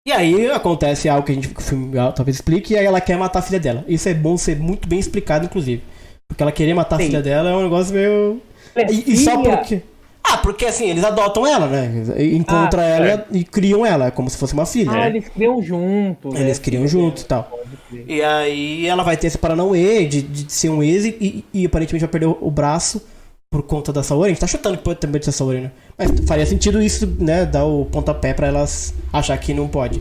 E aí acontece algo que a gente que o filme talvez explique, e aí ela quer matar a filha dela. Isso é bom ser muito bem explicado, inclusive. Porque ela querer matar a
Sim.
filha dela é um negócio meio. E, e só porque. Ah, porque assim, eles adotam ela, né? Encontram
Ah,
ela e criam ela, como se fosse uma filha.
Ah,
né?
eles criam juntos. né?
Eles criam juntos e tal. E aí ela vai ter esse Paranauê de, de ser um ex e, e- e aparentemente vai perder o, braço por conta da Saori. A gente tá chutando que pode também ser a Saori, né? Mas faria sentido isso, né? Dar o pontapé pra elas achar que não pode.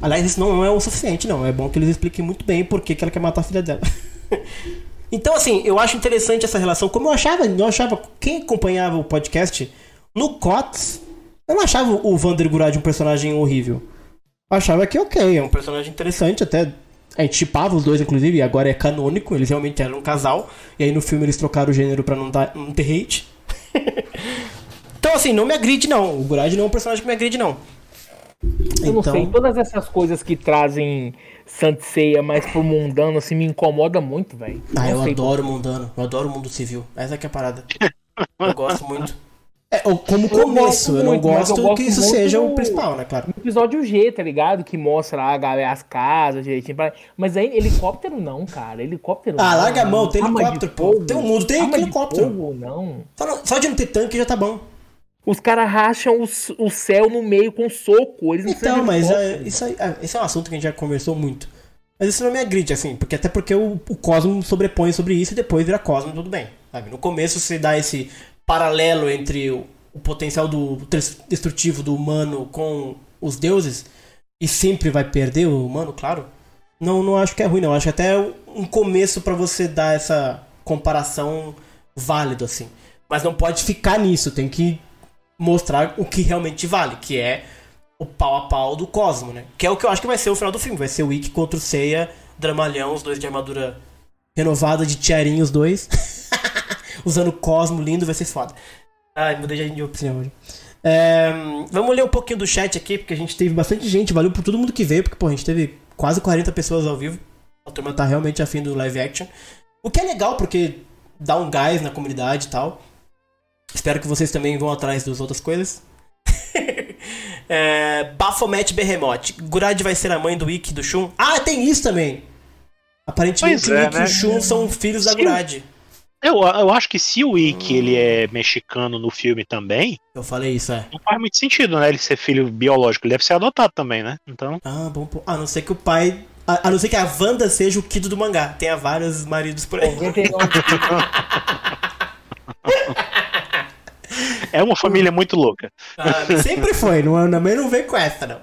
Aliás, isso não é o suficiente, não. É bom que eles expliquem muito bem por que, que ela quer matar a filha dela. [LAUGHS] então, assim, eu acho interessante essa relação. Como eu achava, eu achava, quem acompanhava o podcast, no COTS, eu não achava o Vander Gurad um personagem horrível. Eu achava que ok, é um personagem interessante, até a gente chipava os dois, inclusive, e agora é canônico, eles realmente eram um casal, e aí no filme eles trocaram o gênero pra não, dar, não ter hate. [LAUGHS] então, assim, não me agride, não. O Gurad não é um personagem que me agride, não.
Eu não
Então-
sei, todas essas coisas que trazem Sanseia mais pro mundano, assim, me incomoda muito, velho.
Ah,
Não
eu adoro mundano, eu adoro o mundo civil. Essa que é a parada. [LAUGHS] Eu gosto muito. É, como começo, eu, não
muito,
gosto
eu gosto
que isso seja o principal, né, claro.
No episódio G, tá ligado? Que mostra lá a galera, as casas direitinho. pra- Mas aí, helicóptero não, cara. Helicóptero
Ah,
não.
larga a mão, tem helicóptero, pô. Tem um mundo, tem helicóptero.
fogo, não.
Só, não- só de não ter tanque já tá bom.
Os caras racham o, o céu no meio com soco. Eles não
Então, mas é, isso aí, é, esse é um assunto que a gente já conversou muito. Mas isso não me agride, assim, porque até porque o, o Cosmo sobrepõe sobre isso e depois vira Cosmo tudo bem. Sabe? No começo você dá esse paralelo entre o, o potencial do des- destrutivo do humano com os deuses e sempre vai perder o humano, claro. Não, não acho que é ruim, não. Acho até um começo pra você dar essa comparação válido, assim. Mas não pode ficar nisso, tem que mostrar o que realmente vale, que é o pau a pau do Cosmo, né? Que é o que eu acho que vai ser o final do filme. Vai ser o Ikki contra o Seiya, dramalhão, os dois de armadura renovada de tiarinho, os dois. [LAUGHS] Usando Cosmo lindo, vai ser foda. Ai, mudei de opinião hoje. É, vamos ler um pouquinho do chat aqui, porque a gente teve bastante gente. Valeu por todo mundo que veio, porque pô, a gente teve quase 40 pessoas ao vivo. A turma tá realmente afim do live action. O que é legal, porque dá um gás na comunidade e tal. Espero que vocês também vão atrás das outras coisas. [LAUGHS] é, Baphomet Behemoth. Gurad vai ser a mãe do Ikki e do Shun. Ah, tem isso também! Aparentemente
Pois
o
é,
Ikki e
né?
o Shun são filhos da
Sim.
Gurad.
Eu, eu acho que se o Ikki ele é mexicano no filme também,
Eu falei isso, é.
não faz muito sentido, né? Ele ser filho biológico. Ele deve ser adotado também, né? Então.
Ah, bom. A não ser que o pai. A, a não ser que a Wanda seja o Kido do mangá. Tenha vários maridos por aí. [LAUGHS]
É uma família muito louca.
Ah, sempre foi, não, também não vem com essa, não.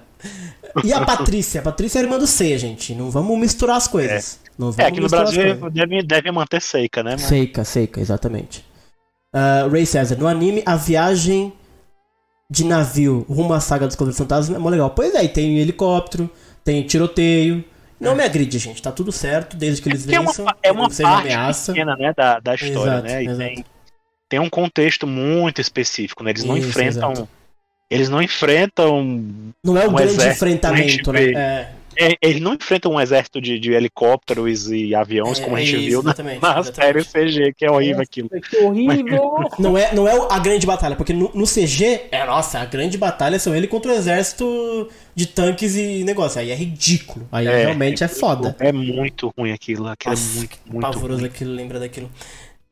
E a Patrícia? A Patrícia é a irmã do C, gente. Não vamos misturar as coisas. Não
É,
vamos
aqui no Brasil deve, deve manter seca, né? Mas-
Seika, seika, exatamente. Ah, Ray César, no anime, a viagem de navio rumo à saga dos Cavaleiros Fantasmas é mó legal. Pois é, tem helicóptero, tem tiroteio. Não me agride, gente, tá tudo certo, desde que eles
Porque é uma,
vençam,
é uma
não seja
parte
ameaça.
pequena, né, da, da história,
Exato,
né? E
exato.
tem, tem um contexto muito específico, né? Eles não
Isso,
enfrentam.
exato.
Eles não enfrentam.
Não é o
um
grande
exército,
enfrentamento, né? É.
É, eles não enfrentam um exército de, de helicópteros e aviões,
É,
como a gente
isso,
viu na,
exatamente,
na série CG, que é horrível aquilo.
Que horrível!
Não é, não é a grande batalha, porque no, no CG, é nossa, a grande batalha são ele contra o exército de tanques e negócio. Aí é ridículo. Aí realmente é foda.
É muito ruim aquilo. Aquilo
Nossa,
é muito, muito
pavoroso
ruim.
aquilo, lembra daquilo.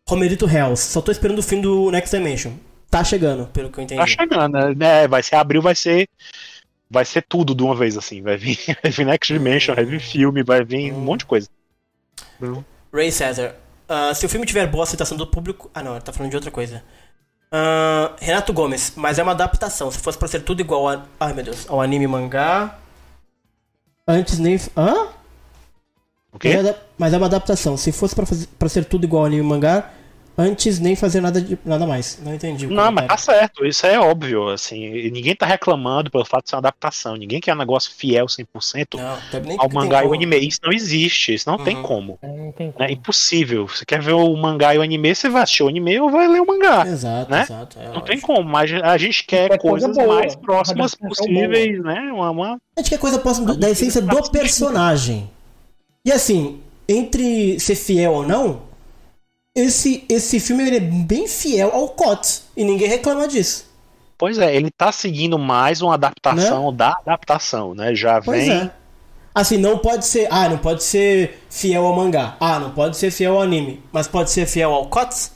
Romerito Hells, só tô esperando o fim do Next Dimension. Tá chegando, pelo que eu entendi.
Tá chegando, né? Vai ser abril, vai ser. Vai ser tudo de uma vez, assim. Vai vir, [LAUGHS] vai vir Next Dimension, vai vir filme, vai vir um monte de coisa.
Ray César, ah, se o filme tiver boa aceitação do público. Ah, não, ele tá falando de outra coisa. Ah, Renato Gomes, mas é uma adaptação. Se fosse pra ser tudo igual a, ai, meu Deus, ao anime mangá. Antes nem. Hã?
O quê?
É Mas é uma adaptação. Se fosse pra, fazer, pra ser tudo igual ao anime e mangá, antes nem fazer nada, de, nada mais. Não entendi. o
Não, mas tá certo, isso é óbvio, assim, ninguém tá reclamando pelo fato de ser uma adaptação, ninguém quer um negócio fiel 100%
Não,
ao
tem
mangá e o
como.
anime, isso não existe, isso não tem
Uhum.
como,
Não tem
é impossível, você quer ver o mangá e o anime, você vai assistir o anime ou vai ler o mangá,
Exato,
né?
exato. é
não
lógico.
tem como, mas a gente quer
coisa
coisas
boa,
mais próximas possíveis, né, uma, uma-
A gente quer coisa próxima do- da essência do personagem. E assim, entre ser fiel ou não, esse, esse filme ele é bem fiel ao COTS. E ninguém reclama disso.
Pois é, ele tá seguindo mais uma adaptação da adaptação, né, já
Né? Pois
vem...
é. Assim, não pode ser. Ah, não pode ser fiel ao mangá. Ah, não pode ser fiel ao anime. Mas pode ser fiel ao COTS?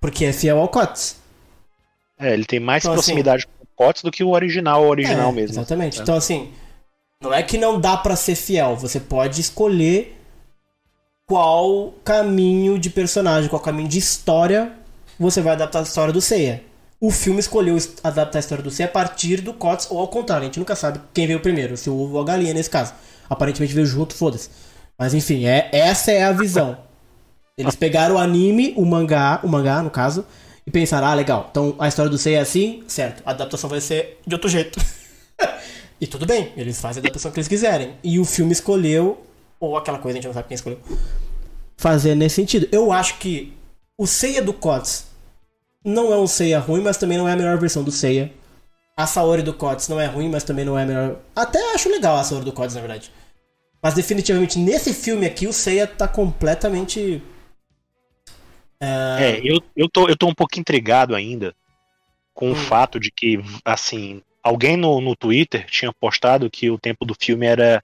Porque é fiel ao COTS.
É, ele tem mais
Então, assim-
proximidade com o Cots do que o original, o original
É,
mesmo.
Exatamente.
É.
Então, assim, não é que não dá pra ser fiel. Você pode escolher qual caminho de personagem, qual caminho de história você vai adaptar a história do Seiya. O filme escolheu es- adaptar a história do Seiya a partir do Kots ou ao contrário. A gente nunca sabe quem veio primeiro, se o ovo ou a galinha nesse caso. Aparentemente veio junto, foda-se. Mas enfim, é, essa é a visão. Eles pegaram o anime, o mangá, o mangá no caso, e pensaram, ah, legal, então a história do Seiya é assim, certo, a adaptação vai ser de outro jeito. [LAUGHS] e tudo bem, eles fazem a adaptação que eles quiserem. E o filme escolheu, ou aquela coisa, a gente não sabe quem escolheu, fazer nesse sentido. Eu acho que o Seiya do Kots não é um Seiya ruim, mas também não é a melhor versão do Seiya. A Saori do Kots não é ruim, mas também não é a melhor. Até acho legal a Saori do Kots, na verdade. Mas definitivamente nesse filme aqui o Seiya tá completamente.
É, eu, eu, tô, eu tô um pouco intrigado ainda com
Hum.
o fato de que, assim, alguém no, no Twitter tinha postado que o tempo do filme era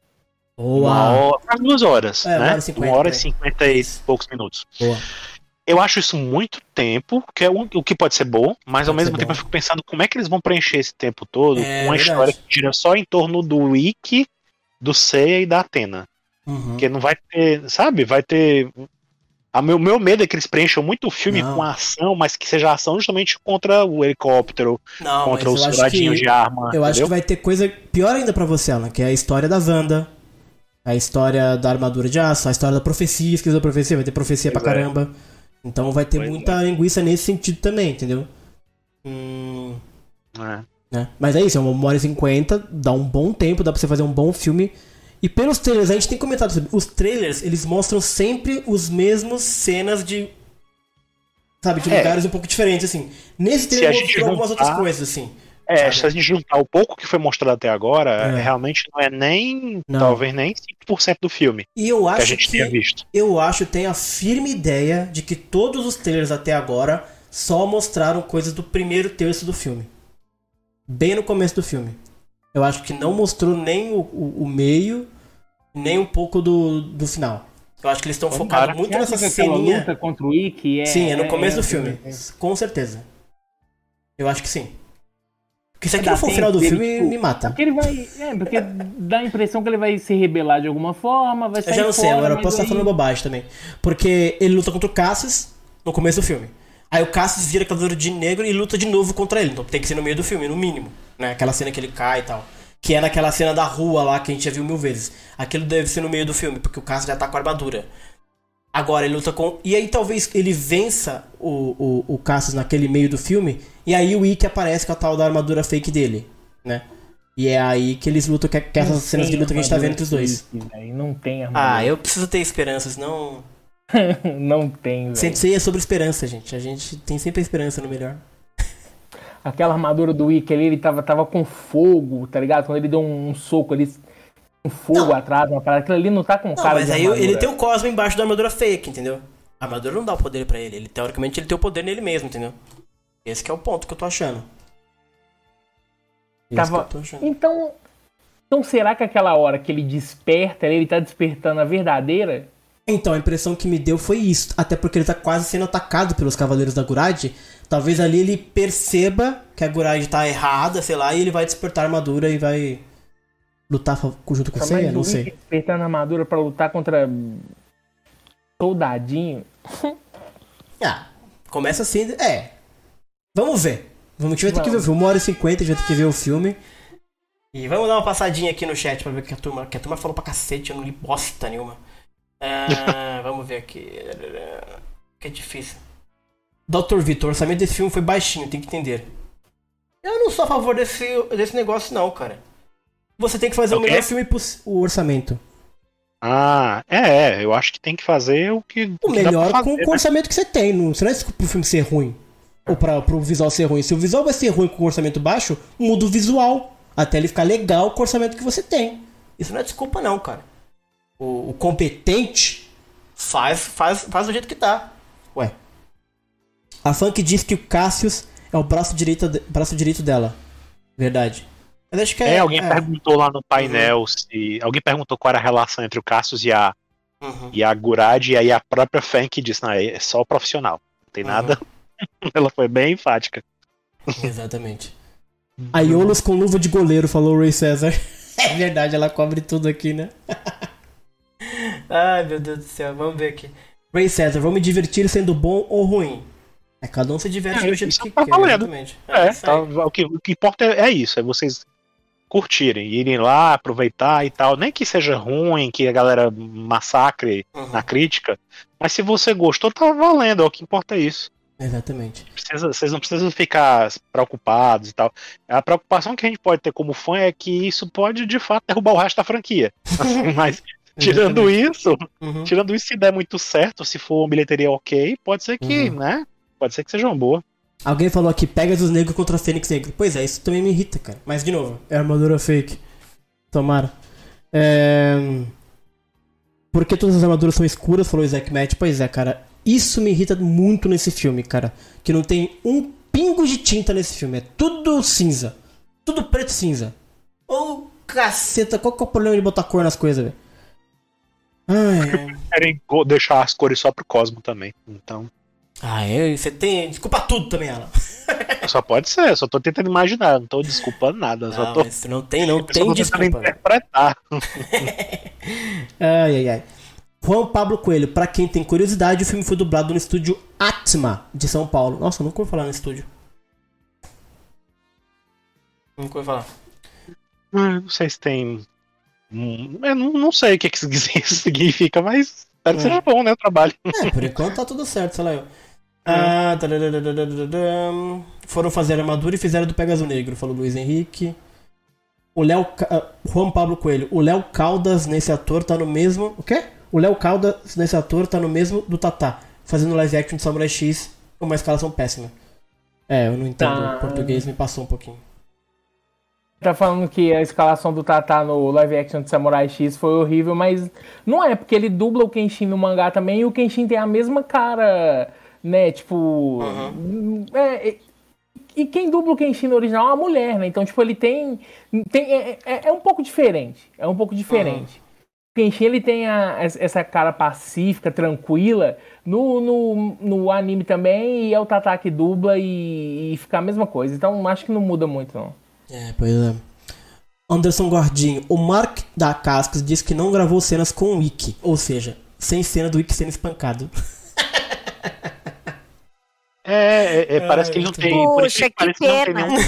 uma hora, quase duas horas,
É, uma
né?
hora e cinquenta,
uma hora e
né?
cinquenta e poucos minutos.
Boa.
Eu acho isso muito tempo, que é um- o que pode ser bom, mas ao
Pode
mesmo
ser
tempo
bom.
eu fico pensando como é que eles vão preencher esse tempo todo
É,
com uma história que gira só em torno do Wiki, do Seiya e da Atena.
Uhum.
Porque não vai ter, sabe? Vai ter. A meu, meu medo é que eles preencham muito o filme
Não.
com a ação, mas que seja ação justamente contra o helicóptero,
Não,
contra os
acho
soldadinhos de arma.
Eu acho
entendeu?
que vai ter coisa pior ainda pra você, Alan, que é a história da Wanda, a história da armadura de aço, a história da profecia, esqueci da profecia, vai ter profecia pra
Pois é.
caramba. Então vai ter
Pois
muita linguiça nesse sentido também, entendeu? Hum,
É.
né? Mas é isso, é uma hora e cinquenta, dá um bom tempo, dá pra você fazer um bom filme. E pelos trailers, a gente tem comentado sobre. Os trailers, eles mostram sempre os mesmos cenas de Sabe, de
É.
lugares um pouco diferentes, assim. Nesse
Se
trailer mostrou algumas outras
juntar-
coisas, assim.
É, se a gente juntar o pouco que foi mostrado até agora,
É.
realmente não é nem,
Não.
talvez nem 5% do filme
E eu
que a
acho
gente
que,
tinha visto.
eu acho, tenho a firme ideia de que todos os trailers até agora só mostraram coisas do primeiro terço do filme. Bem no começo do filme. Eu acho que não mostrou nem o, o, o meio, nem um pouco do, do final. Eu acho que eles estão focados muito nessa ceninha.
luta contra o Ikki é...
Sim, é no começo
é-
do filme. Com certeza. Eu acho que sim. Porque se
Dá
aquilo for o final do filme,
tipo,
me mata.
Porque ele vai. É, porque dá a impressão que ele vai se rebelar de alguma forma, vai
Eu
sair
já não sei,
fora,
agora eu posso estar
aí-
falando bobagem também. Porque ele luta contra o Cassius no começo do filme. Aí o Cassius vira Cavaleiro de Negro e luta de novo contra ele. Então tem que ser no meio do filme, no mínimo. Né? Aquela cena que ele cai e tal. Que é naquela cena da rua lá que a gente já viu mil vezes. Aquilo deve ser no meio do filme, porque o Cassius já tá com a armadura. Agora ele luta com. E aí talvez ele vença o, o, o Cassius naquele meio do filme. E aí o Ikki aparece com a tal da armadura fake dele. Né? E é aí que eles lutam, que, é- que é essas cenas de luta que a gente tá vendo entre os dois.
Ikki, velho, Não tem armadura.
Ah, eu preciso ter esperanças, não. [LAUGHS]
não tem, velho.
Sensei é sobre esperança, gente. A gente tem sempre a esperança no melhor.
Aquela armadura do Ikki ali, ele tava, tava com fogo, tá ligado? Quando ele deu um, soco ali, com fogo atrás, uma parada. Aquilo ali não tá com
Não,
cara
mas
de
aí
armadura.
ele tem o Cosmo embaixo da armadura fake, entendeu? A armadura não dá o poder pra ele. ele. Teoricamente ele tem o poder nele mesmo, entendeu? Esse que é o ponto que eu tô achando. Esse
Tava-
que eu tô achando.
Então, então será que aquela hora que ele desperta, ele tá despertando a verdadeira?
Então, a impressão que me deu foi isso. Até porque ele tá quase sendo atacado pelos Cavaleiros da Gurad. Talvez ali ele perceba que a Gurad tá errada, sei lá, e ele vai despertar a armadura e vai lutar junto com o
o
Não sei.
despertando a armadura pra lutar contra soldadinho. [LAUGHS]
Ah, começa assim. É. Vamos ver. Vamos, a gente vai ter que ver o filme. Uma hora e cinquenta, a gente vai ter que ver o filme. E vamos dar uma passadinha aqui no chat pra ver o que a turma. Que a turma falou pra cacete, eu não li bosta nenhuma. Ah, [LAUGHS] vamos ver aqui. Que é difícil. Dr. Vitor, o orçamento desse filme foi baixinho, tem que entender. Eu não sou a favor desse, desse negócio, não, cara. Você tem que fazer o,
O quê?
melhor filme possível. O orçamento.
Ah, é, é, eu acho que tem que fazer o que.
O
que dá
melhor com,
fazer,
com o
né?
orçamento que você tem. Não, você não é desculpa pro filme ser ruim. Ou pra, pro visual ser ruim. Se o visual vai ser ruim com o orçamento baixo, muda o visual. Até ele ficar legal com o orçamento que você tem. Isso não é desculpa, não, cara. O, o competente faz, faz, faz do jeito que tá. Ué. A Funk diz que o Cassius é o braço direito, de- braço direito dela. Verdade. Mas acho que é.
É, alguém
é.
perguntou lá no painel se. Alguém perguntou qual era a relação entre o Cassius e a,
Uhum.
e a Gurad, e aí a própria Funk disse, não, é só o profissional. Não tem nada. [LAUGHS] Ela foi bem enfática.
Exatamente. A Iolos com luva de goleiro, falou o Ray César. [LAUGHS] É verdade, ela cobre tudo aqui, né? [LAUGHS] [LAUGHS] Ai, meu Deus do céu, vamos ver aqui. Ray César, vou me divertir sendo bom ou ruim? É, cada um se diverte do jeito que
tá
quer,
valendo.
exatamente.
É,
isso
tá, o, que, o que importa é, é isso, é vocês curtirem, irem lá, aproveitar e tal. Nem que seja ruim, que a galera massacre
Uhum.
na crítica, mas se você gostou, tá valendo, é o que importa é isso.
Exatamente.
Precisa- vocês não precisam ficar preocupados e tal. A preocupação que a gente pode ter como fã é que isso pode de fato derrubar o resto da franquia. Assim, [LAUGHS] mas [LAUGHS] tirando isso,
Uhum.
tirando isso, se der muito certo, se for uma bilheteria ok, pode ser que,
Uhum.
né? Pode ser que seja uma boa.
Alguém falou aqui, Pegasus Negro contra Fênix Negro. Pois é, isso também me irrita, cara. Mas, de novo, é armadura fake. Tomara. É... Por que todas as armaduras são escuras? Falou o Zack Matt. Pois é, cara. Isso me irrita muito nesse filme, cara. Que não tem um pingo de tinta nesse filme. É tudo cinza. Tudo preto e cinza. Ô, caceta. Qual que é o problema de botar cor nas coisas, velho? Ai.
Querem deixar as cores só pro Cosmo também. Então,
Ah, é? Você tem... Desculpa tudo também, Alan. [LAUGHS]
só pode ser, só tô tentando imaginar, não tô desculpando nada. só
Não,
tô,
mas não tem, não
eu [LAUGHS] só
tem
tentando
desculpa.
interpretar. [LAUGHS]
Ai, ai, ai. Juan Pablo Coelho, pra quem tem curiosidade, o filme foi dublado no estúdio Atma, de São Paulo. Nossa, eu nunca ouvi falar no estúdio. Nunca ouvi falar.
Ah, não sei se tem. Hum, Eu não, sei o que, que isso [LAUGHS] significa, mas espero que
É.
seja bom, né? O trabalho.
É, por enquanto tá tudo certo, sei lá eu. Ah, foram fazer a armadura e fizeram do Pegasus Negro, falou Luiz Henrique. O Léo. Ah, Juan Pablo Coelho. O Léo Caldas nesse ator tá no mesmo. O quê? O Léo Caldas nesse ator tá no mesmo do Tatá, fazendo live action de Samurai X Uma escalação péssima. É, eu não entendo.
Tá.
O português me passou um pouquinho.
Tá falando que a escalação do Tata no live action de Samurai X foi horrível, mas não é, porque ele dubla o Kenshin no mangá também e o Kenshin tem a mesma cara, né? Tipo. É, é- e quem dubla o Kenshin no original é uma mulher, né? Então, tipo, ele tem. tem é, é- é um pouco diferente. É um pouco diferente. O Kenshin ele tem a- essa cara pacífica, tranquila. No, no, no anime também, e é o Tata que dubla e, e fica a mesma coisa. Então, acho que não muda muito, não.
É, pois é. Anderson Gordinho. O Mark da Cascos disse que não gravou cenas com o Ikki. Ou seja, sem cena do Ikki sendo espancado.
É, é, é, parece que ele não tem.
Poxa, que
parece que não tem
pena.
nenhum-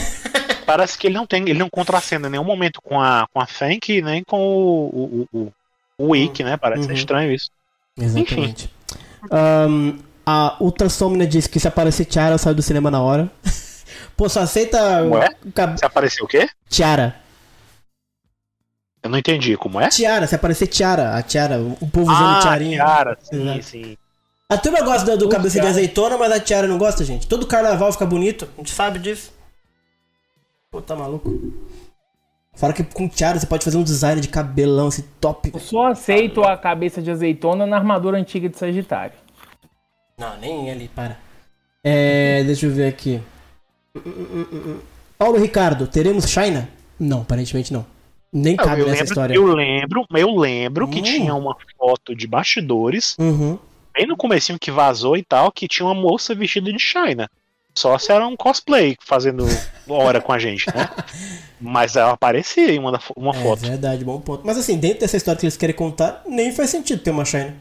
parece que ele não tem, ele não contracena em nenhum momento com a, com a Fank, nem com o, o, o, o Ikki, né? Parece
Uhum.
estranho isso.
Exatamente. Ahn, a Ultrassomnia disse que se aparecer Tiara, sai do cinema na hora. Pô, só aceita.
Como é?
cab-
Se apareceu o quê?
Tiara.
Eu não entendi como é.
Tiara, se aparecer Tiara. A Tiara, o povo usando
Ah,
tiarinha.
Tiara, sim,
Exato.
sim.
A turma gosta do, do cabeça de azeitona, mas a Tiara não gosta, gente. Todo carnaval fica bonito. A gente sabe disso. Pô, tá maluco? Fora que com Tiara você pode fazer um design de cabelão, assim, top.
Eu só aceito a cabeça de azeitona na armadura antiga de Sagitário.
Não, nem ali, para. É, deixa eu ver aqui. Paulo Ricardo, teremos China? Não, aparentemente não. Nem
Não,
cabe
eu,
nessa
lembro,
história.
eu lembro, eu lembro que
Hum.
tinha uma foto de bastidores,
Uhum.
bem no comecinho que vazou e tal, que tinha uma moça vestida de China. Só se era um cosplay fazendo hora com a gente, né? [LAUGHS] Mas ela aparecia em uma, uma
É
foto.
verdade, bom ponto. Mas assim, dentro dessa história que eles querem contar, nem faz sentido ter uma China.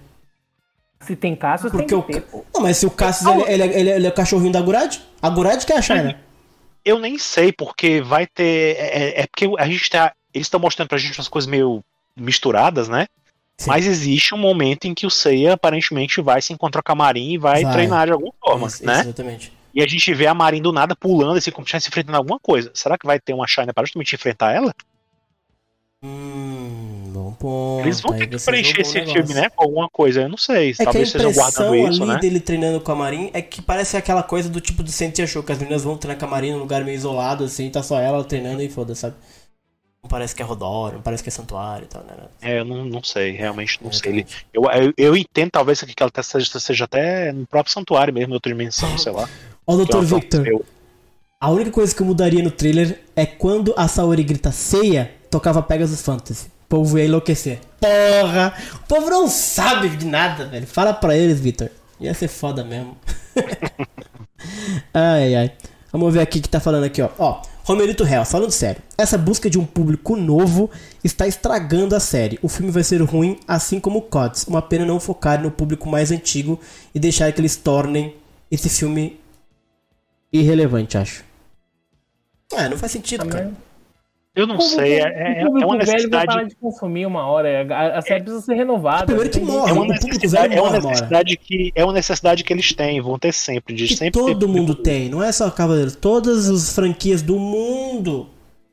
Se tem Cassius, tem
Porque o.
que ter. pô.
Não, mas se o Cassius ele, ele, ele- ele é o cachorrinho da Gurad, a Gurad que é a China.
Eu nem sei, porque vai ter. É, é- é porque a gente tá. Eles estão mostrando pra gente umas coisas meio misturadas, né? Mas existe um momento em que o Seiya aparentemente vai se encontrar com a Marin e vai,
Vai.
treinar de alguma forma,
Isso,
né?
Exatamente.
E a gente vê a Marin do nada pulando assim, como se estivesse enfrentando alguma coisa. Será que vai ter uma China para justamente enfrentar ela?
Hum, bom ponto.
Eles vão ter que preencher esse
negócio.
filme, né? Com alguma coisa. Eu não sei.
É que a
Talvez
impressão
guardando isso,
ali
né?
dele treinando com a Marin é que parece aquela coisa do tipo do Sente achou que as meninas vão treinar com a Marin num lugar meio isolado, assim, tá só ela treinando e foda, sabe? Não parece que é Rodório, não parece que é Santuário e tal, né?
É, eu não, não sei, realmente não sei. Ele, eu, eu, eu entendo talvez que aquela até seja, seja até no próprio santuário mesmo, em outra dimensão, sei lá. [LAUGHS]
Ó, Dr.
É
Victor.
forma-
A única coisa que eu mudaria no trailer é quando a Saori grita ceia, tocava Pegasus Fantasy. O povo ia enlouquecer. Porra! O povo não sabe de nada, velho. Fala pra eles, Victor. Ia ser foda mesmo. [LAUGHS] ai, ai. Vamos ver aqui que tá falando aqui, ó. Ó, Romerito Hell, falando sério. Essa busca de um público novo está estragando a série. O filme vai ser ruim, assim como o CODS. Uma pena não focar no público mais antigo e deixar que eles tornem esse filme irrelevante, acho. É, não faz sentido, cara.
Eu não
O público-
sei, é, é,
o
é uma
velho vai parar
necessidade.
de consumir uma hora. A, a série precisa ser renovada.
Primeiro que
Tem gente-
morre,
É uma necessidade,
velho
é uma
morre
necessidade que é uma necessidade que eles têm, vão ter sempre, de
Que
sempre
todo mundo tem, não é só Cavaleiros. Todas as franquias do mundo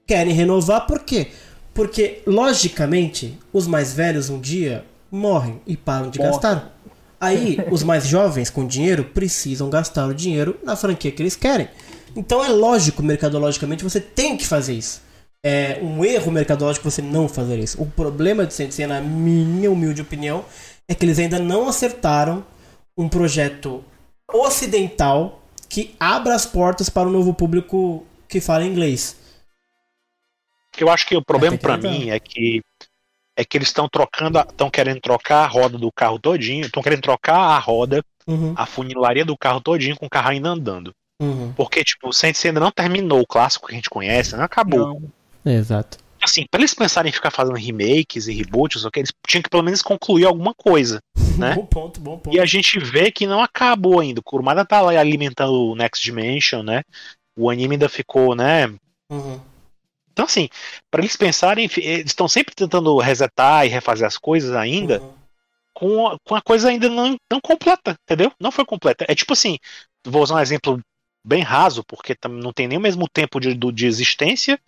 querem renovar, por quê? Porque, logicamente, os mais velhos um dia morrem e param de
Morrem.
gastar. Aí, os mais jovens com dinheiro precisam gastar o dinheiro na franquia que eles querem. Então é lógico, mercadologicamente, você tem que fazer isso. É um erro mercadológico você não fazer isso. O problema de Sensei, na minha humilde opinião, é que eles ainda não acertaram um projeto ocidental que abra as portas para o novo público que fala inglês.
Eu acho que o problema
legal.
mim é que é que eles estão trocando, estão querendo trocar a roda do carro todinho, estão querendo trocar a roda,
Uhum,
a funilaria do carro todinho com o carro ainda andando.
uhum.
Porque, tipo, o Sensei ainda não terminou o clássico que a gente conhece, não acabou.
Não.
Exato.
Assim, pra eles pensarem em ficar fazendo remakes e reboots, ok, eles tinham que pelo menos concluir alguma coisa, [LAUGHS] né?
Bom ponto, bom ponto.
E a gente vê que não acabou ainda. O Kurumada tá lá alimentando o Next Dimension, né? O anime ainda ficou, né?
Uhum.
Então, assim, pra eles pensarem, eles estão sempre tentando resetar e refazer as coisas ainda,
Uhum.
com, a, com a coisa ainda não, não completa, entendeu? Não foi completa. É tipo assim, vou usar um exemplo bem raso, porque não tem nem o mesmo tempo de, de existência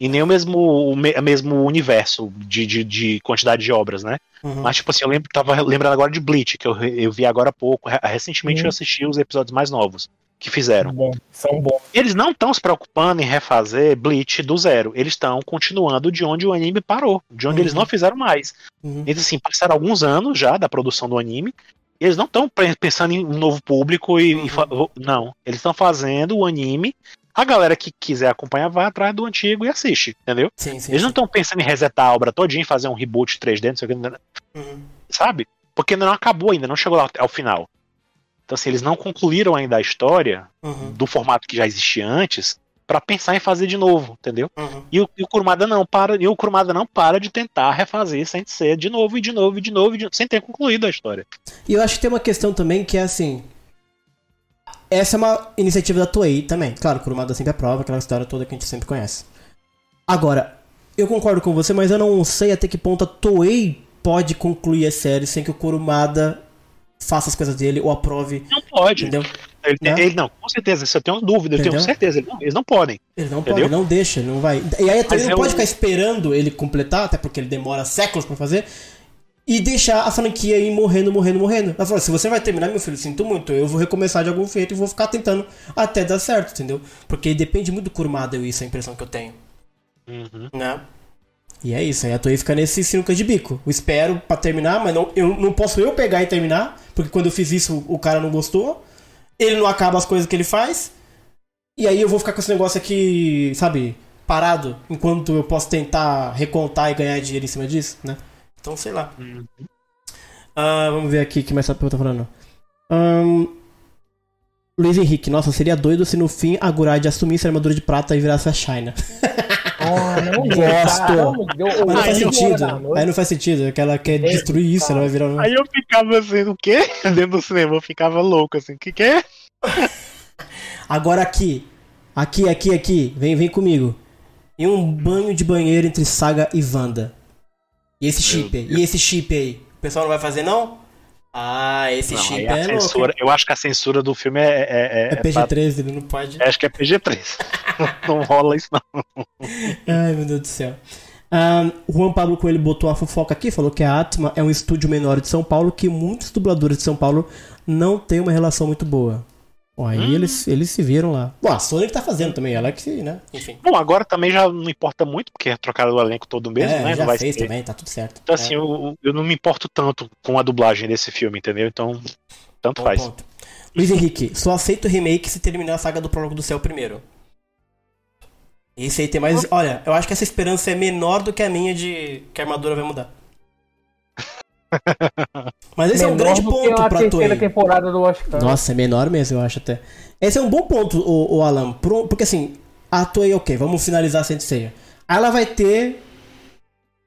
E nem o mesmo, o me- o mesmo universo de, de, de quantidade de obras, né?
Uhum.
Mas, tipo assim, eu lembro, tava lembrando agora de Bleach, que eu, eu vi agora há pouco. Re- Recentemente
Uhum.
eu assisti os episódios mais novos que fizeram.
Bom, são bons.
Eles não estão se preocupando em refazer Bleach do zero. Eles estão continuando de onde o anime parou, de onde eles
Uhum.
não fizeram mais.
Uhum.
Eles, assim, passaram alguns anos já da produção do anime. E eles não estão pensando em um novo público e. e fa- não. Eles estão fazendo o anime. A galera que quiser acompanhar vai atrás do antigo e assiste, entendeu?
Sim, sim.
Eles não estão pensando em resetar a obra todinha, fazer um reboot 3D, não sei o que.
Uhum.
Sabe? Porque ainda não acabou ainda, não chegou lá ao final. Então, assim, eles não concluíram ainda a história
Uhum.
do formato que já existia antes pra pensar em fazer de novo, entendeu?
Uhum.
E o, e o Kurumada não para, e o Kurumada não para de tentar refazer sem ser de novo e de novo e de novo, e de- sem ter concluído a história.
E eu acho que tem uma questão também que é assim. Essa é uma iniciativa da Toei também. Claro, Kurumada sempre aprova, aquela história toda que a gente sempre conhece. Agora, eu concordo com você, mas eu não sei até que ponto a Toei pode concluir a série sem que o Kurumada faça as coisas dele ou aprove.
Não pode.
Entendeu?
Ele,
Né?
ele não, com certeza, isso eu tenho dúvida, eu tenho
Entendeu?
certeza, eles não, eles não podem.
Ele não
Entendeu?
pode, não deixa, não vai. E aí a Toei
Mas
não pode ficar esperando ele completar, até porque ele demora séculos pra fazer, e deixar a franquia ir morrendo, morrendo, morrendo. Ela falou: se você vai terminar, meu filho, sinto muito, eu vou recomeçar de algum jeito e vou ficar tentando até dar certo, entendeu? Porque depende muito do Kurumada, isso é a impressão que eu tenho,
Uhum.
né? E é isso, aí a Toei fica nesse sinuca de bico. Eu espero pra terminar, mas não, eu não posso eu pegar e terminar, porque quando eu fiz isso o cara não gostou. Ele não acaba as coisas que ele faz. E aí eu vou ficar com esse negócio aqui, sabe, parado, enquanto eu posso tentar recontar e ganhar dinheiro em cima disso, né? Então, sei lá. Ah, vamos ver aqui o que mais essa pergunta tá falando. Ahn, Luiz Henrique, nossa, seria doido se no fim a Gurad assumisse a armadura de prata e virasse a China.
Oh, [LAUGHS] não
Gosto! Mas não faz
eu-
sentido. Aí não faz sentido, que ela quer destruir isso, ela vai virar um...
Aí eu ficava assim, o quê? [LAUGHS] Dentro do cinema, eu ficava louco, assim, o que que é? [LAUGHS]
Agora aqui. Aqui, aqui, aqui. Vem, vem comigo. E um banho de banheiro entre Saga e Wanda. E esse chip aí? E esse chip aí? O pessoal não vai fazer, não? Ah, esse
Não,
chip
a
é louco.
censura, eu acho que a censura do filme é. É,
É PG-13, ele não pode.
Acho que é PG-13. [LAUGHS] [LAUGHS] não rola isso, não.
Ai, meu Deus do céu. O Juan Pablo Coelho botou a fofoca aqui, falou que a Atma é um estúdio menor de São Paulo que muitos dubladores de São Paulo não têm uma relação muito boa. Aí
Hum.
eles, eles se viram lá. Bom, a Sony que tá fazendo também, ela que, né? Enfim.
Bom, agora também já não importa muito, porque trocaram o elenco todo mesmo,
é,
né?
já
não vai
fez
ser.
também, tá tudo certo.
Então, assim,
É.
eu, eu não me importo tanto com a dublagem desse filme, entendeu? Então, tanto faz.
ponto. Luiz Henrique, só aceito o remake se terminar a saga do Prólogo do Céu primeiro. Esse aí tem mais. Olha, eu acho que essa esperança é menor do que a minha de que a armadura vai mudar. [LAUGHS] Mas esse é um
Menor
grande ponto
a
pra
terceira
Toei.
temporada do Washington.
Nossa, é menor mesmo, eu acho até. Esse é um bom ponto, o, o Alan. Pro- Porque assim, a Toei, ok, vamos finalizar a Senseiya. Aí ela vai ter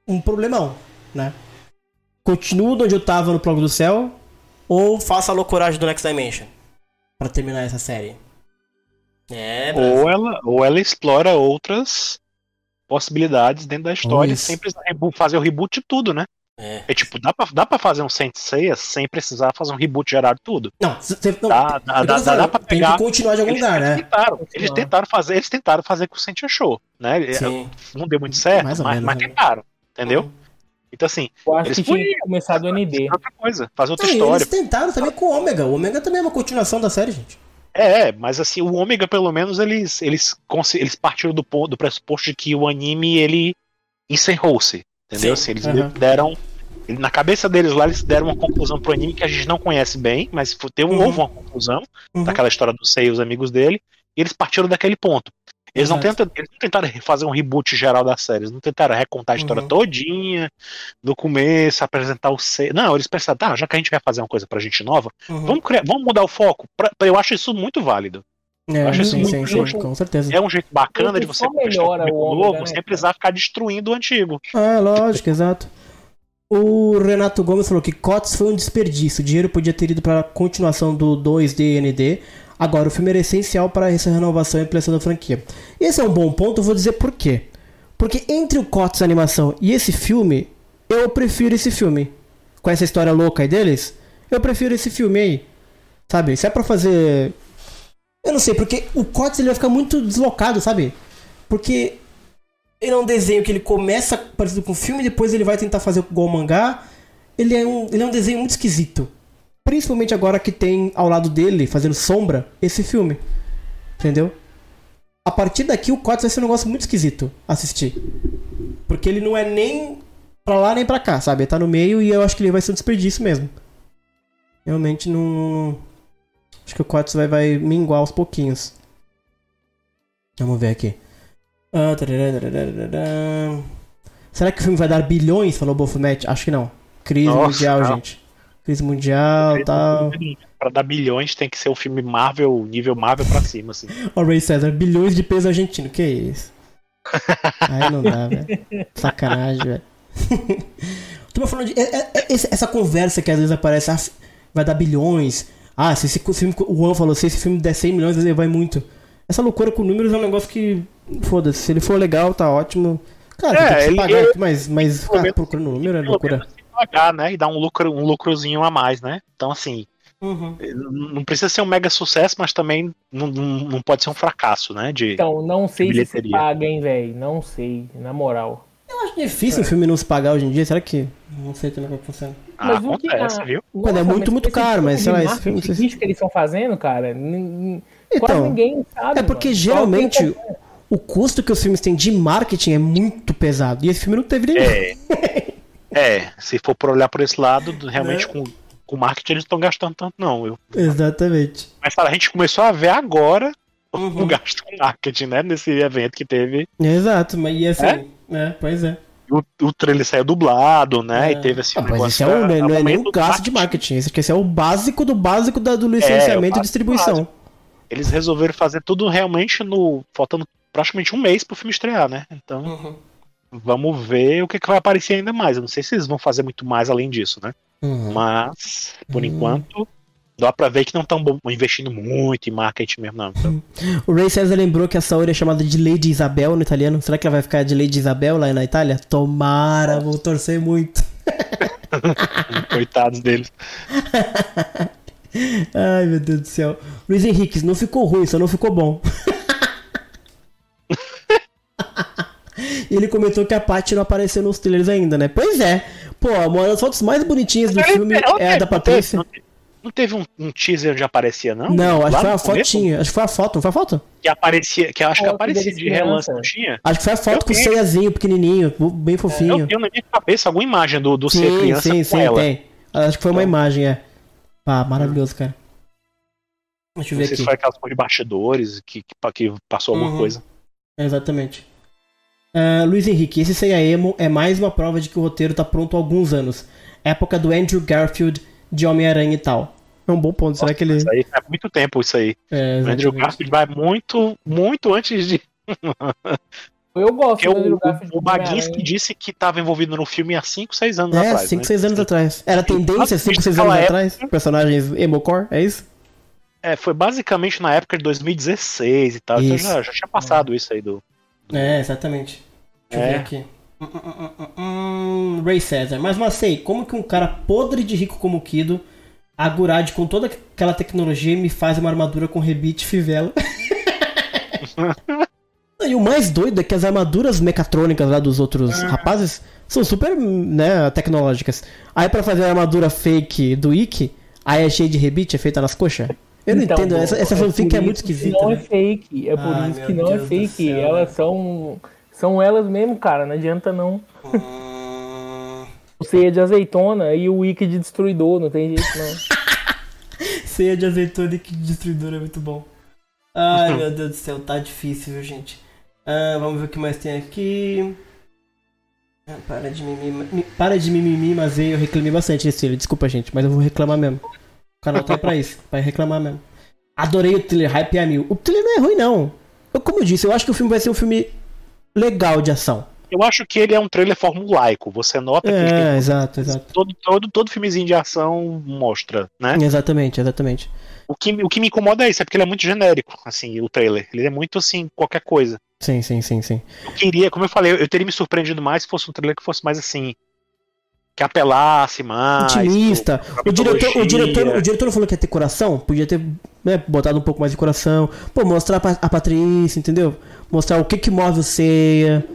um problemão, né? Continua de onde eu tava no Prólogo do Céu ou faça a loucuragem do Next Dimension pra terminar essa série. É.
Ou ela, ou ela explora outras possibilidades dentro da história
Isso.
sem precisar rebo- fazer o reboot de tudo, né?
É.
tipo, dá pra, dá pra fazer um Saint Seiya sem precisar fazer um reboot geral de tudo.
Não, cê- não
dá, dá,
eu tô
dá, dá, pra
tem
pegar.
que continuar de algum
eles,
lugar,
eles
né?
Tentaram, eles tentaram fazer, eles tentaram fazer com o Saint Show, né?
Sim.
Não deu muito certo, mas,
menos,
mas
né?
tentaram, entendeu? Então assim,
Eu acho
eles
que tinha começar do ND.
outra coisa, fazer outra
Não,
história.
eles tentaram também com o Ômega. O Ômega também é uma continuação da série, gente.
É, mas assim, o Ômega, pelo menos, eles, eles, eles partiram do, ponto, do pressuposto de que o anime, ele encerrou-se, entendeu?
Sim,
Assim, eles
aham.
deram... Na cabeça deles lá, eles deram uma conclusão pro anime que a gente não conhece bem, mas teve,
Uhum.
houve uma conclusão
Uhum.
daquela história do Sei e os amigos dele, e eles partiram daquele ponto. Eles não, tentam, eles não tentaram fazer um reboot geral da série, eles não tentaram recontar a história
Uhum.
todinha, do começo, apresentar o Sei. Não, eles pensaram, tá, já que a gente vai fazer uma coisa pra gente nova,
Uhum.
vamos, criar, vamos mudar o foco. Pra- eu acho isso muito válido.
É,
Eu acho
sim,
isso
sim,
muito
sim,
justo.
com certeza.
É um jeito bacana de você
só melhora o Ômega,
novo
né,
sem precisar ficar destruindo o antigo.
É, lógico, exato. O Renato Gomes falou que COTS foi um desperdício. O dinheiro podia ter ido para a continuação do 2DND. Agora, o filme era essencial para essa renovação e ampliação da franquia. Esse é um bom ponto, eu vou dizer por quê. Porque entre o COTS animação e esse filme, eu prefiro esse filme. Com essa história louca aí deles, eu prefiro esse filme aí. Sabe? Se é pra fazer. Eu não sei, porque o COTS ele vai ficar muito deslocado, sabe? Porque Ele é um desenho que ele começa parecido com o filme, depois ele vai tentar fazer igual o mangá. Ele é, um, ele é um desenho muito esquisito. Principalmente agora que tem ao lado dele, fazendo sombra, esse filme. Entendeu? A partir daqui o 4 vai ser um negócio muito esquisito assistir. Porque ele não é nem pra lá nem pra cá, sabe? Ele tá no meio e eu acho que ele vai ser um desperdício mesmo. Realmente não. Acho que o 4 vai, vai minguar aos pouquinhos. Vamos ver aqui. Ah, tarará, tarará. Será que o filme vai dar bilhões? Falou o Bofumete. Acho que não. Crise
Nossa,
mundial,
não.
gente. Crise mundial e tal.
Pra dar bilhões tem que ser um filme Marvel, nível Marvel pra cima, assim. [LAUGHS]
Ó, Ray César, bilhões de peso argentino. Que isso? Aí não dá, velho. Sacanagem, velho. [LAUGHS] Tô falando de. é- é- é- Essa conversa que às vezes aparece, ah, vai dar bilhões. Ah, se esse filme. O Juan falou, se esse filme der 100 milhões, ele vai muito. Essa loucura com números é um negócio que. Foda-se, se ele for legal, tá ótimo. Claro,
É,
tem que se
ele-
pagar,
ele-
mas, mas ficar procurando número é loucura.
Pagar, né? E dar um lucro, um lucrozinho a mais, né? Então, assim.
Uhum.
Não precisa ser um mega sucesso, mas também não, não, não pode ser um fracasso, né? De,
Então, não sei se paga, hein, velho. Não sei, na moral.
Eu acho difícil um filme não se pagar hoje em dia, será que. Não sei também como funciona.
Ah,
Mas o que-
acontece,
ah,
viu?
Mas é muito, muito caro, mas sei lá, esse filme.
vídeo que eles estão fazendo, cara,
Então,
quase ninguém sabe.
É porque
mano.
Geralmente
quem
o custo que os filmes têm de marketing é muito pesado. E esse filme não teve nenhum.
É. É, se for por olhar por esse lado, realmente
Né?
com, com marketing eles não estão gastando tanto, não. Eu,
Exatamente.
mas a gente começou a ver agora
Uhum.
o gasto com marketing, né? Nesse evento que teve.
Exato, mas e assim. É, pois é.
O, o trailer saiu dublado, né?
É.
E teve assim.
Ah,
um
mas
negócio
esse é um,
da-
não é, é nem um
do
gasto de marketing. Esse aqui esse é o básico do básico da, do licenciamento
É, o
e distribuição.
básico. Eles resolveram fazer tudo realmente no. faltando praticamente um mês pro filme estrear, né? Então.
Uhum.
Vamos ver o que, que vai aparecer ainda mais. Eu não sei se eles vão fazer muito mais além disso, né?
Uhum.
Mas, por
Hum.
enquanto, dá pra ver que não estão investindo muito em marketing mesmo, não. Então,
O Ray César lembrou que a Saori é chamada de Lady Isabel no italiano. Será que ela vai ficar de Lady Isabel lá na Itália? Tomara, vou torcer muito. [LAUGHS]
coitados deles. [LAUGHS]
Ai, meu Deus do céu. Luiz Henrique, não ficou ruim, só não ficou bom. E [LAUGHS] ele comentou que a Paty não apareceu nos trailers ainda, né? Pois é. Pô, uma das fotos mais bonitinhas do filme é a da Patrícia.
Não não teve um, um teaser onde aparecia, não?
Não, acho que foi
no
a
começo?
fotinha. Acho que foi a foto, não foi a foto?
Que aparecia, que eu acho que
Foto
aparecia de relance, não tinha?
Acho que foi a foto
Eu
com o ceiazinho pequenininho, bem fofinho.
Eu tenho na minha cabeça alguma imagem do, do ser
sim,
criança
sim,
com
sim,
ela.
tem. Acho que foi uma imagem, é. Ah, maravilhoso, cara. Deixa eu
Não
ver
sei se
aqui.
foi aquelas coisas de bastidores que, que, que passou alguma
Uhum.
coisa.
Exatamente. Ah, Luiz Henrique, esse Seiya Emo é mais uma prova de que o roteiro tá pronto há alguns anos. Época do Andrew Garfield de Homem-Aranha e tal. É um bom ponto. Será que ele.
Isso aí faz muito tempo, isso aí.
É,
o Andrew. Garfield vai muito, muito antes de.
Eu gosto
Porque
do
o,
Andrew
o,
Garfield
o Baguinski
Homem-Aranha.
disse que estava envolvido no filme há 5, 6 anos
É,
atrás.
5,
né?
6 anos atrás. Era tendência 5, 6 anos atrás? Personagens emo-core, é isso?
É, foi basicamente na época de 2016 e tal. Então
Isso.
já, já tinha passado isso aí do.
É, exatamente. Deixa eu
É.
ver aqui. Hum, Ray César. Mas, Macei, como que um cara podre de rico como o Kido, Agurad com toda aquela tecnologia me faz uma armadura com rebite e fivela? [LAUGHS] e o mais doido é que as armaduras mecatrônicas lá dos outros rapazes são super, né, tecnológicas. Aí pra fazer a armadura fake do Ikki, aí é cheio de rebite, é feita nas coxas? Eu não
Então,
entendo, essa, essa
por
fanfic é
isso
muito esquisita.
Não é
né?
fake, é por
Ai,
isso que não
Deus
é fake.
céu,
elas são são elas mesmo, cara, não adianta não.
Hum.
É de azeitona e o Wiki de destruidor, não tem jeito não. [LAUGHS]
Ceia de azeitona e que destruidor é muito bom. Ai [LAUGHS] meu Deus do céu, tá difícil, viu, gente? Ah, vamos ver o que mais tem aqui. Ah, para de mimimi, mi- para de mimimi, mas eu reclamei bastante nesse trailer. Desculpa, gente, mas eu vou reclamar mesmo. O canal tá pra isso, pra reclamar mesmo. Adorei o trailer, hype a mil. O trailer não é ruim, não. Eu, como eu disse, eu acho que o filme vai ser um filme legal de ação.
Eu acho que ele é um trailer formulaico. Você nota que ele
É,
tem
exato, exato.
todo, todo, todo filmezinho de ação mostra, né?
Exatamente, exatamente.
O que, o que me incomoda é isso, é porque ele é muito genérico, assim, o trailer. Ele é muito assim, qualquer coisa.
Sim, sim, sim, sim.
Eu queria, como eu falei, eu teria me surpreendido mais se fosse um trailer que fosse mais assim. Que apelasse mais.
Intimista.
pro- pra
O diretor, o, diretor, o diretor falou que ia ter coração? Podia ter né, botado um pouco mais de coração. Pô, mostrar a Patrícia, entendeu? Mostrar o que que move o Ceia.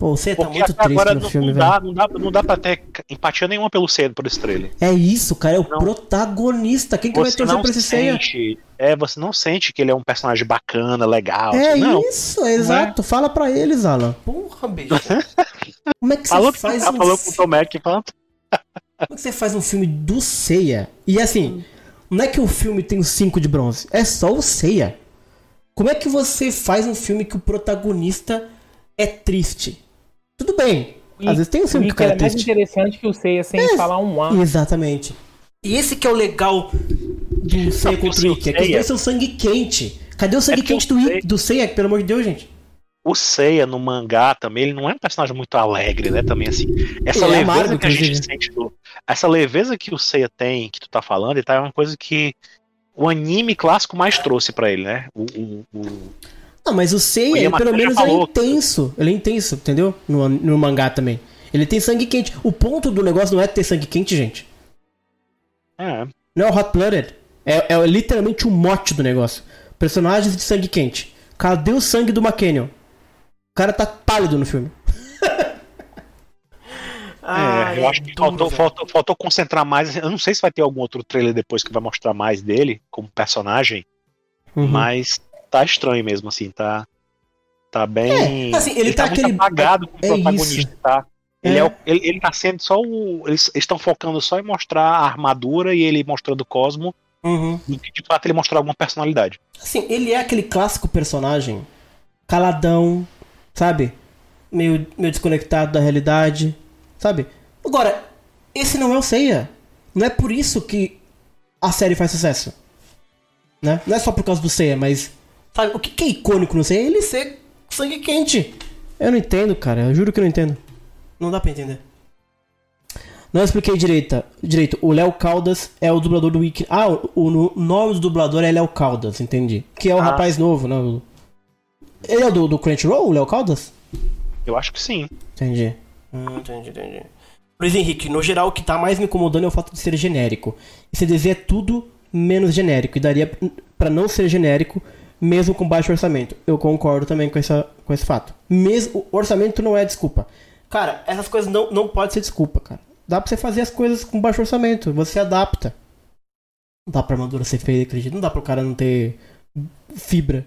Pô, você tá
Porque
muito triste
agora
no
não,
filme,
não
velho.
dá, não, dá, não dá pra ter empatia nenhuma pelo cedo, por esse trailer.
É isso, cara, é o protagonista. Quem que vai
Você
torcer
não
pra esse
sente, é, você não sente que ele é um personagem bacana, legal.
É
assim, não.
isso, é exato. Fala pra eles, Alan. Porra, bicho. [LAUGHS] Como é que você
Falou que
faz
tá,
um
falou com o Tom Mac, falando.
Como é que você faz um filme do Ceia? E assim, não é que o filme tem os cinco de bronze, é só o Ceia. Como é que você faz um filme que o protagonista é triste? Tudo bem. Às vezes tem um que o cara
é
é
mais interessante que o Seiya sem
É,
falar um A.
Exatamente. E esse que é o legal do Seiya contra o Ikki, é que os dois são sangue quente. Cadê o sangue
porque
quente
o
do, do Seiya, pelo amor de Deus, gente?
O Seiya no mangá também, ele não é um personagem muito alegre, né? Também assim. Essa
Ele é
leveza
amargo,
que a gente sente do, essa leveza que o Seiya tem, que tu tá falando, e tá, é uma coisa que o anime clássico mais trouxe pra ele, né? O, o, o-
Não, mas o Seiya, ele, pelo menos,
falou.
é intenso. Ele é intenso, entendeu? No, no mangá também. Ele tem sangue quente. O ponto do negócio não é ter sangue quente, gente.
é,
Não é o Hot Blooded. É, é literalmente o mote do negócio. Personagens de sangue quente. Cadê o sangue do McCann? O cara tá pálido no filme. [LAUGHS]
é, eu acho que faltou, faltou, faltou concentrar mais. Eu não sei se vai ter algum outro trailer depois que vai mostrar mais dele como personagem,
Uhum.
mas tá estranho mesmo, assim, tá. Tá bem.
É, assim, ele tá
muito
aquele-
apagado como
é
protagonista,
isso.
tá? Ele,
É.
é. o- ele, ele tá sendo só o. Eles estão focando só em mostrar a armadura e ele mostrando o Cosmo,
Uhum.
do que de fato ele mostrar alguma personalidade.
Assim, ele é aquele clássico personagem caladão, sabe? Meio, meio desconectado da realidade, sabe? Agora, esse não é o Seiya. Não é por isso que a série faz sucesso. Né? Não é só por causa do Seiya, mas. Sabe, o que que é icônico no Seiya? Ele ser sangue quente. Eu não entendo, cara. Eu juro que eu não entendo. Não dá pra entender. Não expliquei direito. direito. O Léo Caldas é o dublador do Wiki. Ah, o, o nome do dublador é Léo Caldas, entendi. Que é o
Ah.
rapaz novo, né? Ele é o do, do Crunchyroll, o Léo Caldas?
Eu acho que sim.
Entendi. Hum, entendi, entendi. Luiz Henrique, no geral o que tá mais me incomodando é o fato de ser genérico. Esse desenho é tudo menos genérico. E daria pra não ser genérico, mesmo com baixo orçamento. Eu concordo também com, essa, com esse fato. Mesmo, orçamento não é desculpa. Cara, essas coisas não, não pode ser desculpa, cara. Dá pra você fazer as coisas com baixo orçamento. Você adapta. Não dá pra armadura ser feia, acredito. Não dá pro cara não ter fibra.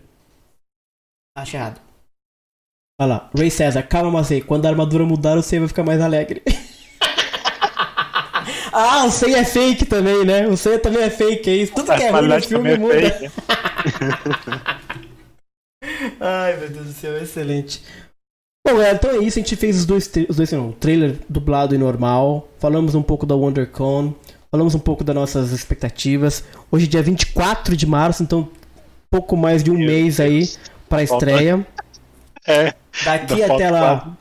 Acho errado. Olha lá, Ray César, calma, Mazei. Quando a armadura mudar, Sei vai ficar mais alegre. [LAUGHS] ah, o Sei é fake também, né? O Sei também é fake, é isso. Tudo que é ruim no filme
é
muda. [LAUGHS] Ai, meu Deus do céu, excelente. Bom, galera, então é isso. A gente fez os dois, os dois não, trailer dublado e normal. Falamos um pouco da WonderCon. Falamos um pouco das nossas expectativas. Hoje é dia 24 de março, então pouco mais de um mês aí pra
Falta-
estreia.
É.
Daqui até lá,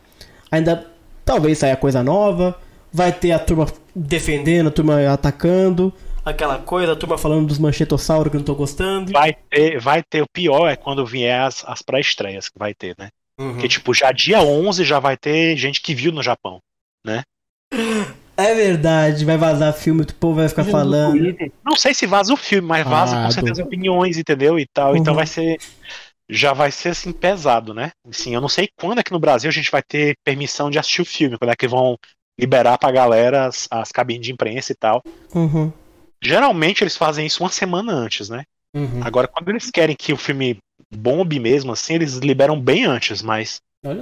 ainda talvez saia coisa nova. Vai ter a turma defendendo, a turma atacando. Aquela coisa, a turma falando dos manchetossauros que eu não tô gostando.
Vai ter, vai ter. O pior é quando vier as, as pré-estreias que vai ter, né?
Uhum.
Porque, tipo, já dia 11 já vai ter gente que viu no Japão, né?
É verdade, vai vazar filme, o povo vai ficar falando.
Não sei se vaza o filme, mas vaza
Ah,
com certeza
do-
opiniões, entendeu? E tal. Então
Uhum.
vai ser. Já vai ser assim pesado, né? Assim, eu não sei quando aqui no Brasil a gente vai ter permissão de assistir o filme, quando é que vão liberar pra galera as, as cabines de imprensa e tal.
Uhum.
Geralmente eles fazem isso uma semana antes, né?
Uhum.
Agora, quando eles querem que o filme bombe mesmo, assim, eles liberam bem antes, mas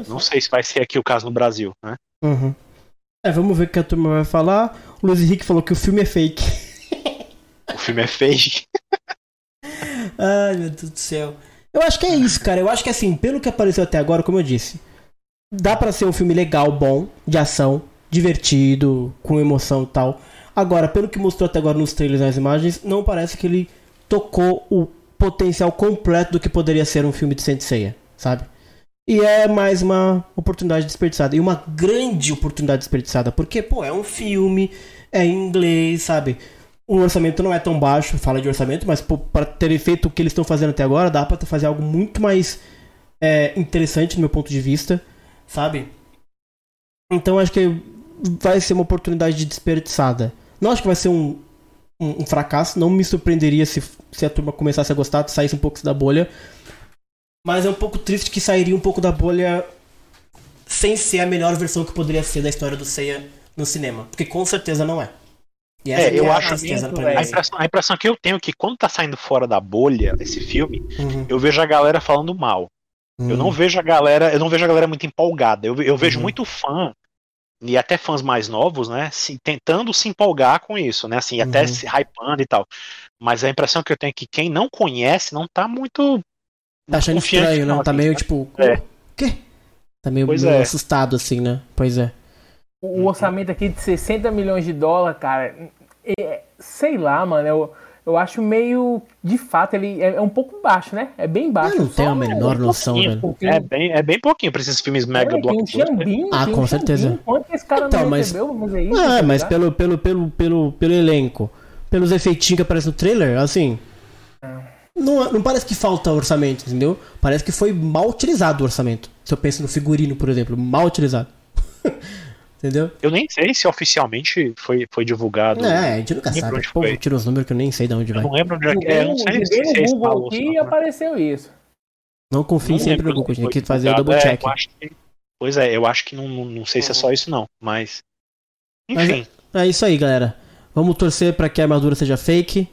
não sei se vai ser aqui o caso no Brasil, né?
Uhum. É, vamos ver o que a turma vai falar. O Luiz Henrique falou que o filme é fake.
O filme é fake. [LAUGHS]
Ai, meu Deus do céu. Eu acho que é isso, cara. Eu acho que assim, pelo que apareceu até agora, como eu disse, dá pra ser um filme legal, bom, de ação, divertido, com emoção e tal. Agora, pelo que mostrou até agora nos trailers e nas imagens, não parece que ele tocou o potencial completo do que poderia ser um filme de Senseiya, sabe? E é mais uma oportunidade desperdiçada. E uma grande oportunidade desperdiçada. Porque, pô, é um filme, é em inglês, sabe? O orçamento não é tão baixo, fala de orçamento, mas para terem feito o que eles estão fazendo até agora, dá pra fazer algo muito mais é, interessante do meu ponto de vista, sabe? Então acho que vai ser uma oportunidade desperdiçada. Não acho que vai ser um, um, um fracasso, não me surpreenderia se, se a turma começasse a gostar, saísse um pouco da bolha. Mas é um pouco triste que sairia um pouco da bolha sem ser a melhor versão que poderia ser da história do Seiya no cinema. Porque com certeza não é. E essa
É, eu
a
acho que
pra mim,
a impressão, a impressão que eu tenho é que quando tá saindo fora da bolha esse filme,
Uhum.
eu vejo a galera falando mal. Eu não vejo a galera, eu não vejo a galera muito empolgada. Eu, eu vejo
Uhum.
muito fã e até fãs mais novos, né, se, tentando se empolgar com isso, né, assim, até
Uhum.
se hypando e tal. Mas a impressão que eu tenho é que quem não conhece não tá muito
Tá achando estranho,
não,
não? Tá
assim,
meio
né?
tipo.
É.
Quê? Tá meio, meio
é.
assustado, assim, né? Pois é.
O orçamento aqui de 60 milhões de dólares, cara, é- sei lá, mano, eu, eu acho meio. De fato, ele é, é um pouco baixo, né? É bem baixo.
Eu não tenho a menor
um
noção, velho.
É bem, é bem pouquinho pra esses filmes mega
É, tem um
Ah,
tem
com
um
certeza.
Quanto que esse cara
Então,
não
mas-
recebeu? Vamos ver isso.
Ah,
tá
mas pelo, pelo, pelo, pelo, pelo elenco, pelos efeitinhos que aparecem no trailer, assim. Não, não parece que falta orçamento, entendeu? Parece que foi mal utilizado o orçamento. Se eu penso no figurino, por exemplo, mal utilizado. [LAUGHS] entendeu?
Eu nem sei se oficialmente foi, foi divulgado.
É, a gente nunca sabe.
onde
O povo tira uns números que eu nem sei de onde
Eu
vai.
não lembro onde é que é. Eu não sei se se é
Google aqui
não,
apareceu isso.
Não confie
Não
sempre no Google, a gente
onde
tem que fazer o double
É,
check.
eu acho que- Pois é, eu acho que não, não, não sei se é só isso não, mas.
Mas
Enfim.
É isso aí, galera. Vamos torcer pra que a armadura seja fake.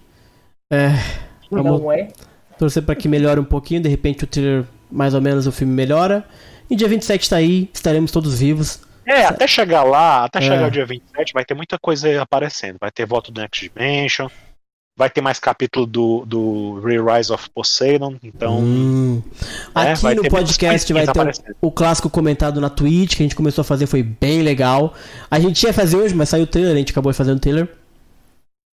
É. Vamos
Não é?
torcer pra que melhore um pouquinho. De repente o trailer, mais ou menos, o filme melhora. E dia 27 tá aí, estaremos todos vivos.
É, até chegar lá, até
É.
chegar o dia 27, vai ter muita coisa aparecendo. Vai ter voto do Next Dimension, vai ter mais capítulo do, do Re-Rise of Poseidon, então.
Hum.
É,
Aqui no podcast vai ter o, o clássico comentado na Twitch, que a gente começou a fazer, foi bem legal. A gente ia fazer hoje, mas saiu o trailer, a gente acabou fazendo o trailer.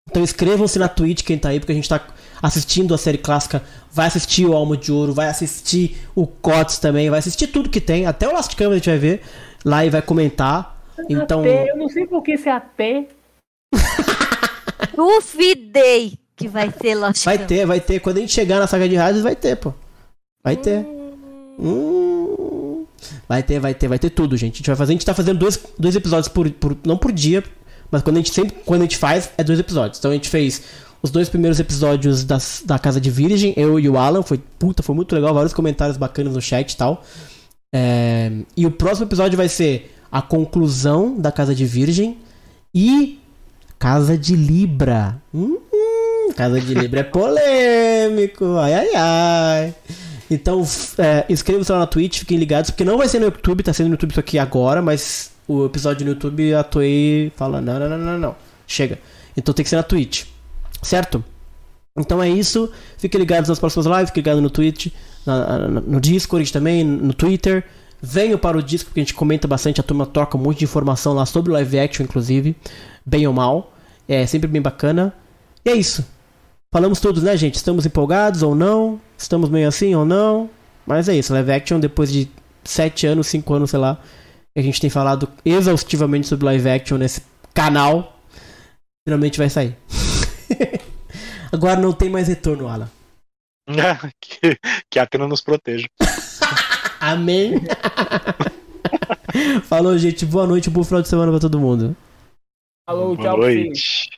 Então inscrevam-se na Twitch, quem tá aí, porque a gente tá assistindo a série clássica. Vai assistir o Alma de Ouro, vai assistir o COTS também, vai assistir tudo que tem. Até o Last Câmera a gente vai ver lá e vai comentar. Então.
Até, eu não sei por que esse até. [LAUGHS]
Duvidei que vai ter Lost
Vai ter, vai ter. Quando a gente chegar na saga de rádios, vai ter, pô. Vai ter. Hum. Vai ter, vai ter, vai ter tudo, gente. A gente vai fazer. A gente tá fazendo dois, dois episódios por, por. Não por dia, mas quando a gente sempre. Quando a gente faz, é dois episódios. Então a gente fez os dois primeiros episódios das, da Casa de Virgem, eu e o Alan. Foi, puta, foi muito legal. Vários comentários bacanas no chat e tal. É, e o próximo episódio vai ser a conclusão da Casa de Virgem e Casa de Libra. Hum, hum, Casa de Libra é polêmico. Ai, ai, ai. Então, é, inscrevam-se lá na Twitch, fiquem ligados, porque não vai ser no YouTube, tá sendo no YouTube isso aqui agora, mas o episódio no YouTube a Toei fala: não, não, não, não, não. Chega. Então tem que ser na Twitch. Certo? Então é isso. Fiquem ligados nas próximas lives, fiquem ligados no Twitch, na- no Discord também, no Twitter. Venham para o Discord, porque a gente comenta bastante, a turma troca um monte de informação lá sobre live action, inclusive, bem ou mal. É sempre bem bacana. E é isso. Falamos todos, né, gente? Estamos empolgados ou não? Estamos meio assim ou não? Mas é isso, live action, depois de 7 anos, 5 anos, sei lá, que a gente tem falado exaustivamente sobre live action nesse canal. Finalmente vai sair. [LAUGHS] Agora não tem mais retorno, Alan. [LAUGHS]
que, que a Atena nos proteja. [LAUGHS]
Amém. Falou, gente. Boa noite, bom final de semana pra todo mundo.
Falou,
Boa noite.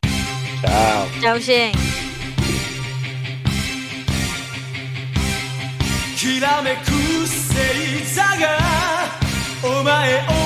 Tchau.
Tchau, gente.
きらめく星座がお前を